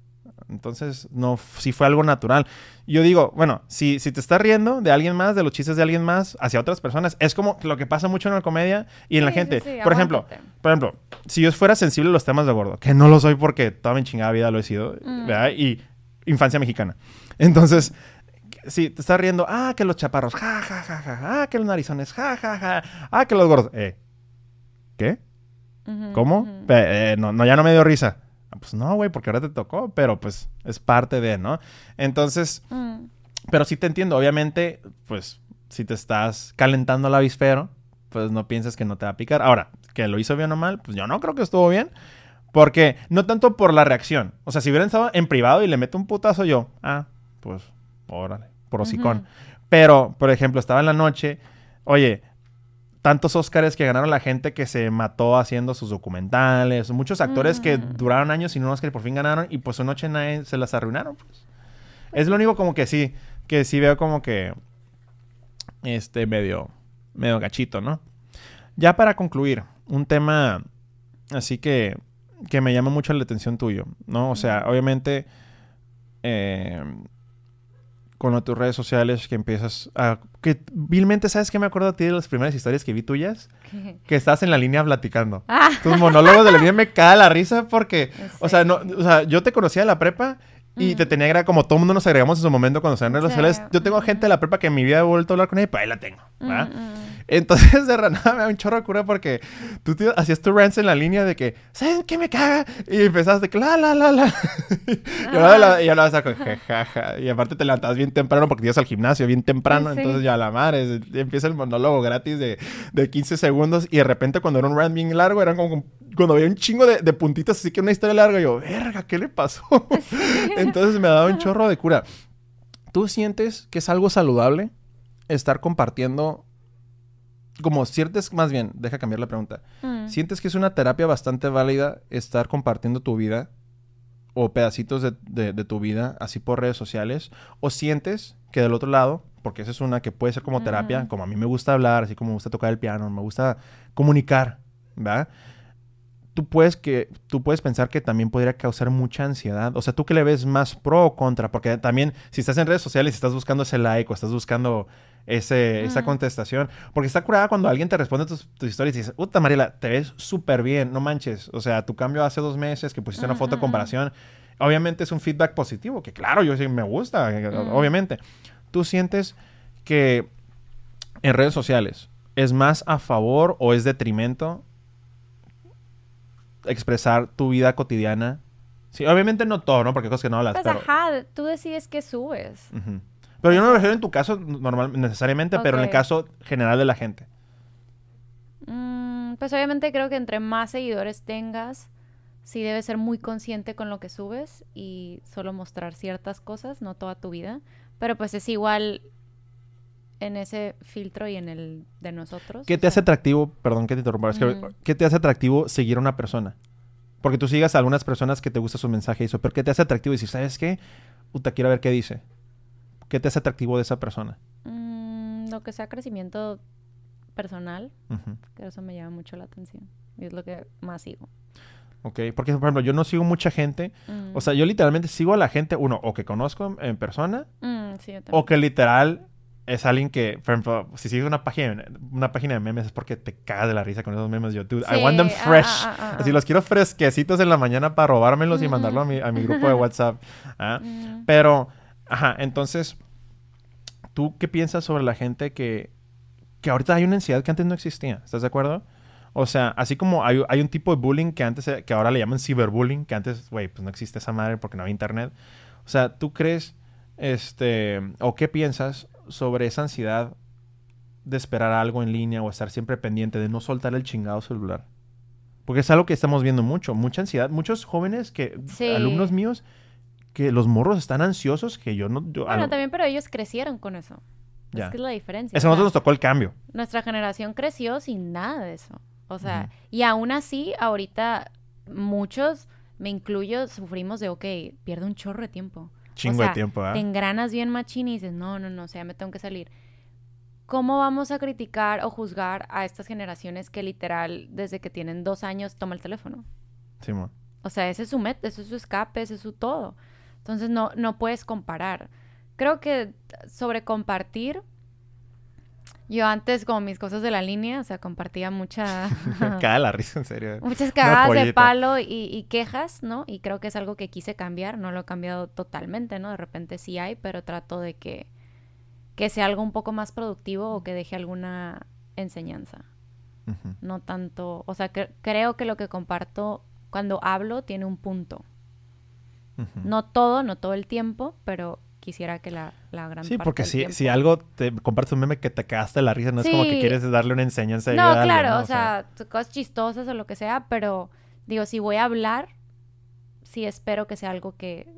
Entonces, no, si fue algo natural. Yo digo, bueno, si, si te estás riendo de alguien más, de los chistes de alguien más, hacia otras personas, es como lo que pasa mucho en la comedia y en la Sí, gente. sí, por ejemplo, por ejemplo, si yo fuera sensible a los temas de gordo, que no lo soy porque toda mi chingada vida lo he sido, Mm. ¿verdad? Y infancia mexicana. Entonces, si te estás riendo, ah, que los chaparros, ja, ja, ja, ja, ja, ah, que los narizones, ja, ja, ja, ah, que los gordos, eh, ¿qué? ¿Cómo? Pe- eh, no, no, ya no me dio risa. Pues no, güey, porque ahora te tocó, pero pues es parte de, ¿no? Entonces, Mm. pero sí te entiendo, obviamente, pues si te estás calentando el avispero, pues no pienses que no te va a picar. Ahora, que lo hizo bien o mal, pues yo no creo que estuvo bien. Porque no tanto por la reacción. O sea, si hubieran estado en privado y le meto un putazo yo, ah, pues, órale, por hocicón. Pero, por ejemplo, estaba en la noche, oye, tantos Óscares que ganaron la gente que se mató haciendo sus documentales, muchos actores que Mm. duraron años sin un Óscar y por fin ganaron y pues su noche nadie se las arruinaron. pues. Es lo único como que sí, que sí veo como que, este, medio, medio gachito, ¿no? Ya para concluir, un tema así que, que me llama mucho la atención tuyo, ¿no? O sea, obviamente, eh, con tus redes sociales que empiezas a... Que vilmente, ¿sabes qué me acuerdo a ti de las primeras historias que vi tuyas? ¿Qué? Que estás en la línea platicando. [LAUGHS] Ah, Tus monólogos de la línea me cae la risa porque... [LAUGHS] O sea, no, o sea, yo te conocía de la prepa y Mm. te tenía que como todo el mundo nos agregamos en su momento cuando se en redes Sí. sociales. Yo tengo Ujú. gente de la prepa que en mi vida he vuelto a hablar con ella y pues ahí la tengo. ¿Va? mm, mm. Entonces, [LAUGHS] de nada me da un chorro de cura porque tú te- hacías tu rants en la línea de que, ¿sabes qué me caga? Y empezaste que la, la, la, la. [LAUGHS] y ahora la, y ahora vas a con jajaja. Y aparte te levantabas bien temprano porque ibas al gimnasio bien temprano. Sí. Entonces ya la madre, empieza el monólogo gratis de, de 15 segundos. Y de repente cuando era un rant bien largo, eran como cuando había un chingo de, de puntitas, así que una historia larga. Y yo, verga, ¿qué le pasó? [LAUGHS] Entonces me daba un chorro de cura. ¿Tú sientes que es algo saludable estar compartiendo como ciertas, más bien, deja cambiar la pregunta. Mm. ¿Sientes que es una terapia bastante válida estar compartiendo tu vida o pedacitos de, de- de tu vida así por redes sociales? ¿O sientes que del otro lado, porque esa es una que puede ser como terapia, Ujú. como a mí me gusta hablar, así como me gusta tocar el piano, me gusta comunicar, ¿verdad? Tú puedes que tú puedes pensar que también podría causar mucha ansiedad. O sea, tú que le ves más pro o contra, porque también si estás en redes sociales y estás buscando ese like o estás buscando ese, esa contestación, porque está curada cuando alguien te responde tus, tus historias y dices, puta Mariela, te ves súper bien, no manches. O sea, tu cambio hace dos meses que pusiste una foto de comparación, obviamente es un feedback positivo, que claro, yo sí me gusta, eh, obviamente. Tú sientes que en redes sociales es más a favor o es detrimento expresar tu vida cotidiana. Sí, obviamente no todo, ¿no? Porque hay cosas que no hablas. Pues ajá, tú decides qué subes. Pero yo no me refiero en tu caso normal, necesariamente, pero en el caso general de la gente. Mm, pues obviamente creo que entre más seguidores tengas, sí debes ser muy consciente con lo que subes y solo mostrar ciertas cosas, no toda tu vida. Pero pues es igual en ese filtro y en el de nosotros. ¿Qué te hace atractivo? Perdón que te interrumpa. ¿Qué te hace atractivo seguir a una persona? Porque tú sigas a algunas personas que te gusta su mensaje y eso, pero ¿qué te hace atractivo decir, ¿sabes qué? Puta, quiero ver qué dice. ¿Qué te hace atractivo de esa persona? Mm, lo que sea crecimiento personal, que eso me llama mucho la atención. Y es lo que más sigo. Ok, porque por ejemplo, yo no sigo mucha gente. O sea, yo literalmente sigo a la gente, uno, o que conozco en persona, mm, o que literal es alguien que, por ejemplo, si sigues una página, una página de memes es porque te cagas de la risa con esos memes. Yo, dude, I want them ah, fresh. Ah, ah, Así los quiero fresquecitos en la mañana para robármelos y mandarlo a mi, a mi grupo de [LAUGHS] WhatsApp. Pero, ajá, entonces, ¿tú qué piensas sobre la gente que, que ahorita hay una ansiedad que antes no existía? ¿Estás de acuerdo? O sea, así como hay, hay un tipo de bullying que antes, que ahora le llaman ciberbullying, que antes, güey, pues no existe esa madre porque no había internet. O sea, ¿tú crees, este, o qué piensas sobre esa ansiedad de esperar algo en línea o estar siempre pendiente de no soltar el chingado celular. Porque es algo que estamos viendo mucho, mucha ansiedad. Muchos jóvenes que, alumnos míos, que los morros están ansiosos que yo no... bueno, también, pero ellos crecieron con eso. Es que es la diferencia. Es a nosotros nos tocó el cambio. Nuestra generación creció sin nada de eso. O sea, y aún así, ahorita muchos, me incluyo, sufrimos de, ok, pierde un chorro de tiempo. Chingo de tiempo, ¿eh? Te engranas bien machín y dices, no, no, no, o sea, me tengo que salir. ¿Cómo vamos a criticar o juzgar a estas generaciones que literal, desde que tienen dos años, toma el teléfono? Sí, O sea, ese es su met, ese es su escape, ese es su todo. Entonces no, no puedes comparar. Creo que sobre compartir, yo antes, como mis cosas de la línea, o sea, compartía mucha... [LAUGHS] Cada la risa, en serio. Muchas cagadas de palo y, quejas, ¿no? Y creo que es algo que quise cambiar. No lo he cambiado totalmente, ¿no? De repente sí hay, pero trato de que, que sea algo un poco más productivo o que deje alguna enseñanza. No tanto... O sea, creo que lo que comparto cuando hablo tiene un punto. No todo, no todo el tiempo, pero quisiera que la, la gran Sí, porque si, si algo te compartes un meme que te cagaste la risa, no es como que quieres darle una enseñanza. No, claro, o, sea, cosas chistosas o lo que sea, pero digo, si voy a hablar, sí espero que sea algo que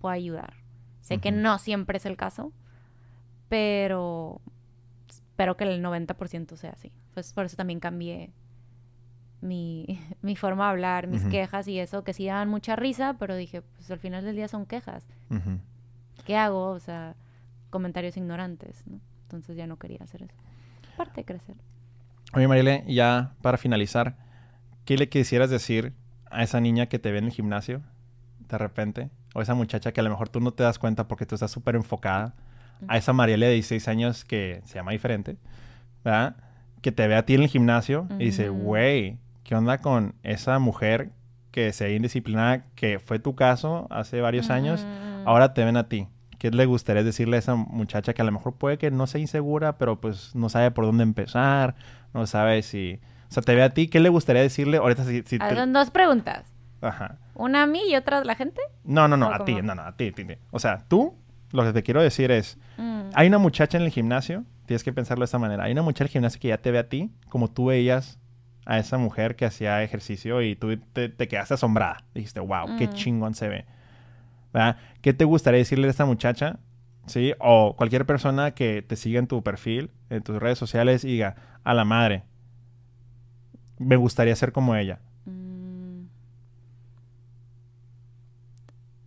pueda ayudar. Sé que no siempre es el caso, pero espero que el 90% sea así. Pues por eso también cambié mi, [LAUGHS] mi forma de hablar, mis quejas y eso, que sí daban mucha risa, pero dije, pues al final del día son quejas. ¿Qué hago? O sea, comentarios ignorantes, ¿no? Entonces ya no quería hacer eso. Parte de crecer. Oye, Marile, ya para finalizar, ¿qué le quisieras decir a esa niña que te ve en el gimnasio de repente? O esa muchacha que a lo mejor tú no te das cuenta porque tú estás súper enfocada. A esa Marielle de 16 años que se llama diferente, ¿verdad? Que te ve a ti en el gimnasio y dice, güey, ¿qué onda con esa mujer que se ve indisciplinada, que fue tu caso hace varios años? Ahora te ven a ti. ¿Qué le gustaría decirle a esa muchacha que a lo mejor puede que no sea insegura, pero pues no sabe por dónde empezar, no sabe si... O sea, te ve a ti, ¿qué le gustaría decirle ahorita si... si ah, Son dos preguntas. Ajá. ¿Una a mí y otra a la gente? No, no, no, a ti, no, no, a ti, O sea, tú, lo que te quiero decir es, mm. hay una muchacha en el gimnasio, tienes que pensarlo de esta manera, hay una muchacha en el gimnasio que ya te ve a ti, como tú veías a esa mujer que hacía ejercicio y tú te, quedaste asombrada. Dijiste, wow, qué mm. chingón se ve. ¿Qué te gustaría decirle a esta muchacha? ¿Sí? O cualquier persona que te siga en tu perfil, en tus redes sociales y diga, a la madre, me gustaría ser como ella. Mm.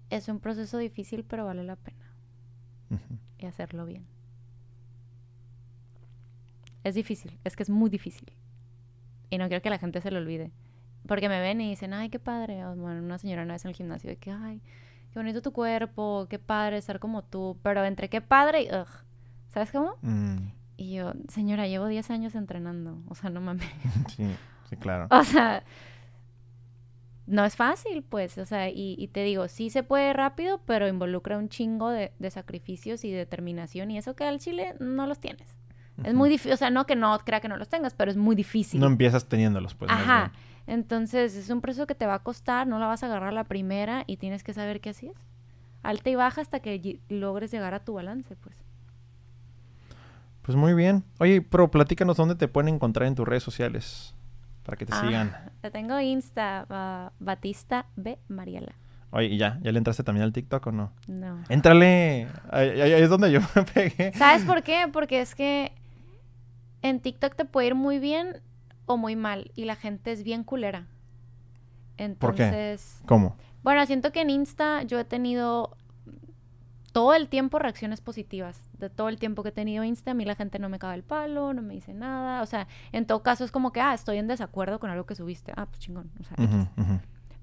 Es un proceso difícil, pero vale la pena. Y hacerlo bien. Es difícil, es que es muy difícil. Y no quiero que la gente se lo olvide. porque me ven y dicen, ay, qué padre. O, bueno, una señora una vez en el gimnasio de que, ay, qué bonito tu cuerpo, qué padre estar como tú. Pero entre qué padre y, ugh, ¿sabes cómo? Mm, Y yo, señora, llevo 10 años entrenando. O sea, no mames. [LAUGHS] sí, sí, claro. O sea, no es fácil, pues. O sea, y, y te digo, sí se puede rápido, pero involucra un chingo de, de sacrificios y determinación. Y eso que al chile no los tienes. Es muy difícil, o sea, no que no crea que no los tengas, pero es muy difícil. No empiezas teniéndolos, pues. Ajá. Entonces, es un proceso que te va a costar, no la vas a agarrar la primera y tienes que saber qué así es. Alta y baja hasta que logres llegar a tu balance, pues. Pues muy bien. Oye, pero platícanos dónde te pueden encontrar en tus redes sociales para que te Ah, sigan. [LAUGHS] Te tengo Insta, ba- Batista B. Mariela. Oye, ¿y ya? ¿Ya le entraste también al TikTok o no? No. Éntrale. Ahí, ahí- ahí es donde yo [LAUGHS] me pegué. ¿Sabes por qué? Porque es que en TikTok te puede ir muy bien o muy mal y la gente es bien culera. ¿Por qué? Entonces, ¿Cómo? bueno, siento que en Insta yo he tenido todo el tiempo reacciones positivas. De todo el tiempo que he tenido Insta, a mí la gente no me caga el palo, no me dice nada. O sea, en todo caso es como que, ah, estoy en desacuerdo con algo que subiste. Ah, pues chingón. O sea.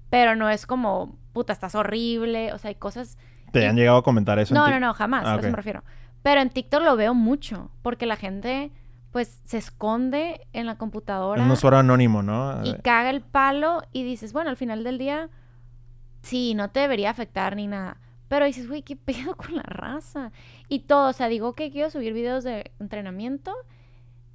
Pero no es como, puta, estás horrible. O sea, hay cosas ¿Te Y- han llegado a comentar eso? en no, Tik- no, no, jamás, Ah, a eso me refiero. Pero en TikTok lo veo mucho, porque la gente, pues, se esconde en la computadora Un usuario anónimo, ¿no? y caga el palo y dices, bueno, al final del día, sí, no te debería afectar ni nada. Pero dices, güey, ¿qué pedo con la raza? Y todo, o sea, digo que quiero subir videos de entrenamiento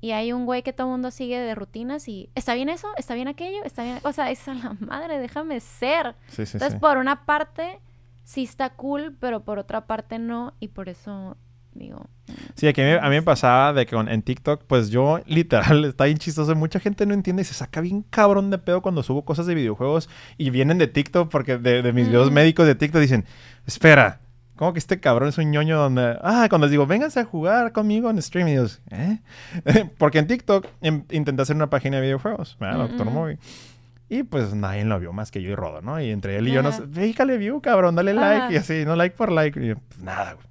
y hay un güey que todo el mundo sigue de rutinas y, ¿está bien eso? ¿Está bien aquello? ¿Está bien? O sea, es a la madre, déjame ser. Sí, sí, Entonces, sí. por una parte, sí está cool, pero por otra parte no. Y por eso digo. Sí, aquí a mí, a mí me pasaba de que con- en TikTok, pues yo [LAUGHS] literal, está bien chistoso. Mucha gente no entiende y se saca bien cabrón de pedo cuando subo cosas de videojuegos y vienen de TikTok porque de, de mis videos Mm. médicos de TikTok dicen, espera, ¿cómo que este cabrón es un ñoño donde... Ah, cuando les digo, vénganse a jugar conmigo en stream y digo, ¿eh? [LAUGHS] porque en TikTok em- intenté hacer una página de videojuegos, ¿verdad? Doctor Mm. Moby. Y pues nadie lo vio más que yo y Rodo, ¿no? Y entre él y yo nos... Déjale view, cabrón, dale like. Y así, no like por like. Y yo, pues nada, güey.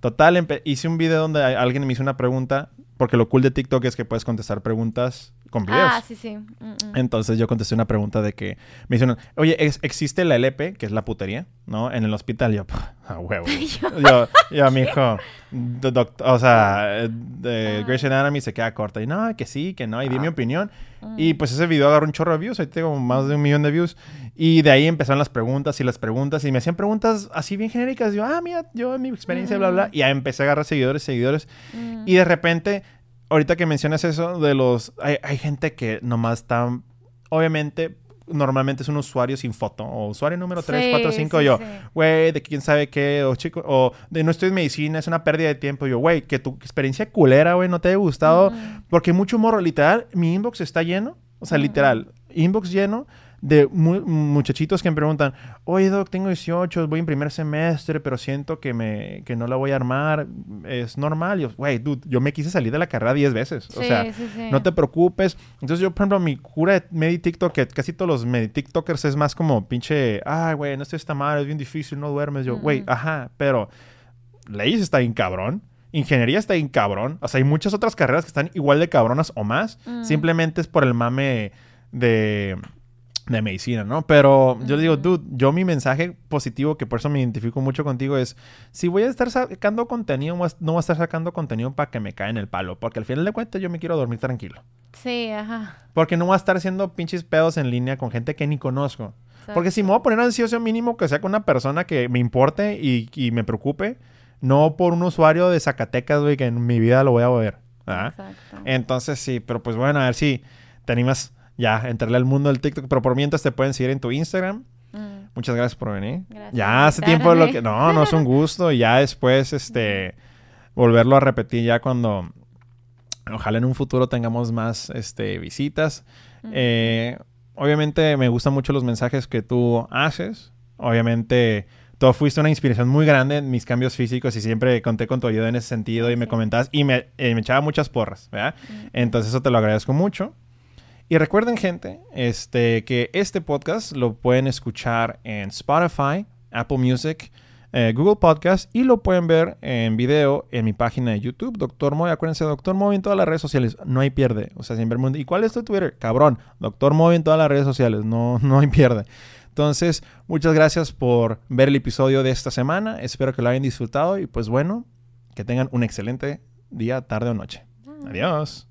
Total, hice un video donde alguien me hizo una pregunta, porque lo cool de TikTok es que puedes contestar preguntas con videos. Ah, sí, sí. Mm, mm. Entonces yo contesté una pregunta de que me hicieron, oye, ¿ex- ¿existe la LP, que es la putería, ¿no? En el hospital. Yo, "Pah, a huevo. [LAUGHS] yo, yo, mi hijo, o sea, de Ah. Grey's Anatomy se queda corta. Y no, que sí, que no, y di mi Ah. opinión. Mm. Y pues ese video agarró un chorro de views, ahí tengo más de un millón de views. Y de ahí empezaron las preguntas y las preguntas y me hacían preguntas así bien genéricas. Yo, ah, mira, yo en mi experiencia, bla, bla. Mm. Y ahí empecé a agarrar seguidores, seguidores. Mm. Y de repente, ahorita que mencionas eso de los... Hay, hay gente que nomás está... Obviamente, normalmente es un usuario sin foto. O usuario número 3, Sí, 4, 5. sí, yo, sí. güey, de quién sabe qué. O chico, o de no estoy en medicina, es una pérdida de tiempo. Yo, güey, que tu experiencia culera, güey, no te haya gustado. Porque mucho morro, literal, mi inbox está lleno. O sea, literal, inbox lleno de mu- muchachitos que me preguntan, oye, Doc, tengo 18, voy en primer semestre, pero siento que, me, que no la voy a armar. Es normal. Yo, güey, dude, yo me quise salir de la carrera 10 veces. o sea, sí, sí. no te preocupes. Entonces yo, por ejemplo, mi cura de Medi TikTok, que casi todos los Medi TikTokers es más como pinche, ay, güey, no estoy esta mal, es bien difícil, no duermes. Yo, güey, Ujú. ajá, pero leyes está bien cabrón. Ingeniería está bien cabrón. O sea, hay muchas otras carreras que están igual de cabronas o más. Mm. Simplemente es por el mame de, de medicina, ¿no? Pero yo le digo, dude, yo mi mensaje positivo, que por eso me identifico mucho contigo, es, si voy a estar sacando contenido, no voy a- estar sacando contenido para que me cae en el palo. Porque al final de cuentas yo me quiero dormir tranquilo. Sí, ajá. Porque no voy a estar haciendo pinches pedos en línea con gente que ni conozco. Porque si me voy a poner ansioso mínimo que sea con una persona que me importe y, y me preocupe, no por un usuario de Zacatecas, güey, que en mi vida lo voy a ver. Exacto. Entonces sí, pero pues bueno, a ver si te animas ya entrarle al mundo del TikTok. Pero por mientras te pueden seguir en tu Instagram. Mm. Muchas gracias por venir. Gracias ya hace tiempo lo que... No, no es un [LAUGHS] gusto. Y ya después, este... Volverlo a repetir ya cuando... Ojalá en un futuro tengamos más este, visitas. Mm. Eh, obviamente me gustan mucho los mensajes que tú haces. Obviamente tú fuiste una inspiración muy grande en mis cambios físicos y siempre conté con tu ayuda en ese sentido y me comentabas y me, eh, me echaba muchas porras, ¿verdad? Mm. Entonces eso te lo agradezco mucho. Y recuerden, gente, este, que este podcast lo pueden escuchar en Spotify, Apple Music, eh, Google Podcast y lo pueden ver en video en mi página de YouTube, Doctor Moy. Acuérdense, Doctor Moy en todas las redes sociales. No hay pierde. O sea, siempre ¿y cuál es tu Twitter? Cabrón, Doctor Moy en todas las redes sociales. No, [LAUGHS] no hay pierde. Entonces, muchas gracias por ver el episodio de esta semana. Espero que lo hayan disfrutado y pues bueno, que tengan un excelente día, tarde o noche. Adiós.